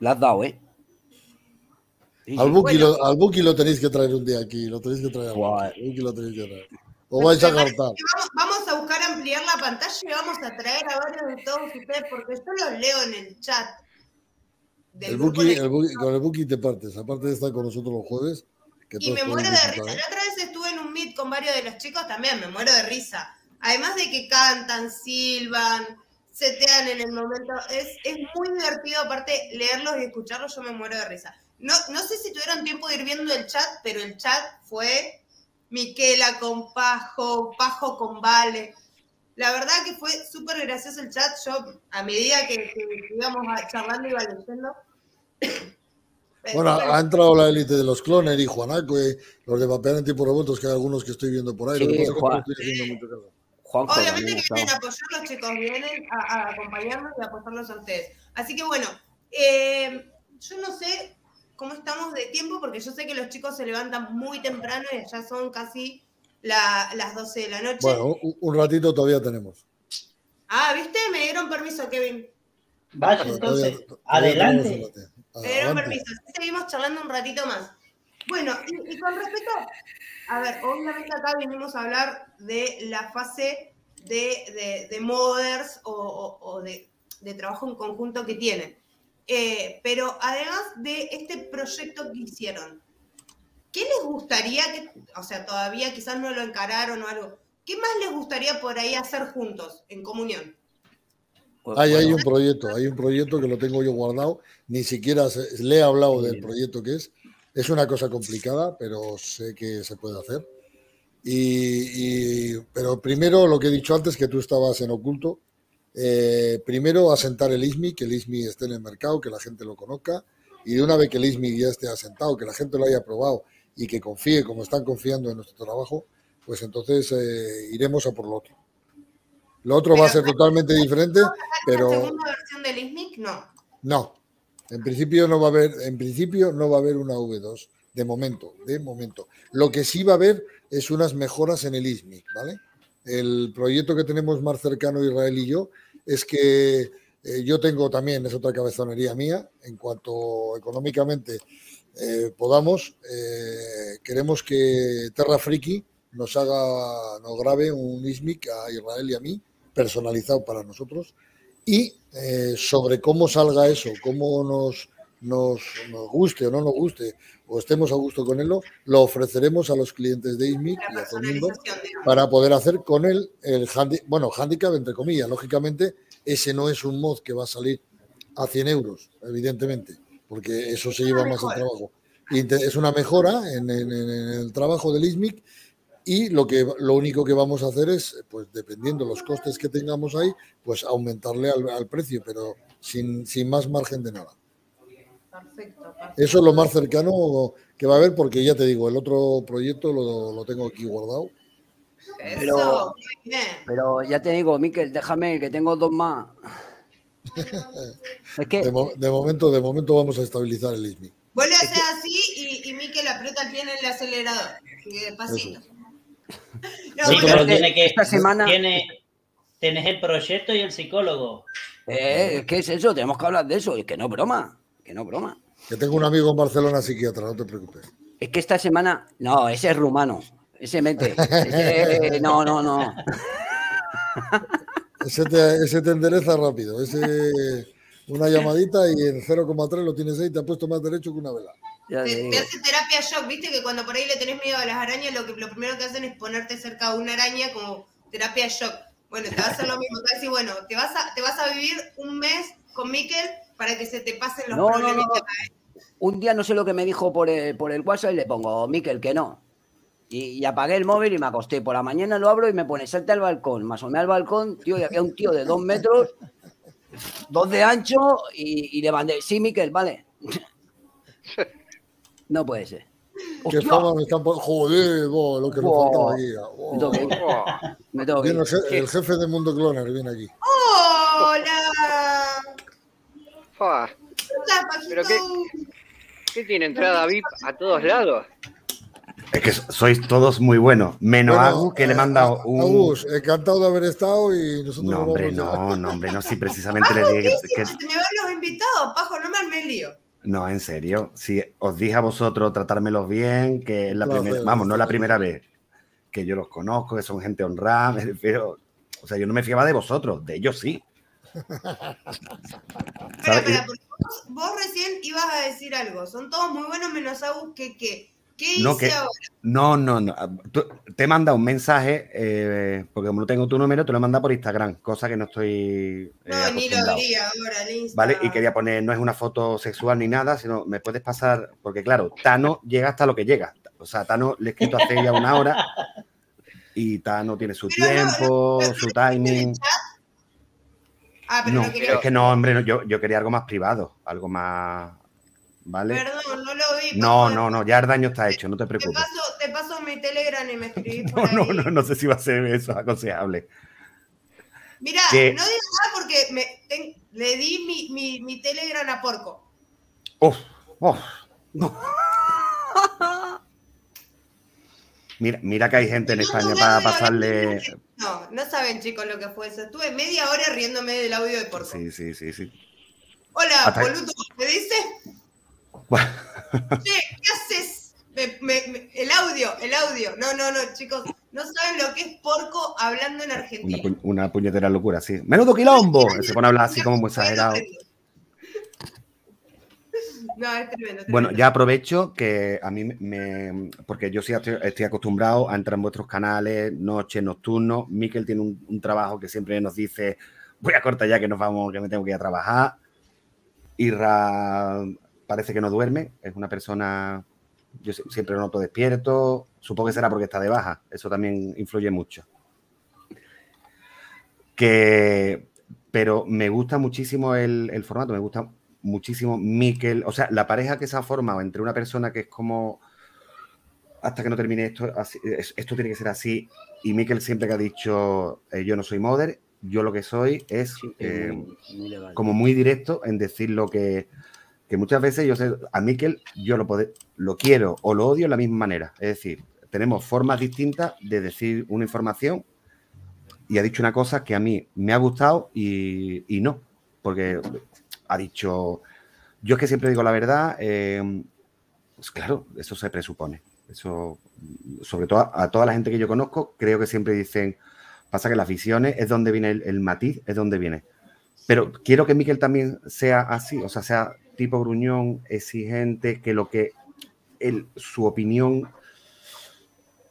Speaker 3: la has dado, ¿eh? Sí,
Speaker 2: Al. Buki,
Speaker 1: Bueno.
Speaker 2: lo, al Buki lo tenéis que traer un día aquí, lo tenéis que traer. al
Speaker 3: Guau.
Speaker 2: Buki, Buki lo tenéis que traer. o vais a cortar.
Speaker 1: Vamos, vamos a buscar ampliar la pantalla y vamos a traer a varios de todos ustedes, porque yo los leo en el chat.
Speaker 2: El Buki,
Speaker 1: el-
Speaker 2: con el Buki te partes, aparte de estar con nosotros los jueves. Que
Speaker 1: Y me muero de
Speaker 2: disfrutar,
Speaker 1: risa.
Speaker 2: ¿eh?
Speaker 1: La otra vez estuve en un meet con varios de los chicos, también me muero de risa. Además de que cantan, silban, setean en el momento. Es, es muy divertido, aparte, leerlos y escucharlos, yo me muero de risa. No, no sé si tuvieron tiempo de ir viendo el chat, pero el chat fue Miquela con Pajo, Pajo con Vale. La verdad que fue súper gracioso el chat. Yo, a medida que, que íbamos charlando, iba leyendo.
Speaker 2: Bueno, ha entrado la élite de los clones y Juanaco, y los de Vapear en tiempo revueltos, que hay algunos que estoy viendo por ahí. Lo que
Speaker 3: Sí,
Speaker 2: pasa es que no estoy haciendo mucho caso.
Speaker 3: Juanjo
Speaker 1: Obviamente que vienen a apoyarlos, chicos, vienen a, a acompañarnos y a apoyarlos a ustedes. Así que bueno, eh, yo no sé cómo estamos de tiempo, porque yo sé que los chicos se levantan muy temprano y ya son casi la- las 12 de la noche.
Speaker 2: Bueno, un, un ratito todavía tenemos.
Speaker 1: Ah, ¿viste? Me dieron permiso, Kevin.
Speaker 4: Vaya, entonces,
Speaker 2: todavía
Speaker 4: adelante.
Speaker 1: Me dieron
Speaker 2: Adelante.
Speaker 1: permiso. Así seguimos charlando un ratito más. Bueno, y, y con respecto, a ver, obviamente acá venimos a hablar de la fase de, de, de modders o, o- o de, de trabajo en conjunto que tienen. Eh, pero además de este proyecto que hicieron, ¿qué les gustaría que, o sea, todavía quizás no lo encararon o algo, ¿qué más les gustaría por ahí hacer juntos, en comunión?
Speaker 3: Pues,
Speaker 2: hay un proyecto, hay un proyecto que lo tengo yo guardado, ni siquiera se- le he hablado del proyecto que es. Es una cosa complicada, pero sé que se puede hacer. Y, y- pero primero, lo que he dicho antes, que tú estabas en oculto, eh, primero asentar el ISMI, que el ISMI esté en el mercado, que la gente lo conozca, y de una vez que el ISMI ya esté asentado, que la gente lo haya probado y que confíe como están confiando en nuestro trabajo, pues entonces eh, iremos a por lo otro. Lo otro va a ser totalmente diferente, pero...
Speaker 1: ¿La segunda versión del ISMIC? No.
Speaker 2: No, en principio no va a haber, en principio no va a haber una V2 de momento, de momento. Lo que sí va a haber es unas mejoras en el ISMIC, ¿vale? El proyecto que tenemos más cercano Israel y yo es que eh, yo tengo también, es otra cabezonería mía, en cuanto económicamente eh, podamos, eh, queremos que Terra Friki nos haga, nos grabe un ISMIC a Israel y a mí, personalizado para nosotros, y eh, sobre cómo salga eso, cómo nos, nos, nos guste o no nos guste, o estemos a gusto con él, lo ofreceremos a los clientes de ISMIC y a todo el mundo para poder hacer con él el handi- bueno, handicap, entre comillas. Lógicamente, ese no es un mod que va a salir a 100 euros, evidentemente, porque eso se lleva más el trabajo. Y es una mejora en, en- en el trabajo del ISMIC y lo, que, lo único que vamos a hacer es, pues dependiendo los costes que tengamos ahí, pues aumentarle al, al precio, pero sin, sin más margen de nada.
Speaker 1: Perfecto, perfecto.
Speaker 2: Eso es lo más cercano que va a haber, porque ya te digo, el otro proyecto lo, lo tengo aquí guardado.
Speaker 1: Eso,
Speaker 3: Pero-
Speaker 1: muy bien.
Speaker 3: Pero ya te digo, Miquel, déjame que tengo dos más. Es que
Speaker 2: De, mo- de momento, de momento vamos a estabilizar el ISMIC.
Speaker 1: Vuelve a ser así y, y Miquel aprieta el pie en el acelerador. Despacito.
Speaker 4: Sí,
Speaker 3: Porque
Speaker 4: pero
Speaker 3: es que
Speaker 4: tiene que.
Speaker 3: esta semana-
Speaker 4: Tiene, tenés el proyecto y el psicólogo.
Speaker 3: Eh, ¿Qué es eso? Tenemos que hablar de eso. Es que no es broma. Que no es broma.
Speaker 2: Que tengo un amigo en Barcelona psiquiatra, no te preocupes.
Speaker 3: Es que esta semana. No, ese es rumano. Ese mete. Ese- No, no, no.
Speaker 2: Ese te, ese te endereza rápido. Ese una llamadita y en 0,3 lo tienes ahí, te ha puesto más derecho que una vela.
Speaker 3: Ya te
Speaker 1: te, hace terapia shock, viste que cuando por ahí le tenés miedo a las arañas, lo que lo primero que hacen es ponerte cerca de una araña como terapia shock. Bueno, te va a hacer lo mismo, te va a decir, bueno, te vas a, te vas a vivir un mes con Miquel para que se te pasen los
Speaker 3: No, no,
Speaker 1: problemas.
Speaker 3: no. Un día no sé lo que me dijo por el, por el WhatsApp y le pongo, Miquel, que no. Y, y apagué el móvil y me acosté. Por la mañana lo abro y me pone, salte al balcón. Me asomé al balcón, tío, y había un tío de dos metros, dos de ancho, y, y le mandé, sí, Miquel, vale. No puede ser.
Speaker 2: Fama me están poniendo. Joder, bo, lo que
Speaker 3: Buah.
Speaker 2: faltaba aquí. bo.
Speaker 3: me tengo que ir, me tengo que ir.
Speaker 2: Viene el, je- el jefe de Mundo Cloner viene aquí.
Speaker 1: ¡Hola! Pajito.
Speaker 5: Pero qué- ¿Qué tiene entrada VIP a todos lados?
Speaker 7: Es que sois todos muy buenos, menos
Speaker 2: Bueno,
Speaker 7: Agus, que le he
Speaker 2: eh,
Speaker 7: un...
Speaker 2: Agus, encantado de haber estado y nosotros
Speaker 7: No, hombre, no, no, hombre, no, si precisamente le dije
Speaker 1: ¿qué
Speaker 7: que,
Speaker 1: hiciste? Se me van los invitados, Pajo, no me lío.
Speaker 7: No, en serio, si os dije a vosotros tratármelos bien, que es la primera, vamos, no es la primera vez que yo los conozco, que son gente honrada, me refiero. O sea, yo no me fiaba de vosotros, de ellos sí.
Speaker 1: Espera, porque vos, vos recién ibas a decir algo. Son todos muy buenos menos Agus que qué. ¿Qué hice
Speaker 7: No, que-
Speaker 1: ahora?
Speaker 7: No, no, no. Tú- te he mandado un mensaje, eh, porque como no tengo tu número, te lo he mandado por Instagram, cosa que no estoy. eh,
Speaker 1: No, ni lo
Speaker 7: acostumbrado.
Speaker 1: abrí ahora, el Insta.
Speaker 7: ¿Vale? Y quería poner, no es una foto sexual ni nada, sino me puedes pasar, porque claro, Tano llega hasta lo que llega. O sea, Tano le he escrito hace ya una hora y Tano tiene su
Speaker 1: Pero
Speaker 7: tiempo,
Speaker 1: no,
Speaker 7: su
Speaker 1: ¿En el
Speaker 7: timing.
Speaker 1: Ah, pero
Speaker 7: No,
Speaker 1: no,
Speaker 7: es que no, hombre, no, yo, yo quería algo más privado, algo más. ¿Vale?
Speaker 1: Perdón, no lo vi.
Speaker 7: No, no, no, ya el daño está hecho, no te
Speaker 1: Te
Speaker 7: preocupes.
Speaker 1: paso, te paso mi Telegram y me escribís
Speaker 7: No,
Speaker 1: por
Speaker 7: no,
Speaker 1: ahí.
Speaker 7: no, no sé si va a ser eso aconsejable.
Speaker 1: Mira,
Speaker 7: Que-
Speaker 1: no digas nada porque me, le di mi, mi, mi Telegram a Porco.
Speaker 7: Uf, uf. Mira, mira que hay gente en
Speaker 1: No,
Speaker 7: España
Speaker 1: no,
Speaker 7: para
Speaker 1: no, no,
Speaker 7: pasarle.
Speaker 1: No, no saben, chicos, lo que fue eso. Estuve media hora riéndome del audio de Porco.
Speaker 7: Sí, sí, sí, sí.
Speaker 1: Hola,
Speaker 7: Hasta-
Speaker 1: boludo, ¿me dice? Che, ¿qué haces? Me- me- me- el audio, el audio. No, no, no, chicos, no saben lo que es Porco hablando en
Speaker 7: Una,
Speaker 1: Argentina.
Speaker 7: pu- una puñetera locura, sí. ¡Menudo quilombo! Se pone a hablar así como muy exagerado.
Speaker 1: No, es tremendo.
Speaker 7: Bueno, ya aprovecho que a mí me- me. Porque yo sí estoy, estoy acostumbrado a entrar en vuestros canales, noche, nocturno. Miquel tiene un, un trabajo que siempre nos dice: Voy a cortar ya que nos vamos, que me tengo que ir a trabajar. Irra parece que no duerme, es una persona. Yo sie- siempre lo noto despierto. Supongo que será porque está de baja. Eso también influye mucho. Que. Pero me gusta muchísimo el, el formato, me gusta muchísimo Miquel, o sea, la pareja que se ha formado entre una persona que es como hasta que no termine esto, así- esto tiene que ser así, y Miquel siempre que ha dicho eh, yo no soy mother, yo lo que soy es
Speaker 3: Sí, es
Speaker 7: eh,
Speaker 3: muy- muy legal.
Speaker 7: como muy directo en decir lo que, que muchas veces yo sé, a Miquel yo lo, pode- lo quiero o lo odio de la misma manera, es decir, tenemos formas distintas de decir una información y ha dicho una cosa que a mí me ha gustado y, y no, porque ha dicho, yo es que siempre digo la verdad, eh, pues claro, eso se presupone. Eso, sobre todo a, a toda la gente que yo conozco, creo que siempre dicen, pasa que las visiones es donde viene el, el matiz, es donde viene. Pero quiero que Miquel también sea así, o sea, sea tipo gruñón, exigente, que lo que él, su opinión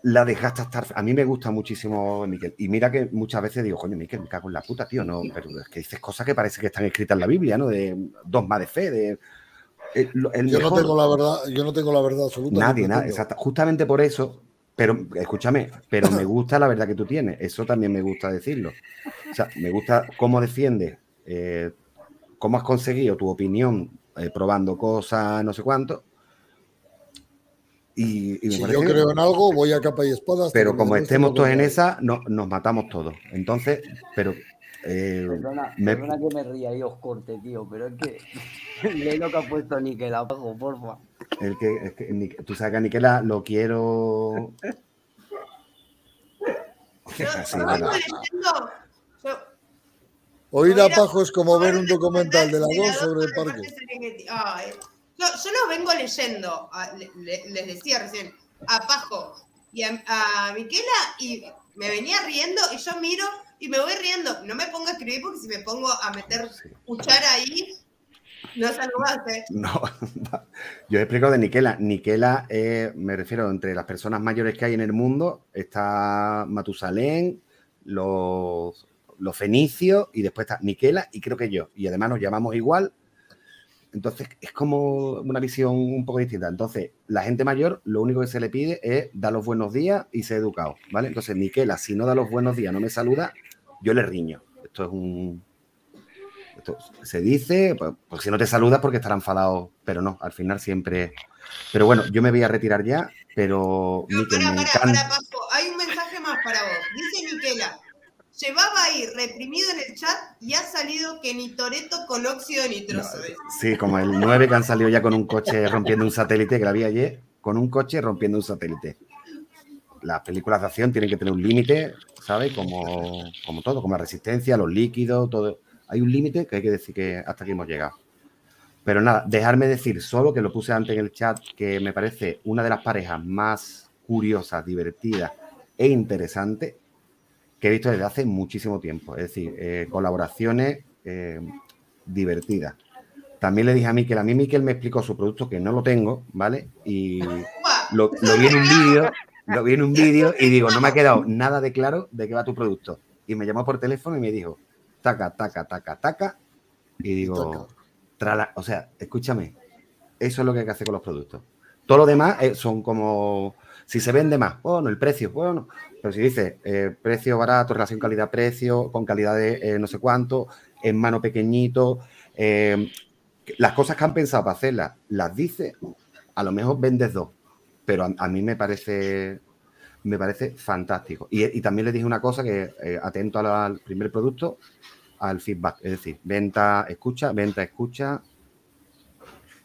Speaker 7: la dejaste estar. A mí me gusta muchísimo Miquel. Y mira que muchas veces digo, coño, Miquel, me cago en la puta, tío. No, pero es que dices cosas que parece que están escritas en la Biblia, ¿no? De dogma de fe, de. El, el
Speaker 2: Yo no tengo la verdad, yo no tengo la verdad absoluta.
Speaker 7: Nadie, nada, exacto. Justamente por eso, pero escúchame, pero me gusta la verdad que tú tienes. Eso también me gusta decirlo. O sea, me gusta cómo defiendes, eh, cómo has conseguido tu opinión eh, probando cosas, no sé cuánto. Y, y me
Speaker 2: Si
Speaker 7: parece
Speaker 2: yo creo en algo, voy a capa y espada. hasta
Speaker 7: pero como estemos todos en esa, no- nos matamos todos. Entonces, pero. eh,
Speaker 3: Perdona,
Speaker 7: me-
Speaker 3: perdona que me ría y os corte, tío, pero es que lee lo que ha puesto Níquel abajo, porfa.
Speaker 7: el que, es que Ni- tú sabes que a Niquela lo quiero. Así,
Speaker 1: leyendo. Yo,
Speaker 2: Oír a Pajo es como ver un documental de la 2 sobre el parque.
Speaker 1: Yo, yo los vengo leyendo, a- le- le- les decía recién, a Pajo y a, a Miquela y me venía riendo y yo miro y me voy riendo. No me pongo a escribir porque si me pongo a meter cuchara ahí, no salgo más. ¿eh?
Speaker 7: No, yo he explicado de Niquela. Niquela, eh, me refiero, entre las personas mayores que hay en el mundo, está Matusalén, los, los fenicios y después está Niquela y creo que yo. Y además nos llamamos igual. Entonces es como una visión un poco distinta. Entonces, la gente mayor lo único que se le pide es dar los buenos días y ser educado, ¿vale? Entonces, Niquela, si no da los buenos días, no me saluda, yo le riño. Esto es un, esto se dice, pues, pues si no te saludas porque estará enfadado, pero no, al final siempre. Pero bueno, yo me voy a retirar ya, pero
Speaker 1: No,
Speaker 7: Miquel,
Speaker 1: para,
Speaker 7: me
Speaker 1: para,
Speaker 7: encanta.
Speaker 1: para. Hay un mensaje más para vos. Dice Miquela. Llevaba ahí reprimido en el chat y ha salido que ni Toreto con óxido nitroso.
Speaker 7: Sí, como el 9 que han salido ya con un coche rompiendo un satélite, que la vi ayer, con un coche rompiendo un satélite. Las películas de acción tienen que tener un límite, ¿sabes? Como, como todo, como la resistencia, los líquidos, todo. Hay un límite que hay que decir que hasta aquí hemos llegado. Pero nada, dejarme decir solo que lo puse antes en el chat, que me parece una de las parejas más curiosas, divertidas e interesante que he visto desde hace muchísimo tiempo. Es decir, eh, colaboraciones eh, divertidas. También le dije a Miquel, a mí Miquel me explicó su producto que no lo tengo, ¿vale? Y lo, lo vi en un vídeo, lo vi en un vídeo y digo, no me ha quedado nada de claro de qué va tu producto. Y me llamó por teléfono y me dijo, taca, taca, taca, taca. Y digo, trala, o sea, escúchame, eso es lo que hay que hacer con los productos. Todo lo demás eh, son como, si se vende más, bueno, el precio, bueno, pero si dice eh, precio barato, relación calidad-precio, con calidad de eh, no sé cuánto, en mano pequeñito, eh, las cosas que han pensado para hacerlas, las dice, a lo mejor vendes dos, pero a, a mí me parece me parece fantástico. Y, y también le dije una cosa que eh, atento al, al primer producto, al feedback, es decir, venta, escucha, venta, escucha.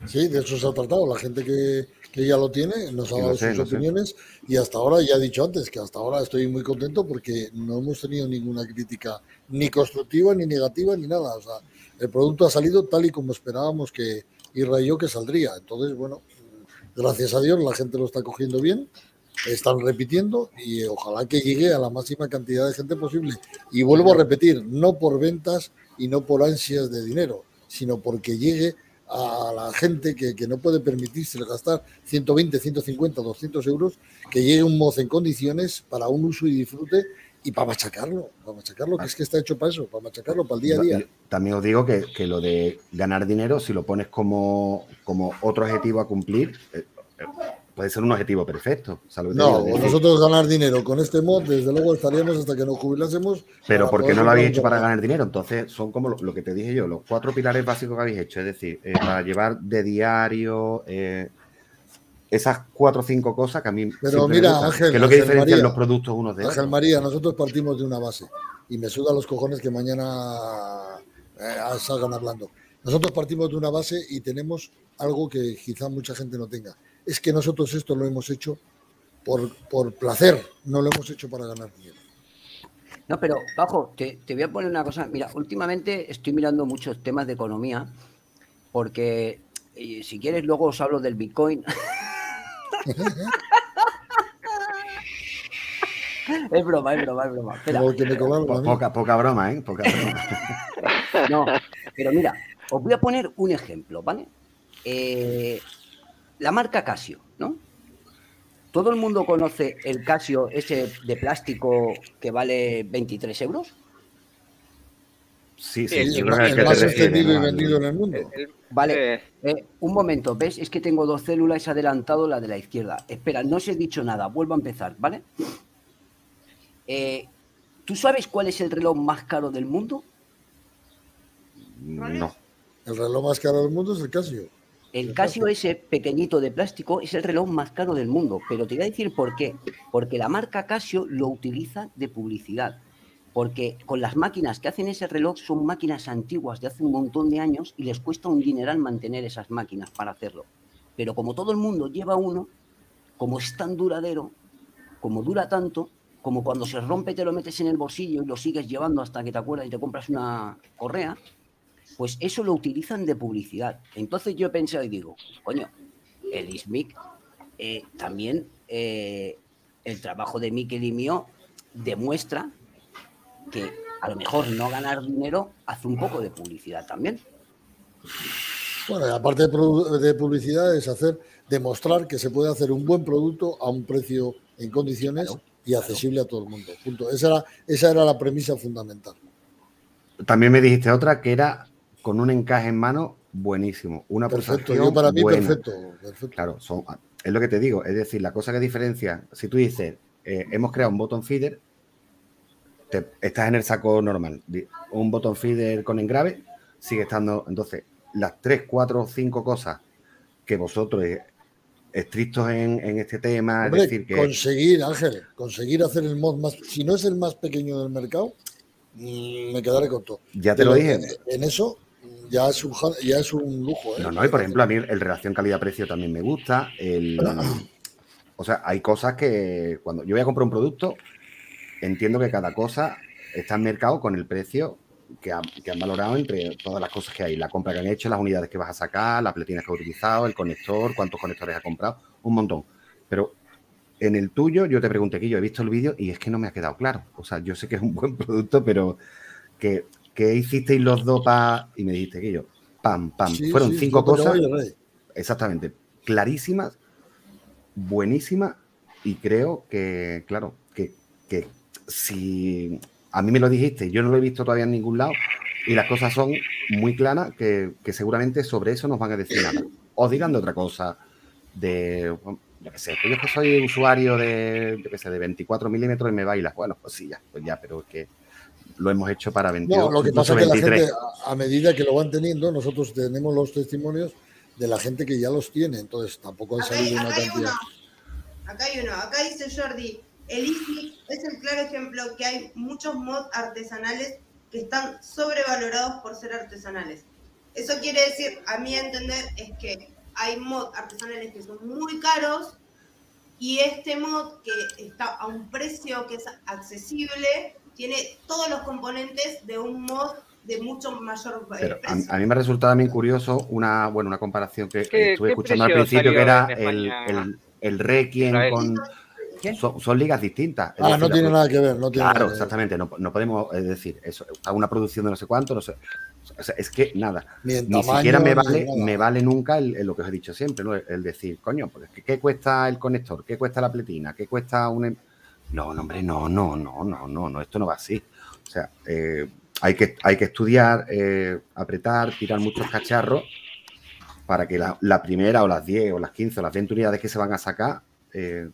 Speaker 2: Sí, de eso se ha tratado. La gente que, que ya lo tiene nos ha dado
Speaker 7: sé,
Speaker 2: sus
Speaker 7: sé.
Speaker 2: opiniones y hasta ahora, ya he dicho antes, que hasta ahora estoy muy contento porque no hemos tenido ninguna crítica ni constructiva, ni negativa, ni nada. O sea, el producto ha salido tal y como esperábamos que Irra y yo que saldría. Entonces, bueno, gracias a Dios la gente lo está cogiendo bien, están repitiendo y ojalá que llegue a la máxima cantidad de gente posible. Y vuelvo a repetir, no por ventas y no por ansias de dinero, sino porque llegue a la gente que, que no puede permitirse gastar 120, 150, 200 euros, que llegue un moz en condiciones para un uso y disfrute y para machacarlo, para machacarlo, que es que está hecho para eso, para machacarlo, para el día a día.
Speaker 7: También os digo que, que lo de ganar dinero, si lo pones como, como otro objetivo a cumplir, eh, puede ser un objetivo perfecto. ¿sabes lo que te
Speaker 2: No,
Speaker 7: digo? Es decir,
Speaker 2: nosotros ganar dinero con este mod, desde luego estaríamos hasta que nos jubilásemos.
Speaker 7: Pero ¿por qué no lo habéis hecho para ganar dinero? Entonces son como lo, lo que te dije yo, los cuatro pilares básicos que habéis hecho. Es decir, eh, para llevar de diario eh, esas cuatro o cinco cosas que a mí
Speaker 2: Pero
Speaker 7: siempre me
Speaker 2: mira,
Speaker 7: gustan,
Speaker 2: Ángel,
Speaker 7: que es lo que
Speaker 2: Ángel
Speaker 7: diferencia
Speaker 2: María,
Speaker 7: los productos unos de
Speaker 2: Ángel
Speaker 7: otros.
Speaker 2: María, nosotros partimos de una base y me suda los cojones que mañana eh, salgan hablando. Nosotros partimos de una base y tenemos algo que quizá mucha gente no tenga. Es que nosotros esto lo hemos hecho por, por placer, no lo hemos hecho para ganar dinero.
Speaker 3: No, pero, Bajo, te, te voy a poner una cosa. Mira, últimamente estoy mirando muchos temas de economía, porque eh, si quieres luego os hablo del Bitcoin. es broma, es broma, es broma. Espera.
Speaker 7: Poca, poca broma, ¿eh? Poca broma.
Speaker 3: No, pero mira, os voy a poner un ejemplo, ¿vale? Eh, la marca Casio, ¿no? ¿Todo el mundo conoce el Casio ese de plástico que vale 23 euros?
Speaker 7: Sí,
Speaker 5: Sí,
Speaker 2: el,
Speaker 7: creo que
Speaker 2: más- extendido y vendido en el mundo.
Speaker 5: El-
Speaker 3: Vale,
Speaker 5: eh,
Speaker 3: eh, un momento, ¿ves? Es que tengo dos células adelantado la de la izquierda. Espera, no os he dicho nada, vuelvo a empezar, ¿vale? Eh, ¿Tú sabes cuál es el reloj más caro del mundo?
Speaker 7: No.
Speaker 2: El reloj más caro del mundo es el Casio.
Speaker 3: El Casio ese pequeñito de plástico es el reloj más caro del mundo, pero te voy a decir por qué. Porque la marca Casio lo utiliza de publicidad. Porque con las máquinas que hacen ese reloj son máquinas antiguas de hace un montón de años y les cuesta un dineral mantener esas máquinas para hacerlo. Pero como todo el mundo lleva uno, como es tan duradero, como dura tanto, como cuando se rompe te lo metes en el bolsillo y lo sigues llevando hasta que te acuerdas y te compras una correa, pues eso lo utilizan de publicidad. Entonces yo he pensado y digo, coño, el ISMIC eh, también eh, el trabajo de Miquel y mío demuestra que a lo mejor no ganar dinero hace un poco de publicidad también.
Speaker 2: Bueno, y aparte de, publicidad es hacer, demostrar que se puede hacer un buen producto a un precio en condiciones
Speaker 3: Claro,
Speaker 2: y accesible a todo el mundo. Punto. Esa era, esa era la premisa fundamental.
Speaker 7: También me dijiste otra que era con un encaje en mano buenísimo. Una
Speaker 2: Perfecto, yo para mí
Speaker 7: buena.
Speaker 2: perfecto, perfecto.
Speaker 7: Claro, son, es lo que te digo. Es decir, la cosa que diferencia, si tú dices, eh, hemos creado un botón feeder, te- estás en el saco normal. Un botón feeder con engrave sigue estando. Entonces, las tres, cuatro, cinco cosas que vosotros, estrictos en, en este tema,
Speaker 2: Hombre,
Speaker 7: es decir, que
Speaker 2: conseguir, Ángel, conseguir hacer el mod más, si no es el más pequeño del mercado, mm, me quedaré corto.
Speaker 7: ya te lo dije.
Speaker 2: En, en eso ya es un, ya es un lujo. ¿eh?
Speaker 7: No, no, y por ejemplo, a mí el relación calidad-precio también me gusta. El, o sea, hay cosas que cuando yo voy a comprar un producto, entiendo que cada cosa está en mercado con el precio que, ha- que han valorado entre todas las cosas que hay. La compra que han hecho, las unidades que vas a sacar, las pletinas que has utilizado, el conector, cuántos conectores has comprado, un montón. Pero en el tuyo, yo te pregunté que yo he visto el vídeo y es que no me ha quedado claro. O sea, yo sé que es un buen producto, pero que, que hicisteis los dos para. Y me dijiste que yo, pam, pam.
Speaker 2: Sí,
Speaker 7: Fueron
Speaker 2: sí,
Speaker 7: cinco cosas. Exactamente. Clarísimas, buenísimas. Y creo que, claro, que, que si a mí me lo dijiste, yo no lo he visto todavía en ningún lado. Y las cosas son muy claras, que, que seguramente sobre eso nos van a decir nada. Os dirán de otra cosa, de, yo qué sé, pues yo que soy usuario de, yo qué sé, de 24 milímetros y me baila. Bueno, pues sí, ya, pues ya, pero es que lo hemos hecho para 22,
Speaker 2: No, lo que pasa es que la
Speaker 7: 23.
Speaker 2: gente, a- medida que lo van teniendo, nosotros tenemos los testimonios de la gente que ya los tiene, entonces tampoco han
Speaker 1: Acá hay,
Speaker 2: salido una
Speaker 1: acá hay
Speaker 2: cantidad.
Speaker 1: uno. Acá hay uno. Acá dice Jordi. El Easy es el claro ejemplo que hay muchos mods artesanales que están sobrevalorados por ser artesanales. Eso quiere decir, a mi entender, es que hay mods artesanales que son muy caros y este mod que está a un precio que es accesible tiene todos los componentes de un mod de mucho mayor eh,
Speaker 7: Pero a, mí me ha resultado también curioso una, bueno, una comparación que
Speaker 5: ¿Qué-
Speaker 7: estuve escuchando al principio, que era el, el, el Requiem con... Son, son ligas distintas.
Speaker 2: Ah,
Speaker 7: decir,
Speaker 2: no tiene nada que ver, no tiene
Speaker 7: Claro,
Speaker 2: nada que ver.
Speaker 7: exactamente. No, no podemos decir eso. A una producción de no sé cuánto, no sé. o sea, es que nada.
Speaker 2: Ni en
Speaker 7: Ni
Speaker 2: tamaño,
Speaker 7: siquiera me vale, me vale nunca el, el lo que os he dicho siempre, ¿no? El, decir, coño, pues, ¿qué, qué cuesta el conector? ¿Qué cuesta la pletina? ¿Qué cuesta un. No, no, hombre, no, no, no, no, no, no, esto no va así. O sea, eh, hay, que, hay que estudiar, eh, apretar, tirar muchos cacharros para que la, la primera o las 10 o las 15 o las 20 unidades que se van a sacar eh,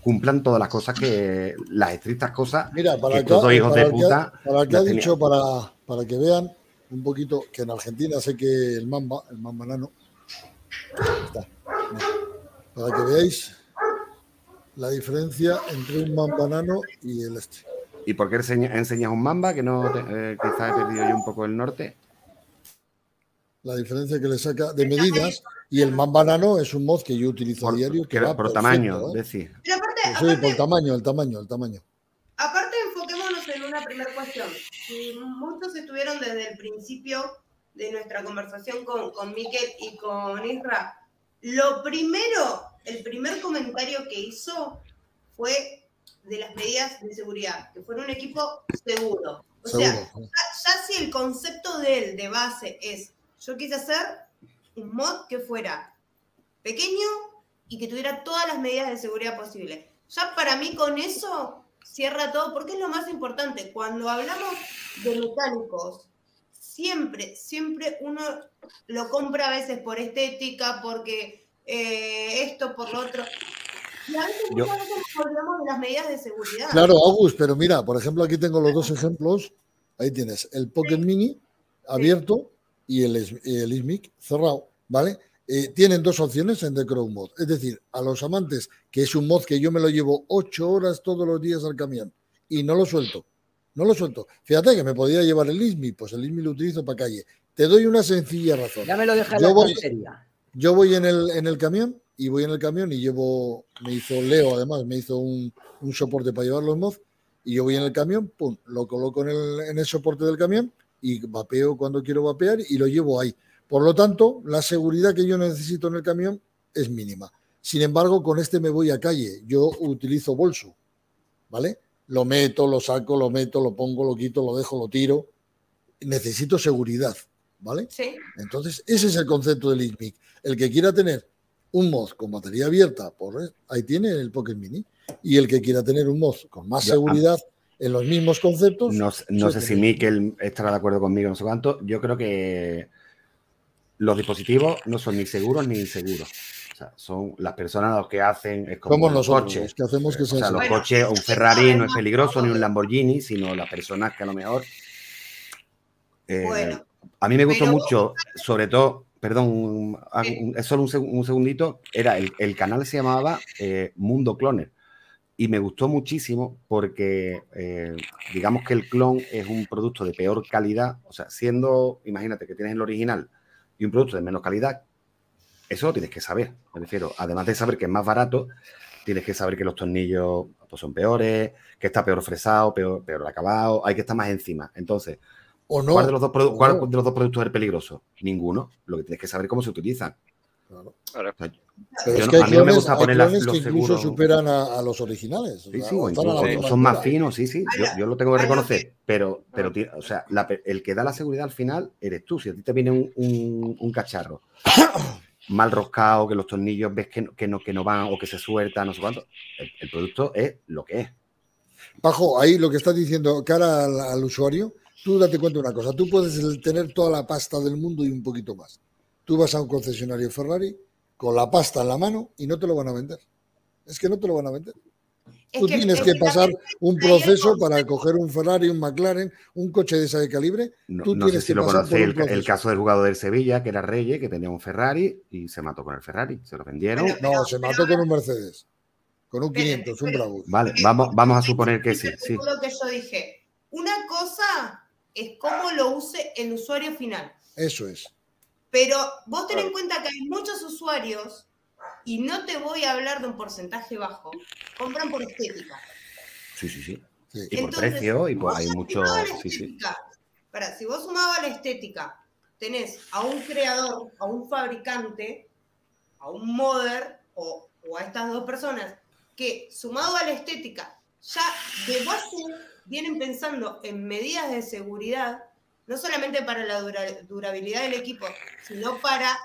Speaker 7: cumplan todas las cosas que, las estrictas cosas
Speaker 2: Mira, para
Speaker 7: que dos hijos
Speaker 2: para
Speaker 7: de puta
Speaker 2: para que ha
Speaker 7: las tenían.
Speaker 2: dicho, para, para que vean un poquito, que en Argentina sé que el mamba, el mamba nano, está, para que veáis la diferencia entre un mamba nano y el este.
Speaker 7: ¿Y por qué enseña- enseñas un mamba? Que no, te- eh, quizás he perdido yo un poco el norte.
Speaker 2: La diferencia que le saca de medidas y el mamba nano es un mod que yo utilizo a
Speaker 7: Por,
Speaker 2: diario que
Speaker 7: que-
Speaker 2: va
Speaker 7: por
Speaker 2: perfecto,
Speaker 7: tamaño,
Speaker 2: ¿eh?
Speaker 7: decir.
Speaker 1: Pero aparte,
Speaker 2: Sí,
Speaker 1: aparte-
Speaker 2: por tamaño, el tamaño, el tamaño.
Speaker 1: Aparte, enfoquémonos en una primera cuestión. Si muchos estuvieron desde el principio de nuestra conversación con, con Miquel y con Isra, lo primero, el primer comentario que hizo fue de las medidas de seguridad, que fuera un equipo seguro. O sea, ya, ya si el concepto de él de base es, yo quise hacer un mod que fuera pequeño y que tuviera todas las medidas de seguridad posibles. Ya para mí con eso cierra todo, porque es lo más importante. Cuando hablamos de mecánicos, siempre, siempre uno lo compra a veces por estética, porque eh, esto, por lo otro. Y a veces
Speaker 7: Yo-
Speaker 1: muchas veces nos olvidamos de las medidas de seguridad.
Speaker 2: Claro, August, pero mira, por ejemplo, aquí tengo los dos ejemplos. Ahí tienes el Pocket Mini abierto y el, el ISMIC cerrado, ¿vale? Eh, tienen dos opciones en The Crow Mod. Es decir, a los amantes, que es un mod que yo me lo llevo ocho horas todos los días al camión y no lo suelto. No lo suelto. Fíjate que me podía llevar el ISMI, pues el ISMI lo utilizo para calle. Te doy una sencilla razón.
Speaker 3: Ya me lo deja en
Speaker 2: Yo
Speaker 3: la
Speaker 2: voy-
Speaker 3: estantería.
Speaker 2: Yo voy en el, en el camión y voy en el camión y llevo, me hizo Leo además, me hizo un, un soporte para llevar los mods y yo voy en el camión, pum, lo coloco en el, en el soporte del camión y vapeo cuando quiero vapear y lo llevo ahí. Por lo tanto, la seguridad que yo necesito en el camión es mínima. Sin embargo, con este me voy a calle. Yo utilizo bolso, ¿vale? Lo meto, lo saco, lo meto, lo pongo, lo quito, lo dejo, lo tiro. Necesito seguridad, ¿vale?
Speaker 1: Sí.
Speaker 2: Entonces, ese es el concepto del ISMIC. El que quiera tener un mod con batería abierta, por, ahí tiene el Pocket Mini. Y el que quiera tener un mod con más seguridad en los mismos conceptos.
Speaker 7: No, sé- no sé
Speaker 2: sí,
Speaker 7: si. Miquel estará de acuerdo conmigo, no sé cuánto. Yo creo que los dispositivos no son ni seguros ni inseguros. O sea, son las personas los que hacen, es como
Speaker 2: Somos
Speaker 7: los coches.
Speaker 2: los que hacemos que
Speaker 7: O
Speaker 2: sea
Speaker 7: los.
Speaker 1: Bueno,
Speaker 7: coches, un Ferrari no es peligroso, ni un Lamborghini, sino las personas que a lo mejor. eh,
Speaker 1: Bueno,
Speaker 7: a mí me gustó
Speaker 1: pero-
Speaker 7: mucho, sobre todo, perdón, un- es solo un, seg- un segundito, era el, el canal se llamaba eh, Mundo Cloner. Y me gustó muchísimo porque, eh, digamos que el clon es un producto de peor calidad. O sea, siendo, imagínate que tienes el original y un producto de menos calidad, eso lo tienes que saber. Me refiero, además de saber que es más barato, tienes que saber que los tornillos pues, son peores, que está peor fresado, peor, peor acabado, hay que estar más encima. Entonces,
Speaker 2: O no.
Speaker 7: ¿cuál, de los dos produ- cuál
Speaker 2: no.
Speaker 7: de los dos productos es peligroso? Ninguno. Lo que tienes que saber es cómo se utilizan.
Speaker 2: Claro.
Speaker 5: Claro.
Speaker 2: Pero es
Speaker 7: no-
Speaker 2: que hay
Speaker 7: a mí no me
Speaker 2: clones,
Speaker 7: gusta
Speaker 2: hay
Speaker 7: poner las-
Speaker 2: clones
Speaker 7: los
Speaker 2: que incluso
Speaker 7: seguros.
Speaker 2: superan a, a los originales.
Speaker 7: Sí, sí, o incluso son más finos, sí, sí. Yo, yo lo tengo que reconocer. Pero, pero o sea, la el que da la seguridad al final eres tú. Si a ti te viene un, un- un cacharro mal roscado, que los tornillos ves que no, que no, que no van o que se sueltan, no sé cuánto, el, el producto es lo que es.
Speaker 2: Bajo, ahí lo que estás diciendo, cara al, al usuario, tú date cuenta de una cosa, tú puedes tener toda la pasta del mundo y un poquito más. Tú vas a un concesionario Ferrari con la pasta en la mano y no te lo van a vender. Es que no te lo van a vender.
Speaker 1: Es
Speaker 2: Tú
Speaker 1: que-
Speaker 2: tienes
Speaker 1: es
Speaker 2: que pasar un proceso para coger un Ferrari, un McLaren, un coche de ese calibre.
Speaker 7: No,
Speaker 2: Tú
Speaker 7: no sé
Speaker 2: tienes
Speaker 7: si
Speaker 2: que
Speaker 7: lo
Speaker 2: un
Speaker 7: el, caso del jugador del Sevilla, que era Reyes, que tenía un Ferrari y se mató con el Ferrari. Se lo vendieron.
Speaker 1: Bueno,
Speaker 2: No, se
Speaker 1: pero
Speaker 2: mató con un Mercedes, con un
Speaker 1: Pero-
Speaker 2: 500, un Bravo.
Speaker 7: Vale, vamos, vamos a suponer que sí, sí.
Speaker 1: Lo que yo dije. Una cosa es cómo lo use el usuario final.
Speaker 2: Eso es.
Speaker 1: Pero vos ten en cuenta que hay muchos usuarios, y no te voy a hablar de un porcentaje bajo, compran por estética.
Speaker 7: Sí, sí, sí.
Speaker 2: Sí.
Speaker 7: Y por precio, y por hay mucho. Sí, sí.
Speaker 1: Pará, si vos sumabas la estética, tenés a un creador, a un fabricante, a un modder o, o a estas dos personas que sumado a la estética ya de base vienen pensando en medidas de seguridad, no solamente para la dura- durabilidad del equipo, sino para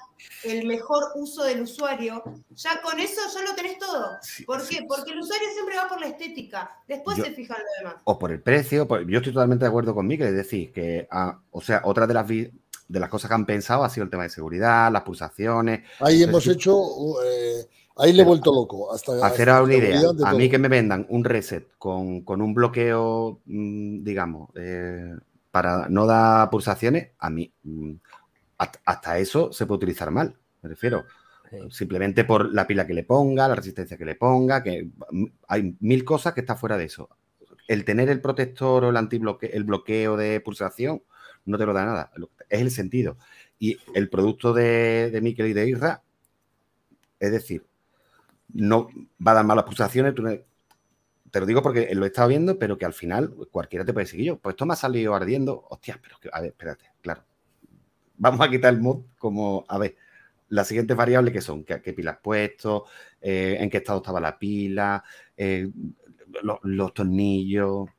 Speaker 1: el mejor uso del usuario, ya con eso ya lo tenés todo.
Speaker 7: Sí,
Speaker 1: ¿Por
Speaker 7: sí,
Speaker 1: qué? Porque el usuario siempre va por la estética, después
Speaker 7: Yo-
Speaker 1: se fijan lo demás.
Speaker 7: o por el precio. por- yo estoy totalmente de acuerdo con Miguel, es decir, que, ah, o sea, otra de las, vi- de las cosas que han pensado ha sido el tema de seguridad, las pulsaciones.
Speaker 2: Ahí hemos
Speaker 7: sí.
Speaker 2: hecho, eh, ahí le he vuelto loco. Hasta,
Speaker 7: Haceros
Speaker 2: hasta
Speaker 7: una idea, a mí que me vendan un reset con, con un bloqueo, mm, digamos, eh, para no dar pulsaciones, a mí, mm, hasta, eso se puede utilizar mal, me refiero. Simplemente por la pila que le ponga, la resistencia que le ponga, que mm, hay mil cosas que están fuera de eso. El tener el protector o el antibloqueo, el bloqueo de pulsación, no te lo da nada. Es el sentido. Y el producto de, de Mikel y de Isra, es decir, no va a dar malas pulsaciones. tú te lo digo porque lo he estado viendo, pero que al final cualquiera te puede seguir yo. Pues esto me ha salido ardiendo. Hostia, pero que, a ver, espérate, claro. Vamos a quitar el mod como, a ver, las siguientes variables que son, qué, qué pila has puesto, eh, en qué estado estaba la pila, eh, lo- los tornillos.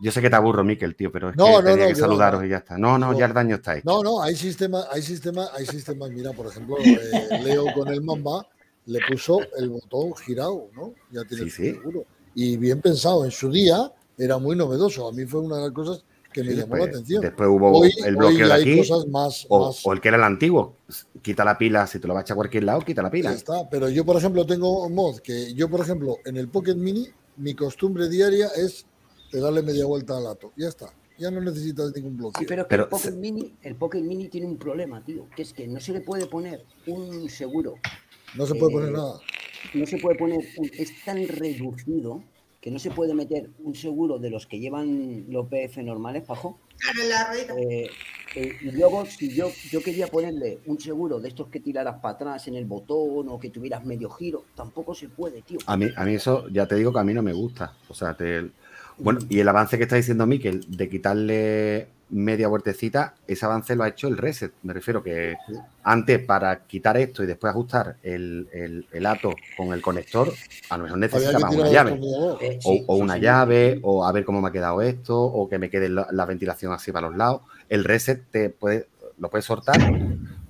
Speaker 7: Yo sé que te aburro, Miquel, tío, pero es
Speaker 2: No,
Speaker 7: que
Speaker 2: no,
Speaker 7: tenía
Speaker 2: no,
Speaker 7: que saludaros y ya está. No, no,
Speaker 2: No.
Speaker 7: ya el daño está hecho.
Speaker 2: No, no, hay sistema, hay sistema, hay sistemas. Mira, por ejemplo, eh, Leo con el Mamba le puso el botón girado, ¿no? Ya tiene
Speaker 7: Sí,
Speaker 2: su
Speaker 7: sí.
Speaker 2: seguro. Y bien pensado, en su día era muy novedoso. A mí fue una de las cosas que me
Speaker 7: Sí,
Speaker 2: llamó
Speaker 7: después,
Speaker 2: la atención.
Speaker 7: después hubo
Speaker 2: Hoy,
Speaker 7: el bloqueo
Speaker 2: ya
Speaker 7: de aquí.
Speaker 2: cosas más,
Speaker 7: O,
Speaker 2: más
Speaker 7: o el que era el antiguo, quita la pila, si te lo vas a echar a cualquier lado, quita la
Speaker 2: Ya
Speaker 7: pila.
Speaker 2: está, pero yo, por ejemplo, tengo un mod que yo, por ejemplo, en el Pocket Mini, mi costumbre diaria es pegarle media vuelta al ato. Ya está. Ya no necesitas ningún bloqueo.
Speaker 3: Sí, pero, que
Speaker 7: Pero
Speaker 3: el, Pocket
Speaker 7: se-
Speaker 3: Mini, el Pocket Mini tiene un problema, tío, que es que no se le puede poner un seguro.
Speaker 2: No se puede
Speaker 3: eh,
Speaker 2: poner nada.
Speaker 3: No se puede poner, un- es tan reducido que no se puede meter un seguro de los que llevan los PF normales, Pajo.
Speaker 1: Claro, la ruedita.
Speaker 3: Eh, eh, y luego, si yo, yo quería ponerle un seguro de estos que tiraras para atrás en el botón o que tuvieras medio giro, tampoco se puede, tío.
Speaker 7: A mí, a mí eso, ya te digo que a mí no me gusta. O sea, te- bueno, y el avance que está diciendo Miquel de quitarle media vueltecita, ese avance lo ha hecho el reset. Me refiero que antes para quitar esto y después ajustar el, el, el ato con el conector, a lo mejor
Speaker 2: Había que
Speaker 7: necesitaba
Speaker 2: tirar
Speaker 7: una llave.
Speaker 3: Eh,
Speaker 7: O,
Speaker 3: sí,
Speaker 7: o
Speaker 3: sí,
Speaker 7: una
Speaker 3: sí.
Speaker 7: llave, o a ver cómo me ha quedado esto, o que me quede la, la ventilación así para los lados. El reset te puede, lo puedes soltar,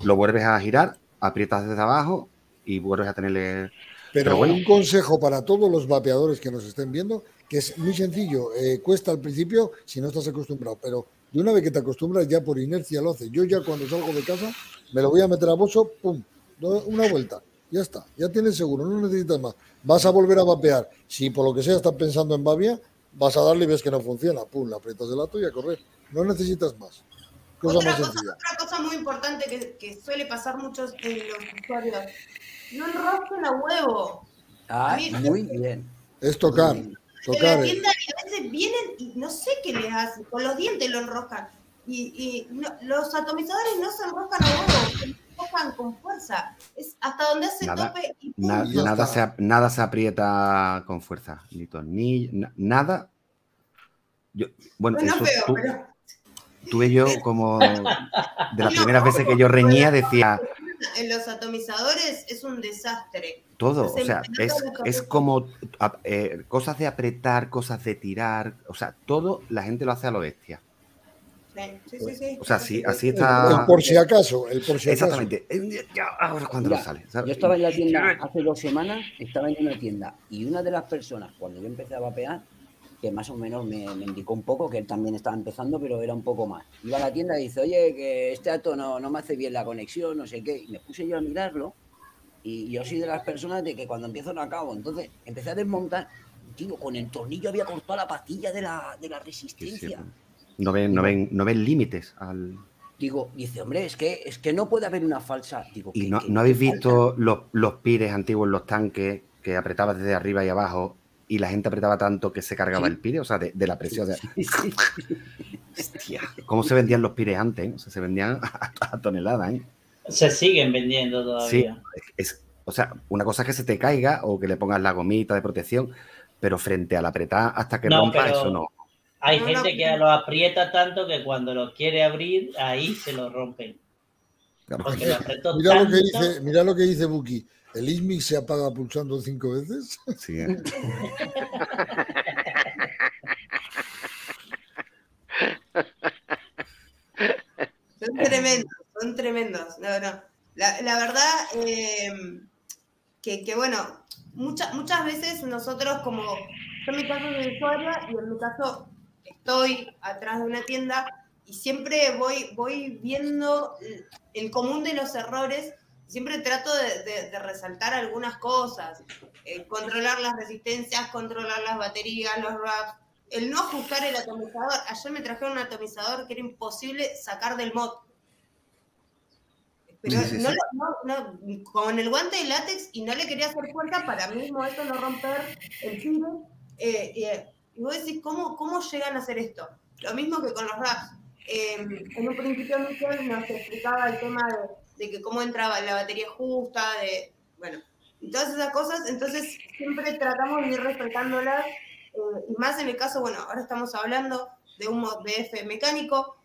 Speaker 7: lo vuelves a girar, aprietas desde abajo y vuelves a tenerle.
Speaker 2: Pero,
Speaker 7: Pero bueno.
Speaker 2: un consejo para todos los vapeadores que nos estén viendo, que es muy sencillo, eh, cuesta al principio si no estás acostumbrado, pero de una vez que te acostumbras ya por inercia lo haces. Yo ya cuando salgo de casa me lo voy a meter a bolso, pum, una vuelta, ya está, ya tienes seguro, no necesitas más. Vas a volver a vapear, si por lo que sea estás pensando en babia, vas a darle y ves que no funciona, pum, la aprietas del lato y a correr, no necesitas más. Cosa
Speaker 1: Otra
Speaker 2: más
Speaker 1: cosa,
Speaker 2: sencilla.
Speaker 1: otra cosa muy importante que, que suele pasar muchos en los usuarios, no enrosquen a huevo.
Speaker 3: Ah, muy bien.
Speaker 2: Es tocar, tocar.
Speaker 1: la
Speaker 2: eh.
Speaker 1: tienda y a veces vienen y no sé qué les hacen, con los dientes lo enroscan. Y, y no- los atomizadores no se enroscan a huevo, se enroscan con fuerza. Es hasta donde hace
Speaker 7: Nada,
Speaker 1: tope y pum.
Speaker 7: Na- nada, se, ap- nada se aprieta con fuerza, ni tornillo, na- nada. Yo, bueno,
Speaker 1: Bueno,
Speaker 7: eso
Speaker 1: feo,
Speaker 7: tú-
Speaker 1: pero
Speaker 7: tuve yo como de las primeras veces que yo reñía, decía,
Speaker 1: en los atomizadores es un desastre.
Speaker 7: Todo,
Speaker 1: Entonces,
Speaker 7: o sea, es, es como a- eh, cosas de apretar, cosas de tirar, o sea, todo la gente lo hace a lo bestia.
Speaker 1: Sí, sí, sí.
Speaker 7: O sea, sí, así está.
Speaker 2: el por si acaso, el por si acaso.
Speaker 7: Exactamente. Ya, ahora cuando
Speaker 3: Mira,
Speaker 7: lo sale. ¿sabes?
Speaker 3: Yo estaba en la tienda hace dos semanas, estaba en una tienda y una de las personas, cuando yo empecé a vapear, que más o menos me, me indicó un poco que él también estaba empezando, pero era un poco más. Iba a la tienda y dice, oye, que este dato no, no me hace bien la conexión, no sé qué. Y me puse yo a mirarlo y yo soy de las personas de que cuando empiezo no acabo. Entonces empecé a desmontar. Digo, con el tornillo había cortado la pastilla de la, de la resistencia.
Speaker 7: no ven, no ven, no ven límites al.
Speaker 3: Digo, dice, hombre, es que, es que no puede haber una falsa. Digo,
Speaker 7: Y
Speaker 3: ¿qué-
Speaker 7: no, no habéis visto los, los pires antiguos en los tanques que apretabas desde arriba y abajo y la gente apretaba tanto que se cargaba
Speaker 3: Sí.
Speaker 7: el pire, o sea, de, de la presión. de-
Speaker 3: sí.
Speaker 7: Hostia, ¿cómo se vendían los pires antes? eh? O sea, se vendían a, a toneladas, ¿eh?
Speaker 4: Se siguen vendiendo
Speaker 7: Sí,
Speaker 4: todavía.
Speaker 7: es, o sea, una cosa es que se te caiga o que le pongas la gomita de protección, pero frente al apretar hasta que
Speaker 4: No,
Speaker 7: rompa, eso no.
Speaker 4: Hay
Speaker 1: No,
Speaker 4: gente
Speaker 1: no.
Speaker 4: que lo aprieta tanto que cuando lo quiere abrir, ahí se lo rompen.
Speaker 7: Claro.
Speaker 4: Porque lo apretó
Speaker 2: Mira lo que dice, mira lo que dice Buki. ¿El ISMIC se apaga pulsando cinco veces?
Speaker 7: Sí, ¿eh?
Speaker 1: Son tremendos, son tremendos. No, no. La, la verdad eh, que, que, bueno, muchas muchas veces nosotros como, yo en mi caso soy usuaria y en mi caso estoy atrás de una tienda y siempre voy, voy viendo el- común de los errores, siempre trato de, de- de resaltar algunas cosas, eh, controlar las resistencias, controlar las baterías, los wraps, el no ajustar el atomizador. Ayer me trajeron un atomizador que era imposible sacar del mod. Pero
Speaker 7: Sí, sí,
Speaker 1: no,
Speaker 7: sí.
Speaker 1: no- no, con el guante de látex y no le quería hacer fuerza para mismo eso no romper el file. Eh, eh, y vos decís, ¿cómo, ¿cómo llegan a hacer esto? Lo mismo que con los wraps. Eh, en un principio Michel nos explicaba el tema de, de que cómo entraba la batería justa, de, bueno, y todas esas cosas, entonces siempre tratamos de ir respetándolas, eh, y más en el caso, bueno, ahora estamos hablando de un BF mecánico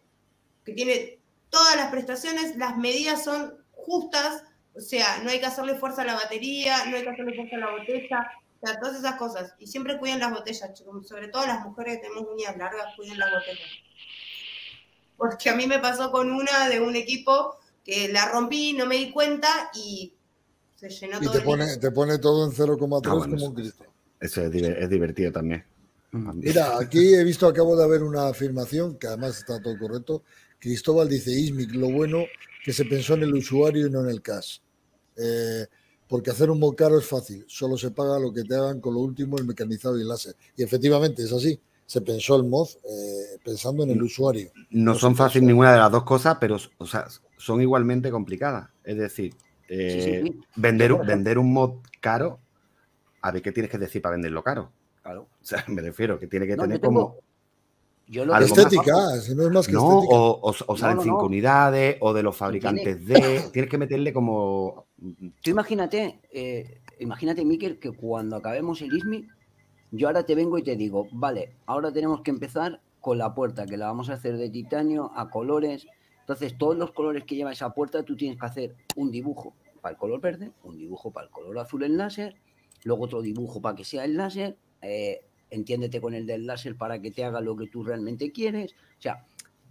Speaker 1: que tiene todas las prestaciones, las medidas son justas, o sea, no hay que hacerle fuerza a la batería, no hay que hacerle fuerza a la botella, o sea, todas esas cosas. Y siempre cuiden las botellas, chicos, sobre todo las mujeres que tenemos uñas largas, cuiden las botellas. Porque a mí me pasó con una de un equipo que la rompí, no me di cuenta y se llenó
Speaker 2: Y
Speaker 1: todo
Speaker 2: te
Speaker 1: el
Speaker 2: pone, te pone todo en 0,3
Speaker 7: Ah, bueno,
Speaker 2: como
Speaker 7: eso-
Speaker 2: un Cristo.
Speaker 7: Eso es, es divertido también.
Speaker 2: Mira, aquí he visto, acabo de haber una afirmación, que además está todo correcto. Cristóbal dice, Ismic, lo bueno que se pensó en el usuario y no en el cash. Eh, porque hacer un mod caro es fácil, solo se paga lo que te hagan con lo último, el mecanizado y el láser. Y efectivamente es así, se pensó el mod eh, pensando en el usuario.
Speaker 7: No
Speaker 2: No
Speaker 7: son
Speaker 2: sé,
Speaker 7: fácil
Speaker 2: o sea-
Speaker 7: ninguna de las dos cosas, pero o sea, son igualmente complicadas. Es decir, eh,
Speaker 3: sí, sí.
Speaker 7: Vender, vender un mod caro, a ver qué tienes que decir para venderlo caro.
Speaker 3: Claro.
Speaker 7: O sea, me refiero que tiene que
Speaker 3: No,
Speaker 7: tener como.
Speaker 3: Yo lo
Speaker 2: estética, si no es más que
Speaker 7: No,
Speaker 2: estética.
Speaker 7: o, o- o salen
Speaker 3: no,
Speaker 7: cinco
Speaker 3: no.
Speaker 7: unidades, o de los fabricantes de. Tienes que meterle como.
Speaker 3: Tú imagínate, eh, imagínate, Miquel, que cuando acabemos el ISMI, yo ahora te vengo y te digo, vale, ahora tenemos que empezar con la puerta, que la vamos a hacer de titanio a colores. Entonces, todos los colores que lleva esa puerta, tú tienes que hacer un dibujo para el color verde, un dibujo para el color azul en láser, luego otro dibujo para que sea el láser, eh, entiéndete con el del láser para que te haga lo que tú realmente quieres. O sea,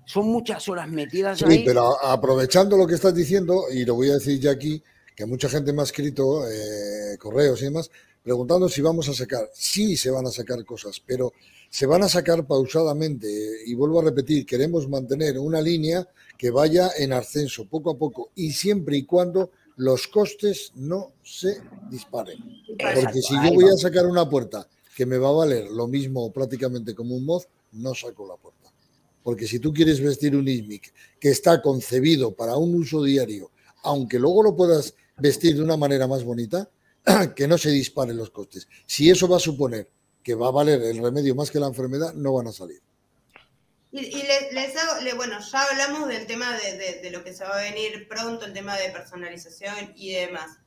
Speaker 3: son muchas horas metidas
Speaker 2: Sí,
Speaker 3: ahí.
Speaker 2: pero aprovechando lo que estás diciendo, y lo voy a decir ya aquí, que mucha gente me ha escrito eh, correos y demás, preguntando si vamos a sacar. Sí, se van a sacar cosas, pero se van a sacar pausadamente. Y vuelvo a repetir, queremos mantener una línea que vaya en ascenso poco a poco y siempre y cuando los costes no se disparen. Porque si yo voy a sacar una puerta que me va a valer lo mismo prácticamente como un mod, no saco la puerta. Porque si tú quieres vestir un ISMIC que está concebido para un uso diario, aunque luego lo puedas vestir de una manera más bonita, que no se disparen los costes. Si eso va a suponer que va a valer el remedio más que la enfermedad, no van a salir.
Speaker 1: Y, y le- les hago, bueno, ya hablamos del tema de lo que se va a venir pronto, el tema de personalización y demás.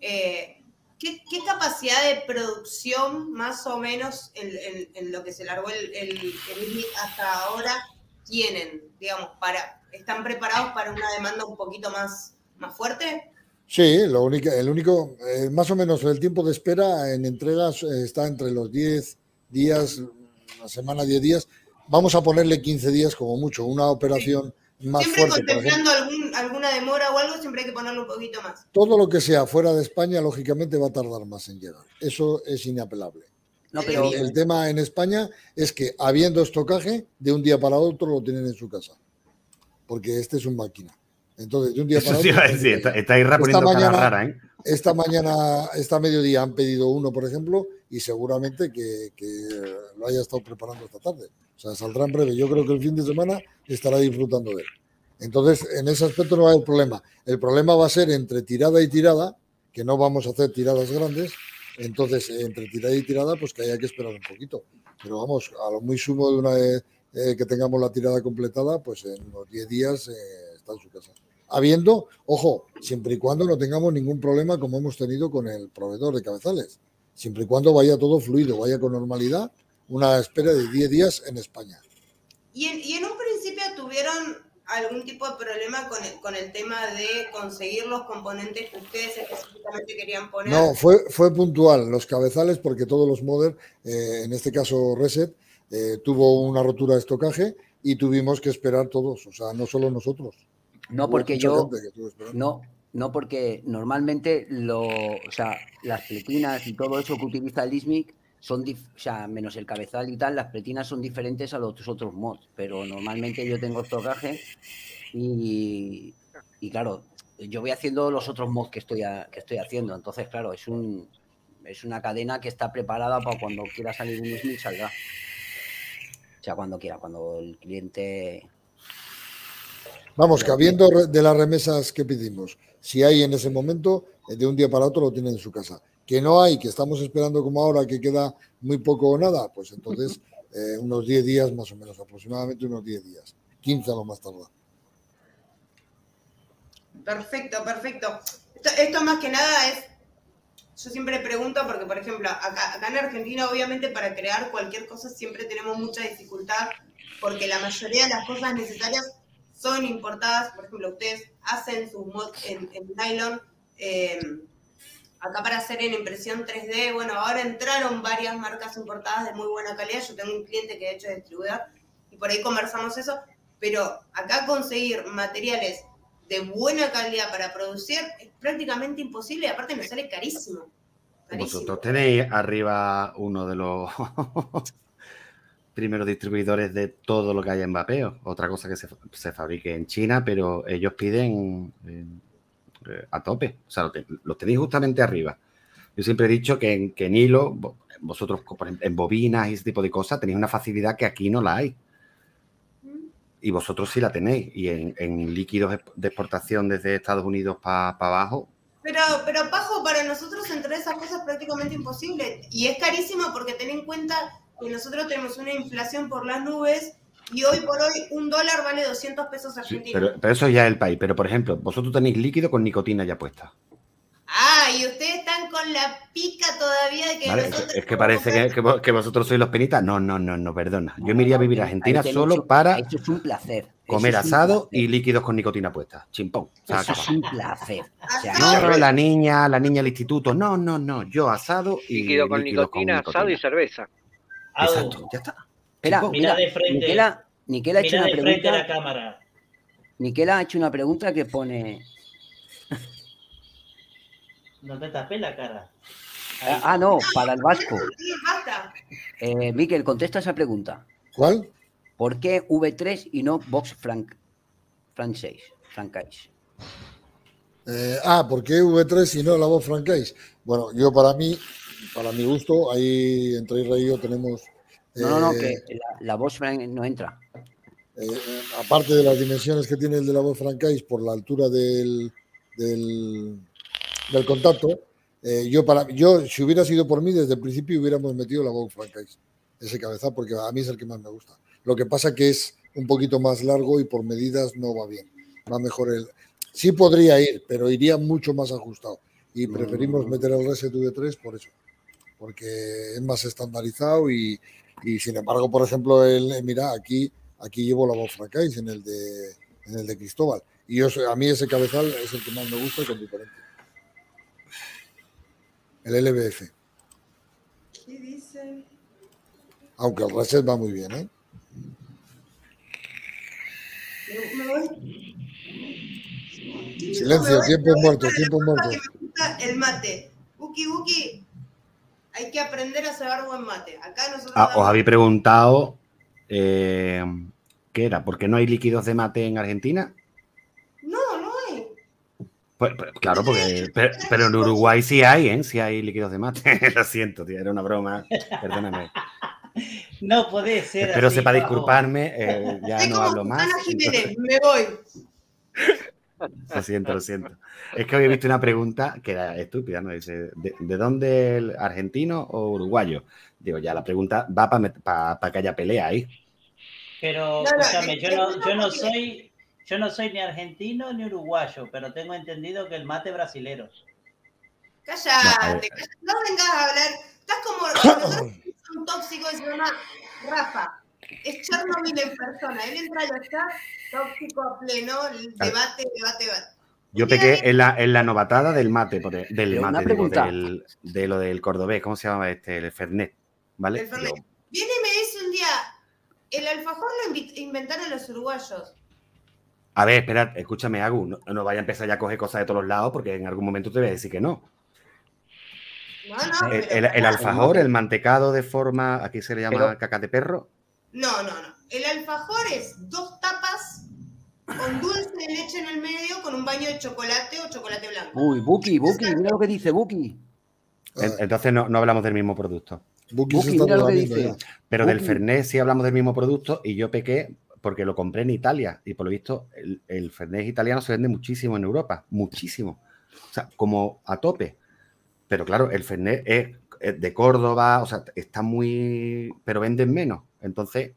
Speaker 1: Eh, ¿qué, capacidad de producción más o menos en, lo que se largó el, el, el hasta ahora tienen? Digamos, para, ¿están preparados para una demanda un poquito más, más fuerte?
Speaker 2: Sí, lo único, el único, eh, más o menos el tiempo de espera en entregas eh, está entre los 10 días, una semana, 10 días. Vamos a ponerle 15 días como mucho, una operación más
Speaker 1: Siempre
Speaker 2: fuerte.
Speaker 1: contemplando algún- alguna demora o algo, siempre hay que ponerle un poquito más.
Speaker 2: Todo lo que sea fuera de España, lógicamente, va a tardar más en llegar. Eso es inapelable.
Speaker 3: No, pero
Speaker 2: El, el tema en España es que, habiendo estocaje, de un día para otro lo tienen en su casa. Porque este es un máquina. Entonces, de un día
Speaker 7: Eso
Speaker 2: para
Speaker 7: sí
Speaker 2: otro.
Speaker 7: iba a decir, está, está
Speaker 2: Esta mañana-
Speaker 7: rara, ¿eh?
Speaker 2: Esta mañana, esta mediodía han pedido uno, por ejemplo, y seguramente que, lo haya estado preparando esta tarde. O sea, saldrá en breve. Yo creo que el fin de semana estará disfrutando de él. Entonces, en ese aspecto no va a haber problema. El problema va a ser entre tirada y tirada, que no vamos a hacer tiradas grandes. Entonces, entre tirada y tirada, pues que haya que esperar un poquito. Pero vamos, a lo muy sumo de una vez eh, que tengamos la tirada completada, pues en unos 10 días eh, está en su casa habiendo, ojo, siempre y cuando no tengamos ningún problema como hemos tenido con el proveedor de cabezales, siempre y cuando vaya todo fluido, vaya con normalidad, una espera de 10 días en España.
Speaker 1: Y en, y en un principio tuvieron algún tipo de problema con el, con el tema de conseguir los componentes que ustedes específicamente querían poner.
Speaker 2: No, fue, fue puntual los cabezales porque todos los modder, eh, en este caso Reset, eh, tuvo una rotura de estocaje y tuvimos que esperar todos, o sea, no solo nosotros.
Speaker 3: No porque yo, no, no porque normalmente lo, o sea, las pletinas y todo eso que utiliza el ISMIC son, o sea, menos el cabezal y tal, las pletinas son diferentes a los otros mods, pero normalmente yo tengo estocaje y, y claro, yo voy haciendo los otros mods que estoy, a- que estoy haciendo, entonces claro, es un es una cadena que está preparada para cuando quiera salir un ISMIC salga. O sea, cuando quiera, cuando el cliente
Speaker 2: Vamos, que habiendo de las remesas que pedimos, si hay en ese momento, eh, de un día para otro lo tienen en su casa. Que no hay, que estamos esperando como ahora, que queda muy poco o nada, pues entonces eh, unos 10 días más o menos, aproximadamente unos 10 días. 15 a lo más tardar.
Speaker 1: Perfecto, perfecto. Esto, esto más que nada es, yo siempre pregunto, porque por ejemplo, acá, acá en Argentina obviamente para crear cualquier cosa siempre tenemos mucha dificultad, porque la mayoría de las cosas necesarias son importadas, por ejemplo, ustedes hacen sus mods en, en nylon, eh, acá para hacer en impresión 3D, bueno, ahora entraron varias marcas importadas de muy buena calidad, yo tengo un cliente que de hecho es distribuidor, y por ahí conversamos eso, pero acá conseguir materiales de buena calidad para producir es prácticamente imposible y aparte me sale carísimo. Carísimo.
Speaker 7: Vosotros tenéis arriba uno de los primeros distribuidores de todo lo que hay en vapeo. Otra cosa que se, se fabrique en China, pero ellos piden eh, eh, a tope. O sea, lo, te- lo tenéis justamente arriba. Yo siempre he dicho que en, que en hilo, vo- vosotros por ejemplo, en bobinas y ese tipo de cosas, tenéis una facilidad que aquí no la hay. Y vosotros sí la tenéis. Y en, en líquidos de exportación desde Estados Unidos para abajo,
Speaker 1: Pero, pero Pajo, para nosotros entre esas cosas es prácticamente imposible. Y es carísimo porque ten en cuenta que nosotros tenemos una inflación por las nubes y hoy por hoy un dólar vale 200 pesos
Speaker 7: Sí,
Speaker 1: argentinos.
Speaker 7: pero, pero eso ya es el país. Pero, por ejemplo, vosotros tenéis líquido con nicotina ya puesta.
Speaker 1: Ah, y ustedes están con la pica todavía de que
Speaker 7: ¿vale?
Speaker 1: nosotros...
Speaker 7: Es que parece que, que vos- que vosotros sois los penitas. No, no, no, no, perdona. Yo me iría a vivir a Argentina solo
Speaker 3: hecho-
Speaker 7: para
Speaker 3: Eso es un placer.
Speaker 7: comer asado y líquidos con nicotina puesta. Chimpón.
Speaker 3: Eso es un placer. O sea,
Speaker 1: Asado.
Speaker 7: No, la niña, la niña del instituto. No, no, no. Yo asado y
Speaker 5: Líquido con
Speaker 7: líquidos
Speaker 5: nicotina, asado y cerveza.
Speaker 7: Exacto, ya está.
Speaker 3: Espera, mira,
Speaker 4: Mira de frente.
Speaker 3: Niquela, Niquela ha hecho
Speaker 4: Mira
Speaker 3: una
Speaker 4: de frente a la
Speaker 3: pregunta.
Speaker 4: cámara.
Speaker 3: Niquela ha hecho una pregunta que pone.
Speaker 4: No te tapé la cara.
Speaker 3: Ah, ah, no, para el vasco. Eh, Miquel, contesta esa pregunta.
Speaker 2: ¿Cuál?
Speaker 3: ¿Por qué V3 y no Box Frank, Franchise? Franchise.
Speaker 2: Eh, ah, ¿por qué V3 y no la voz Francais? Bueno, yo para mí, para mi gusto, ahí entre Israel y yo tenemos.
Speaker 3: No, no, no,
Speaker 2: eh,
Speaker 3: que la, la Frank no entra.
Speaker 2: eh, eh, aparte de las dimensiones que tiene el de la voz Francais por la altura del, del, del contacto, eh, yo para yo si hubiera sido por mí desde el principio hubiéramos metido la voz Francais, ese cabeza, porque a mí es el que más me gusta. Lo que pasa que es un poquito más largo y por medidas no va bien. Va mejor el. Sí podría ir, pero iría mucho más ajustado. Y preferimos meter el Reset V3 por eso. Porque es más estandarizado y, y sin embargo, por ejemplo, el, eh, mira, aquí, aquí llevo la voz Francais en el de en el de Cristóbal. Y yo, a mí ese cabezal es el que más me gusta con diferente. el LBF.
Speaker 1: ¿Qué dice?
Speaker 2: Aunque el reset va muy bien, ¿eh?
Speaker 1: Me- voy.
Speaker 2: Silencio, tiempo muerto, tiempo muerto.
Speaker 1: El mate. Buki Buki, hay que aprender a cebar buen mate. Acá nosotros.
Speaker 7: Ah, os habéis preguntado eh, qué era, ¿por qué no hay líquidos de mate en Argentina?
Speaker 1: No, no hay.
Speaker 7: Pues, pues, claro, porque pero, pero en Uruguay sí hay, ¿eh? Sí hay líquidos de mate. Lo siento, tío, era una broma. Perdóname.
Speaker 4: No puede ser así,
Speaker 7: sepa disculparme, eh, ya
Speaker 1: Soy
Speaker 7: no
Speaker 1: como
Speaker 7: hablo más.
Speaker 1: Susana Jiménez, me voy.
Speaker 7: Lo siento, lo siento. Es que había visto una pregunta que era estúpida, ¿no? Dice, ¿de, de dónde el argentino o uruguayo? Digo, ya la pregunta va para que haya pelea ahí.
Speaker 4: Pero escúchame,
Speaker 1: es-
Speaker 4: yo no, yo no soy, yo no soy ni argentino ni uruguayo, pero tengo entendido que el mate brasilero.
Speaker 1: Cállate, cállate, no vengas a hablar. Estás como nosotros un tóxico que se llama Rafa. Es Chernobyl en persona. Él entra está tóxico a pleno, debate, debate, debate.
Speaker 7: Yo pequé en la, en la novatada del mate, por del mate, digo, del- de lo del cordobés, ¿cómo se llama este? El Fernet, ¿vale?
Speaker 1: El Fernet. Viene y me dice un día, el alfajor lo inventaron los uruguayos.
Speaker 7: a ver, espera, escúchame, Agu, no, no vaya a empezar ya a coger cosas de todos los lados porque en algún momento te voy a decir que no.
Speaker 1: No, no,
Speaker 7: El, el- alfajor, el mantecado de forma, aquí se le llama
Speaker 3: Pero-
Speaker 7: caca de perro.
Speaker 1: No, no, no. El alfajor es dos tapas con dulce de leche en el medio con un baño de chocolate o chocolate blanco.
Speaker 3: Uy, Buki, Buki, mira lo que dice Buki.
Speaker 2: Ah,
Speaker 7: Entonces no, no hablamos del mismo producto.
Speaker 2: Buki
Speaker 3: Buki, mira lo que dice.
Speaker 7: Pero del. Fernet sí hablamos del mismo producto y yo pequé porque lo compré en Italia y por lo visto el, el Fernet italiano se vende muchísimo en Europa, muchísimo. O sea, como a tope. Pero claro, el Fernet es, es de Córdoba, o sea, está muy... pero venden menos. Entonces...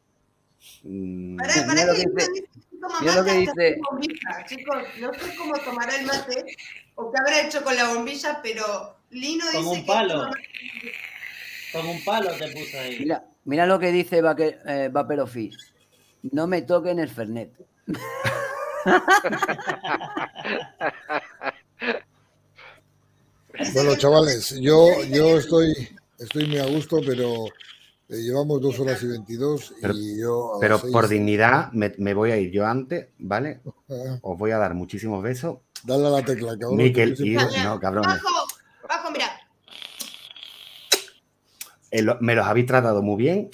Speaker 7: mm,
Speaker 3: lo
Speaker 1: que
Speaker 3: que
Speaker 1: dice,
Speaker 3: mira lo que dice-
Speaker 1: bombilla. Chicos, no sé cómo tomará el mate o qué habrá hecho con la bombilla, pero Lino
Speaker 4: Con
Speaker 1: dice
Speaker 4: un
Speaker 1: que
Speaker 4: palo.
Speaker 1: toma-
Speaker 4: Con un palo te puso ahí.
Speaker 3: Mira, mira lo que dice Vaque- eh, Vaperofi. No me toquen el Fernet.
Speaker 2: Bueno, chavales, yo, yo estoy, estoy muy a gusto, pero eh, llevamos dos horas y veintidós
Speaker 7: Pero-
Speaker 2: y yo. a las
Speaker 7: pero
Speaker 2: seis-
Speaker 7: por dignidad me, me voy a ir yo antes, ¿vale? Os voy a dar muchísimos besos.
Speaker 2: Dale a la tecla, cabrón.
Speaker 7: Miquel
Speaker 2: que
Speaker 7: y... No, cabrones.
Speaker 1: Bajo, bajo, mira.
Speaker 7: Eh, lo- me los habéis tratado muy bien,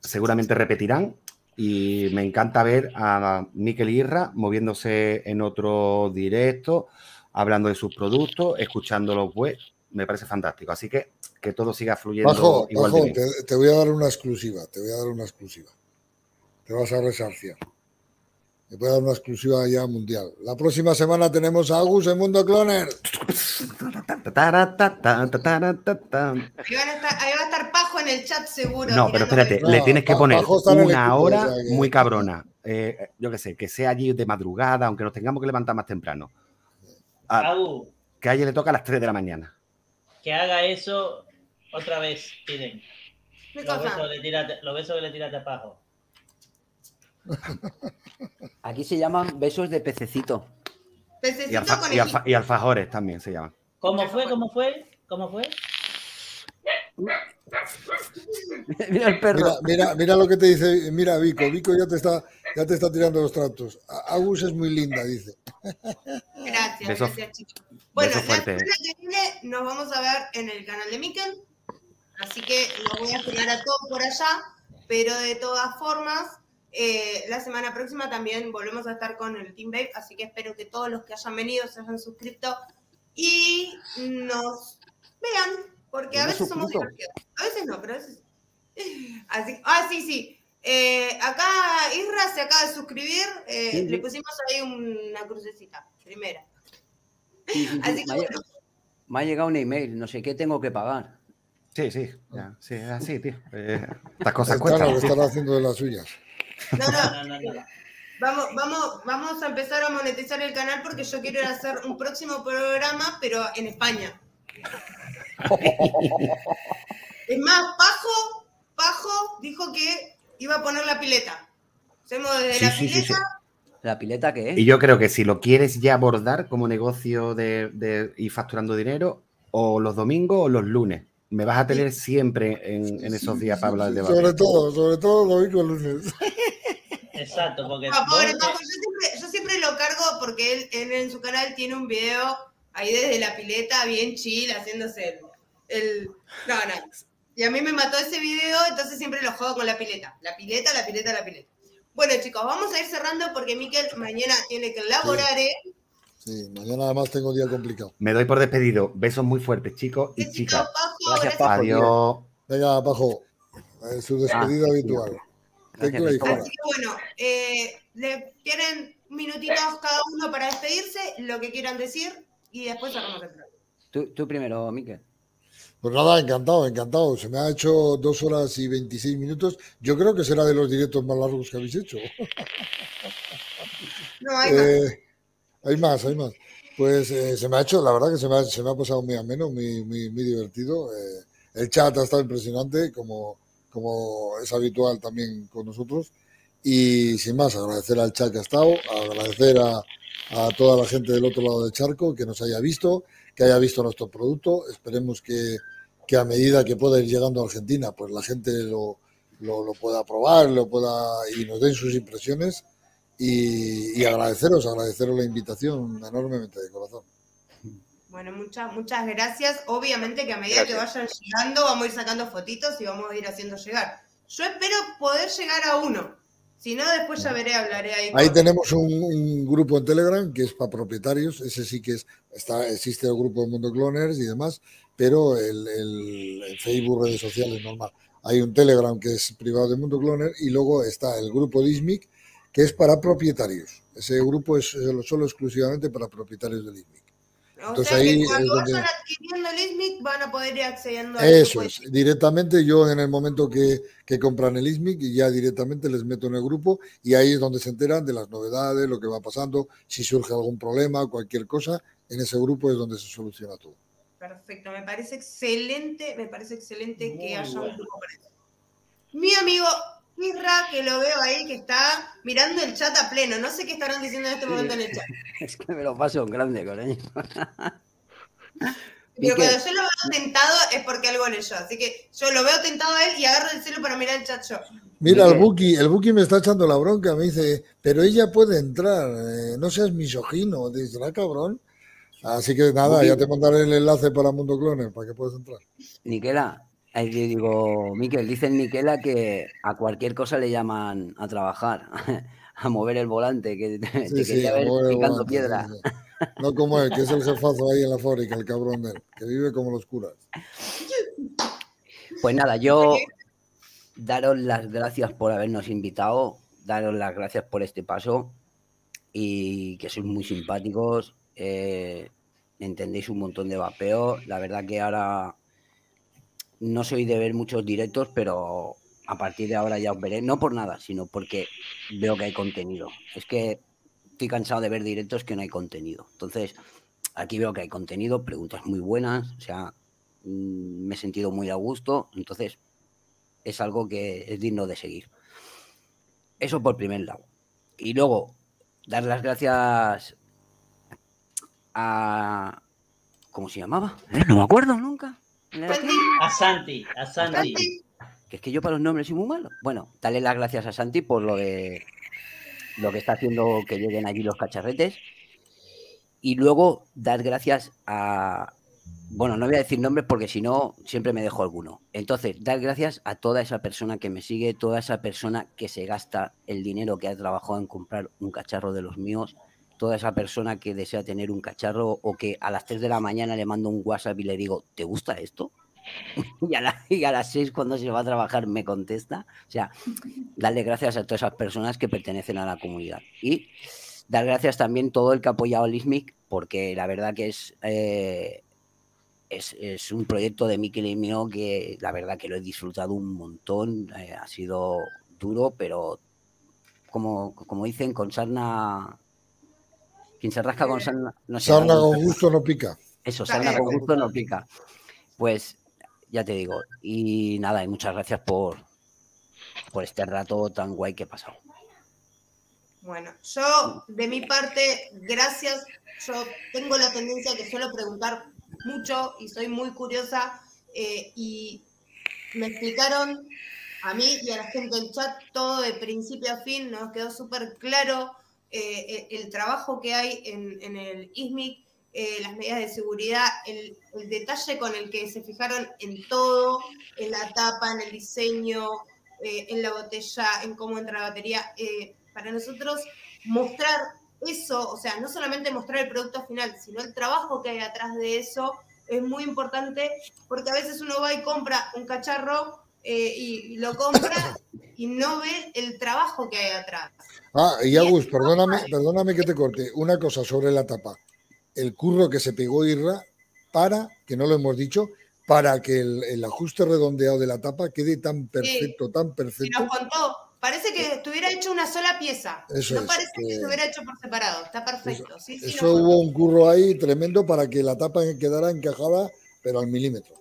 Speaker 7: seguramente repetirán y me encanta ver a Miquel Irra moviéndose en otro directo, hablando de sus productos, escuchándolos web, me parece fantástico. Así que que todo siga fluyendo
Speaker 2: Bajo,
Speaker 7: igual
Speaker 2: bajo,
Speaker 7: de bien.
Speaker 2: te, te voy a dar una exclusiva, te voy a dar una exclusiva. Te vas a resarciar. Te voy a dar una exclusiva ya mundial. La próxima semana tenemos a Agus en Mundo Cloner.
Speaker 1: Ahí, va a estar Pajo en el chat seguro.
Speaker 7: No, pero espérate,
Speaker 2: No,
Speaker 7: le tienes que poner una hora
Speaker 2: que-
Speaker 7: muy cabrona. Eh, yo qué sé, que sea allí de madrugada, aunque nos tengamos que levantar más temprano. A-
Speaker 4: Agu,
Speaker 7: que a ella le toca a las 3 de la mañana.
Speaker 4: Que haga eso otra vez, piden.
Speaker 1: ¿Qué
Speaker 4: Los besos, que le tiraste, los besos que le tiraste a Pajo.
Speaker 3: Aquí se llaman besos de pececito.
Speaker 7: Y,
Speaker 1: Pececito
Speaker 7: alfa-
Speaker 1: con
Speaker 7: y alfa- y alfajores también se llaman.
Speaker 4: ¿Cómo fue? ¿Cómo fue? ¿Cómo fue?
Speaker 3: mira el perro.
Speaker 2: Mira, mira, mira lo que te dice, mira Vico, Vico ya te está, ya te está tirando los tratos. Agus es muy linda, dice.
Speaker 1: Gracias, gracias, chicos. Bueno, la semana que viene nos vamos a ver en el canal de Mikel. Así que los voy a esperar a todos por allá. Pero de todas formas, eh, la semana próxima también volvemos a estar con el Team Babe. Así que espero que todos los que hayan venido se hayan suscrito y nos vean. Porque a veces somos divertidos. A veces no, pero a veces. Así, ah, sí, sí. Eh, acá Isra se acaba de suscribir. eh,
Speaker 3: Sí, sí.
Speaker 1: Le pusimos ahí una crucecita. Primera.
Speaker 3: Sí, sí, sí.
Speaker 1: Así que
Speaker 3: Me, ha,
Speaker 1: bueno.
Speaker 3: me ha llegado un email, no sé qué tengo que pagar.
Speaker 7: Sí, sí, ya, sí, es así, tío. Eh, estas cosas
Speaker 2: Están,
Speaker 7: cuestan.
Speaker 2: están haciendo de las suyas.
Speaker 1: No, no,
Speaker 4: No, no, no.
Speaker 1: vamos, vamos, vamos a empezar a monetizar el canal porque yo quiero ir a hacer un próximo programa, pero en España. Es más, Pajo, Pajo dijo que iba a poner la pileta. Hacemos desde
Speaker 7: Sí,
Speaker 1: la
Speaker 7: sí,
Speaker 1: pileta.
Speaker 7: sí.
Speaker 3: ¿La pileta qué es?
Speaker 7: Y yo creo que si lo quieres ya abordar como negocio de, de ir facturando dinero, o los domingos o los lunes. Me vas a tener siempre en, en esos días para hablar de debate.
Speaker 2: Sobre todo, sobre todo domingo y lunes.
Speaker 4: Exacto, porque
Speaker 1: Ah, pobre Paco, yo siempre, yo siempre lo cargo porque él, él en su canal tiene un video ahí desde la pileta, bien chill, haciéndose el, el- No, no. Y a mí me mató ese video, entonces siempre lo juego con la pileta. La pileta, la pileta, la pileta. Bueno, chicos, vamos a ir cerrando porque Miquel mañana tiene que laborar, ¿eh?
Speaker 2: Sí, mañana además tengo día complicado.
Speaker 7: Me doy por despedido. Besos muy fuertes, chicos y chicas.
Speaker 1: Paco,
Speaker 3: Gracias,
Speaker 1: gracias.
Speaker 3: Paco.
Speaker 7: Adiós.
Speaker 2: Venga, Pajo, eh, su despedida
Speaker 3: Ah,
Speaker 2: habitual. ¿Qué
Speaker 3: Gracias?
Speaker 1: Así que bueno, eh, le tienen minutitos cada uno para despedirse, lo que quieran decir, y después cerramos el programa.
Speaker 3: Tú, tú primero, Miquel.
Speaker 2: Pues nada, encantado, encantado. Se me ha hecho dos horas y 26 minutos. Yo creo que será de los directos más largos que habéis hecho.
Speaker 1: No, hay más.
Speaker 2: Eh, hay más, hay más. Pues eh, se me ha hecho, la verdad que se me ha, se me ha pasado muy ameno, muy, muy, muy divertido. Eh, el chat ha estado impresionante, como, como es habitual también con nosotros. Y sin más, agradecer al chat que ha estado, agradecer a, a toda la gente del otro lado del charco que nos haya visto, que haya visto nuestro producto. Esperemos que, que a medida que pueda ir llegando a Argentina, pues la gente lo, lo, lo pueda probar, lo pueda y nos den sus impresiones. Y, y agradeceros, agradeceros la invitación enormemente de corazón.
Speaker 1: Bueno, muchas, muchas gracias. Obviamente que a medida que vayan llegando, vamos a ir sacando fotitos y vamos a ir haciendo llegar. Yo espero poder llegar a uno. Si no, después ya veré, hablaré ahí.
Speaker 2: Ahí
Speaker 1: con-
Speaker 2: tenemos un, un grupo en Telegram que es para propietarios, ese sí que es, está, existe el grupo de Mundo Cloners y demás, pero el, el- el Facebook, redes sociales, normal. Hay un Telegram que es privado de Mundo Cloner y luego está el grupo Dismic que es para propietarios. Ese grupo es solo, solo exclusivamente para propietarios del ISMIC.
Speaker 1: O
Speaker 2: entonces
Speaker 1: sea
Speaker 2: ahí
Speaker 1: que
Speaker 2: es
Speaker 1: cuando
Speaker 2: donde-
Speaker 1: vayan adquiriendo el ISMIC van a poder ir accediendo al
Speaker 2: Eso es, directamente yo en el momento que, que compran el ISMIC ya directamente les meto en el grupo y ahí es donde se enteran de las novedades, lo que va pasando, si surge algún problema, cualquier cosa, en ese grupo es donde se soluciona todo.
Speaker 1: Perfecto, me parece excelente, me parece excelente que haya un grupo para eso. Mi amigo Que lo veo ahí, que está mirando el chat a pleno. No sé qué estarán diciendo en este momento en el chat.
Speaker 3: Es que me lo paso en grande con ellos.
Speaker 1: Pero cuando yo lo veo tentado es porque algo leyó. Así que yo lo veo tentado a él y agarro el celo para mirar el chat yo.
Speaker 2: Mira, el Buki, el Buki me está echando la bronca, me dice, pero ella puede entrar, eh, no seas misógino, dice, ah, cabrón. Así que nada,
Speaker 3: Buki.
Speaker 2: ya te mandaré el enlace para Mundo Cloner para que puedas entrar.
Speaker 3: Niquela, ahí digo, Miquel, dicen Niquela que a cualquier cosa le llaman a trabajar, a mover el volante, que te,
Speaker 2: Sí,
Speaker 3: te
Speaker 2: sí,
Speaker 3: ver
Speaker 2: el
Speaker 3: picando
Speaker 2: volante,
Speaker 3: piedra.
Speaker 2: sí. No como él, que es el jefazo ahí en la fábrica, el cabrón de él, que vive como los curas.
Speaker 3: Pues nada, yo daros las gracias por habernos invitado, daros las gracias por este paso y que sois muy simpáticos, eh, entendéis un montón de vapeo. La verdad que ahora no soy de ver muchos directos, pero a partir de ahora ya os veré, no por nada, sino porque veo que hay contenido. Es que estoy cansado de ver directos que no hay contenido. Entonces, aquí veo que hay contenido, preguntas muy buenas, o sea, mm, me he sentido muy a gusto, entonces es algo que es digno de seguir. Eso por primer lado. Y luego, dar las gracias a... ¿Cómo se llamaba? Eh, No me acuerdo nunca.
Speaker 1: Santi,
Speaker 4: A Santi, a Santi.
Speaker 1: Santi,
Speaker 3: Que es que yo para los nombres soy muy malo. Bueno, darle las gracias a Santi por lo de lo que está haciendo que lleguen allí los cacharretes. Y luego dar gracias a. Bueno, no voy a decir nombres porque si no, siempre me dejo alguno. Entonces, dar gracias a toda esa persona que me sigue, toda esa persona que se gasta el dinero que ha trabajado en comprar un cacharro de los míos, toda esa persona que desea tener un cacharro o que a las 3 de la mañana le mando un WhatsApp y le digo, ¿te gusta esto? y, a la- y a las 6 cuando se va a trabajar me contesta. O sea, darle gracias a todas esas personas que pertenecen a la comunidad. Y dar gracias también todo el que ha apoyado al ISMIC, porque la verdad que es, eh, es, es un proyecto de Miquel y que la verdad que lo he disfrutado un montón. eh, ha sido duro, pero como, como dicen, con sarna... Quien se rasca con sarna... No se
Speaker 2: Sarna con gusto no pica.
Speaker 3: Eso, sarna con
Speaker 1: con
Speaker 3: gusto no pica. Pues ya te digo. Y nada, y muchas gracias por, por este rato tan guay que he pasado.
Speaker 1: Bueno, yo de mi parte, gracias. Yo tengo la tendencia que suelo preguntar mucho y soy muy curiosa eh, y me explicaron a mí y a la gente del chat todo de principio a fin, nos quedó súper claro eh, el, trabajo que hay en, el ISMIC, eh, las medidas de seguridad, el, detalle con el que se fijaron en todo, en la tapa, en el diseño, eh, en la botella, en cómo entra la batería. para nosotros mostrar eso, o sea, no solamente mostrar el producto final, sino el trabajo que hay atrás de eso, es muy importante porque a veces uno va y compra un cacharro y lo compra y no ve el trabajo que hay atrás.
Speaker 2: Ah, y Agus, perdóname, perdóname que te corte. Una cosa sobre la tapa. El curro que se pegó Irra para, que no lo hemos dicho, para que el, el ajuste redondeado de la tapa quede tan perfecto, tan
Speaker 1: Y
Speaker 2: perfecto.
Speaker 1: nos contó, parece que estuviera hecho una sola pieza.
Speaker 2: Eso
Speaker 1: no
Speaker 2: es,
Speaker 1: parece que
Speaker 2: que-
Speaker 1: estuviera hecho por separado, está perfecto. Sí, sí,
Speaker 2: Eso hubo un curro ahí tremendo para que la tapa quedara encajada, pero al milímetro.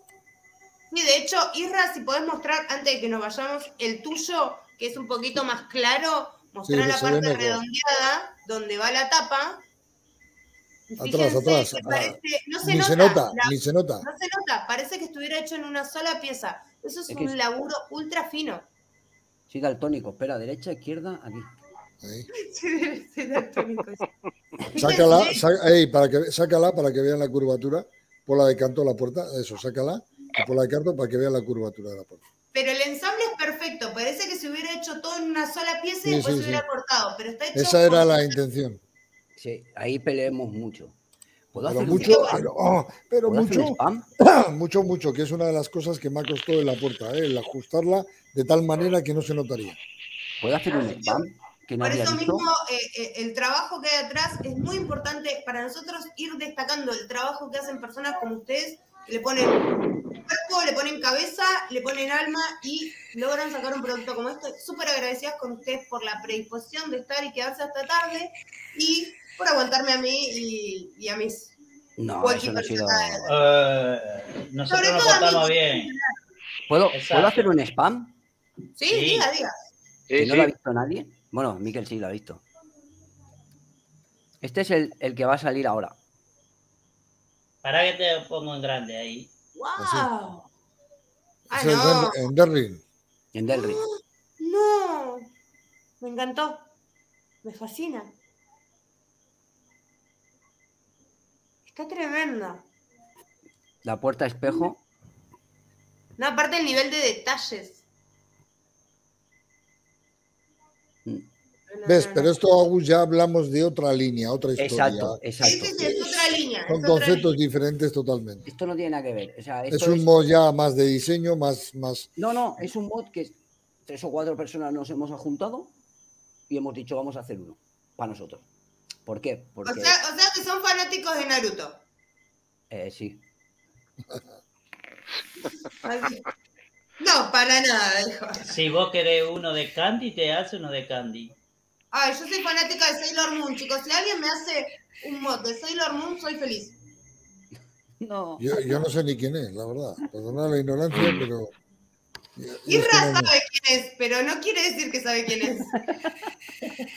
Speaker 1: Hecho, Isra, si podés mostrar, antes de que nos vayamos, el tuyo, que es un poquito más claro, mostrar
Speaker 2: Sí,
Speaker 1: la parte redondeada, donde va la tapa.
Speaker 2: Atrás,
Speaker 1: fíjense
Speaker 2: atrás.
Speaker 1: que
Speaker 2: ah,
Speaker 1: parece- no se
Speaker 2: ni
Speaker 1: nota,
Speaker 2: se nota,
Speaker 1: la-
Speaker 2: ni se nota.
Speaker 1: no se nota, parece que estuviera hecho en una sola pieza. Eso es, un laburo ultra fino.
Speaker 3: Sí, daltónico. Espera, derecha, izquierda, aquí.
Speaker 2: Ahí.
Speaker 1: Sí, sí, daltónico.
Speaker 2: Sácala,
Speaker 1: Fíjense,
Speaker 2: sa- ey, para que, sácala para que vean la curvatura. Ponla de canto a la puerta. Eso, sácala. Y ponla de canto para que vean la curvatura de la puerta.
Speaker 1: Pero el ensamble es perfecto. Parece que se hubiera hecho todo en una sola pieza
Speaker 2: Sí,
Speaker 1: y después
Speaker 2: sí,
Speaker 1: se hubiera
Speaker 2: sí.
Speaker 1: cortado. Pero está hecho
Speaker 2: Esa era la intención.
Speaker 3: Sí, ahí peleemos mucho. ¿Puedo
Speaker 2: Pero
Speaker 3: hacer un-
Speaker 2: mucho, pero, oh, pero
Speaker 3: ¿puedo hacer un
Speaker 2: mucho,
Speaker 3: spam?
Speaker 2: mucho, mucho, que es una de las cosas que me ha costado en la puerta, ¿eh? el ajustarla de tal manera que no se notaría.
Speaker 3: ¿Puedo hacer un spam? Que no
Speaker 1: Por eso
Speaker 3: visto.
Speaker 1: mismo, eh, eh, el trabajo que hay atrás es muy importante para nosotros ir destacando el trabajo que hacen personas como ustedes, que le ponen cuerpo, le ponen cabeza, le ponen alma y logran sacar un producto como este. Súper agradecidas con ustedes por la predisposición de estar y quedarse hasta tarde y por aguantarme a mí y, y a mis.
Speaker 3: No, eso no ha sido.
Speaker 4: Eh, nosotros
Speaker 1: Sobre
Speaker 4: nos
Speaker 1: todo a mí.
Speaker 4: portamos bien.
Speaker 3: ¿Puedo. ¿Puedo hacer un spam?
Speaker 1: Sí,
Speaker 4: Sí.
Speaker 1: diga, diga.
Speaker 5: Sí,
Speaker 3: que no
Speaker 5: sí.
Speaker 3: lo ha visto nadie. Bueno, Miquel sí lo ha visto. Este es el, el que va a salir ahora.
Speaker 4: Para que te pongo en grande ahí.
Speaker 1: ¡Wow! Ah, no.
Speaker 2: En Derry.
Speaker 3: En Delry.
Speaker 1: No, me encantó, me fascina. Está tremenda.
Speaker 3: La puerta espejo.
Speaker 1: No, aparte el nivel de detalles.
Speaker 3: Mm.
Speaker 1: No, no,
Speaker 2: ¿Ves? Pero esto, Agus, ya hablamos de otra línea, otra historia.
Speaker 3: Exacto, exacto.
Speaker 1: Ese sí es otra línea.
Speaker 2: Son conceptos
Speaker 1: línea.
Speaker 2: diferentes totalmente.
Speaker 3: Esto no tiene nada que ver. O sea,
Speaker 2: Es un mod ya más de diseño, más, más.
Speaker 3: No, no, es un mod que tres o cuatro personas nos hemos juntado y hemos dicho vamos a hacer uno para nosotros. ¿Por qué?
Speaker 1: O sea, o sea que son fanáticos de Naruto.
Speaker 3: eh, sí.
Speaker 1: No, para nada.
Speaker 4: Si vos querés uno de Candy, te hace uno de Candy.
Speaker 1: Ay, yo soy fanática de Sailor Moon, chicos. Si alguien me hace un mod de Sailor Moon, soy feliz.
Speaker 3: No.
Speaker 2: Yo, yo no sé ni quién es, la verdad. Perdona la ignorancia, pero.
Speaker 1: Irra sabe quién es, pero no quiere decir que sabe quién es.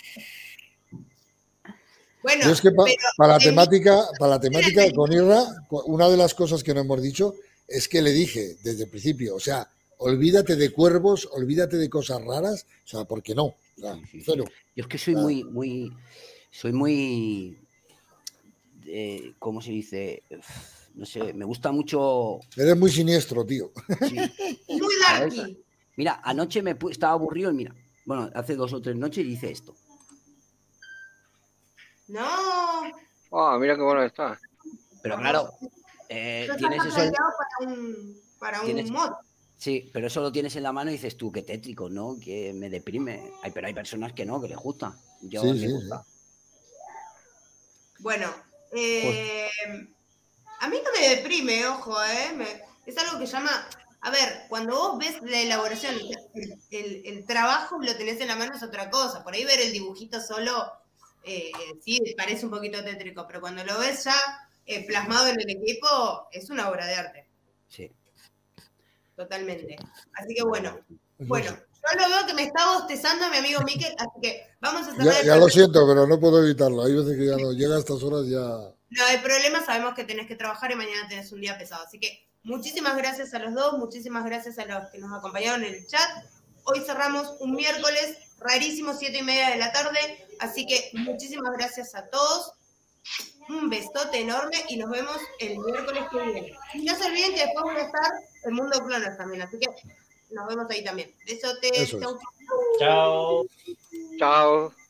Speaker 1: Bueno,
Speaker 2: Yo es que pa-
Speaker 1: pero
Speaker 2: para la temática, para la temática con Irra, una de las cosas que no hemos dicho es que le dije desde el principio, o sea, olvídate de cuervos, olvídate de cosas raras, o sea, ¿por qué no?
Speaker 3: Sí, sí. Yo es que soy muy, muy, soy muy, eh, ¿cómo se dice? Uf, No sé, me gusta mucho.
Speaker 2: Eres muy siniestro, tío.
Speaker 3: sí.
Speaker 1: muy darky.
Speaker 3: Mira, anoche me estaba aburrido y mira, bueno, hace dos o tres noches hice esto.
Speaker 1: No,
Speaker 5: Ah, mira qué bueno está.
Speaker 3: Pero claro, eh, tienes eso,
Speaker 1: para un, para un
Speaker 3: Tienes-
Speaker 1: mod.
Speaker 3: Sí, pero eso lo tienes en la mano y dices tú, qué tétrico, ¿no? Que me deprime. Ay, pero hay personas que no, que les gusta. Yo
Speaker 2: Sí,
Speaker 3: me
Speaker 2: sí,
Speaker 3: gusta.
Speaker 1: Bueno, eh, a mí no me deprime, ojo, ¿eh? Me- es algo que llama... A ver, cuando vos ves la elaboración, el, el- el trabajo lo tenés en la mano es otra cosa. Por ahí ver el dibujito solo, eh, sí, parece un poquito tétrico, pero cuando lo ves ya eh, plasmado en el equipo, es una obra de arte,
Speaker 3: Sí.
Speaker 1: Totalmente. Así que bueno, bueno, yo lo veo que me está bostezando mi amigo Miquel, así que vamos a cerrar
Speaker 2: Ya, ya lo siento, pero no puedo evitarlo. Hay veces que ya no llega a estas horas ya.
Speaker 1: No hay problema, sabemos que tenés que trabajar y mañana tenés un día pesado. Así que muchísimas gracias a los dos, muchísimas gracias a los que nos acompañaron en el chat. Hoy cerramos un miércoles rarísimo, siete y media de la tarde. Así que muchísimas gracias a todos. Un besote enorme y nos vemos el miércoles que viene. Y no se olviden que después voy a estar en Mundo Clones también, así que nos vemos ahí también. Besote,
Speaker 2: Eso es.
Speaker 1: chau,
Speaker 4: Chao.
Speaker 5: Chao.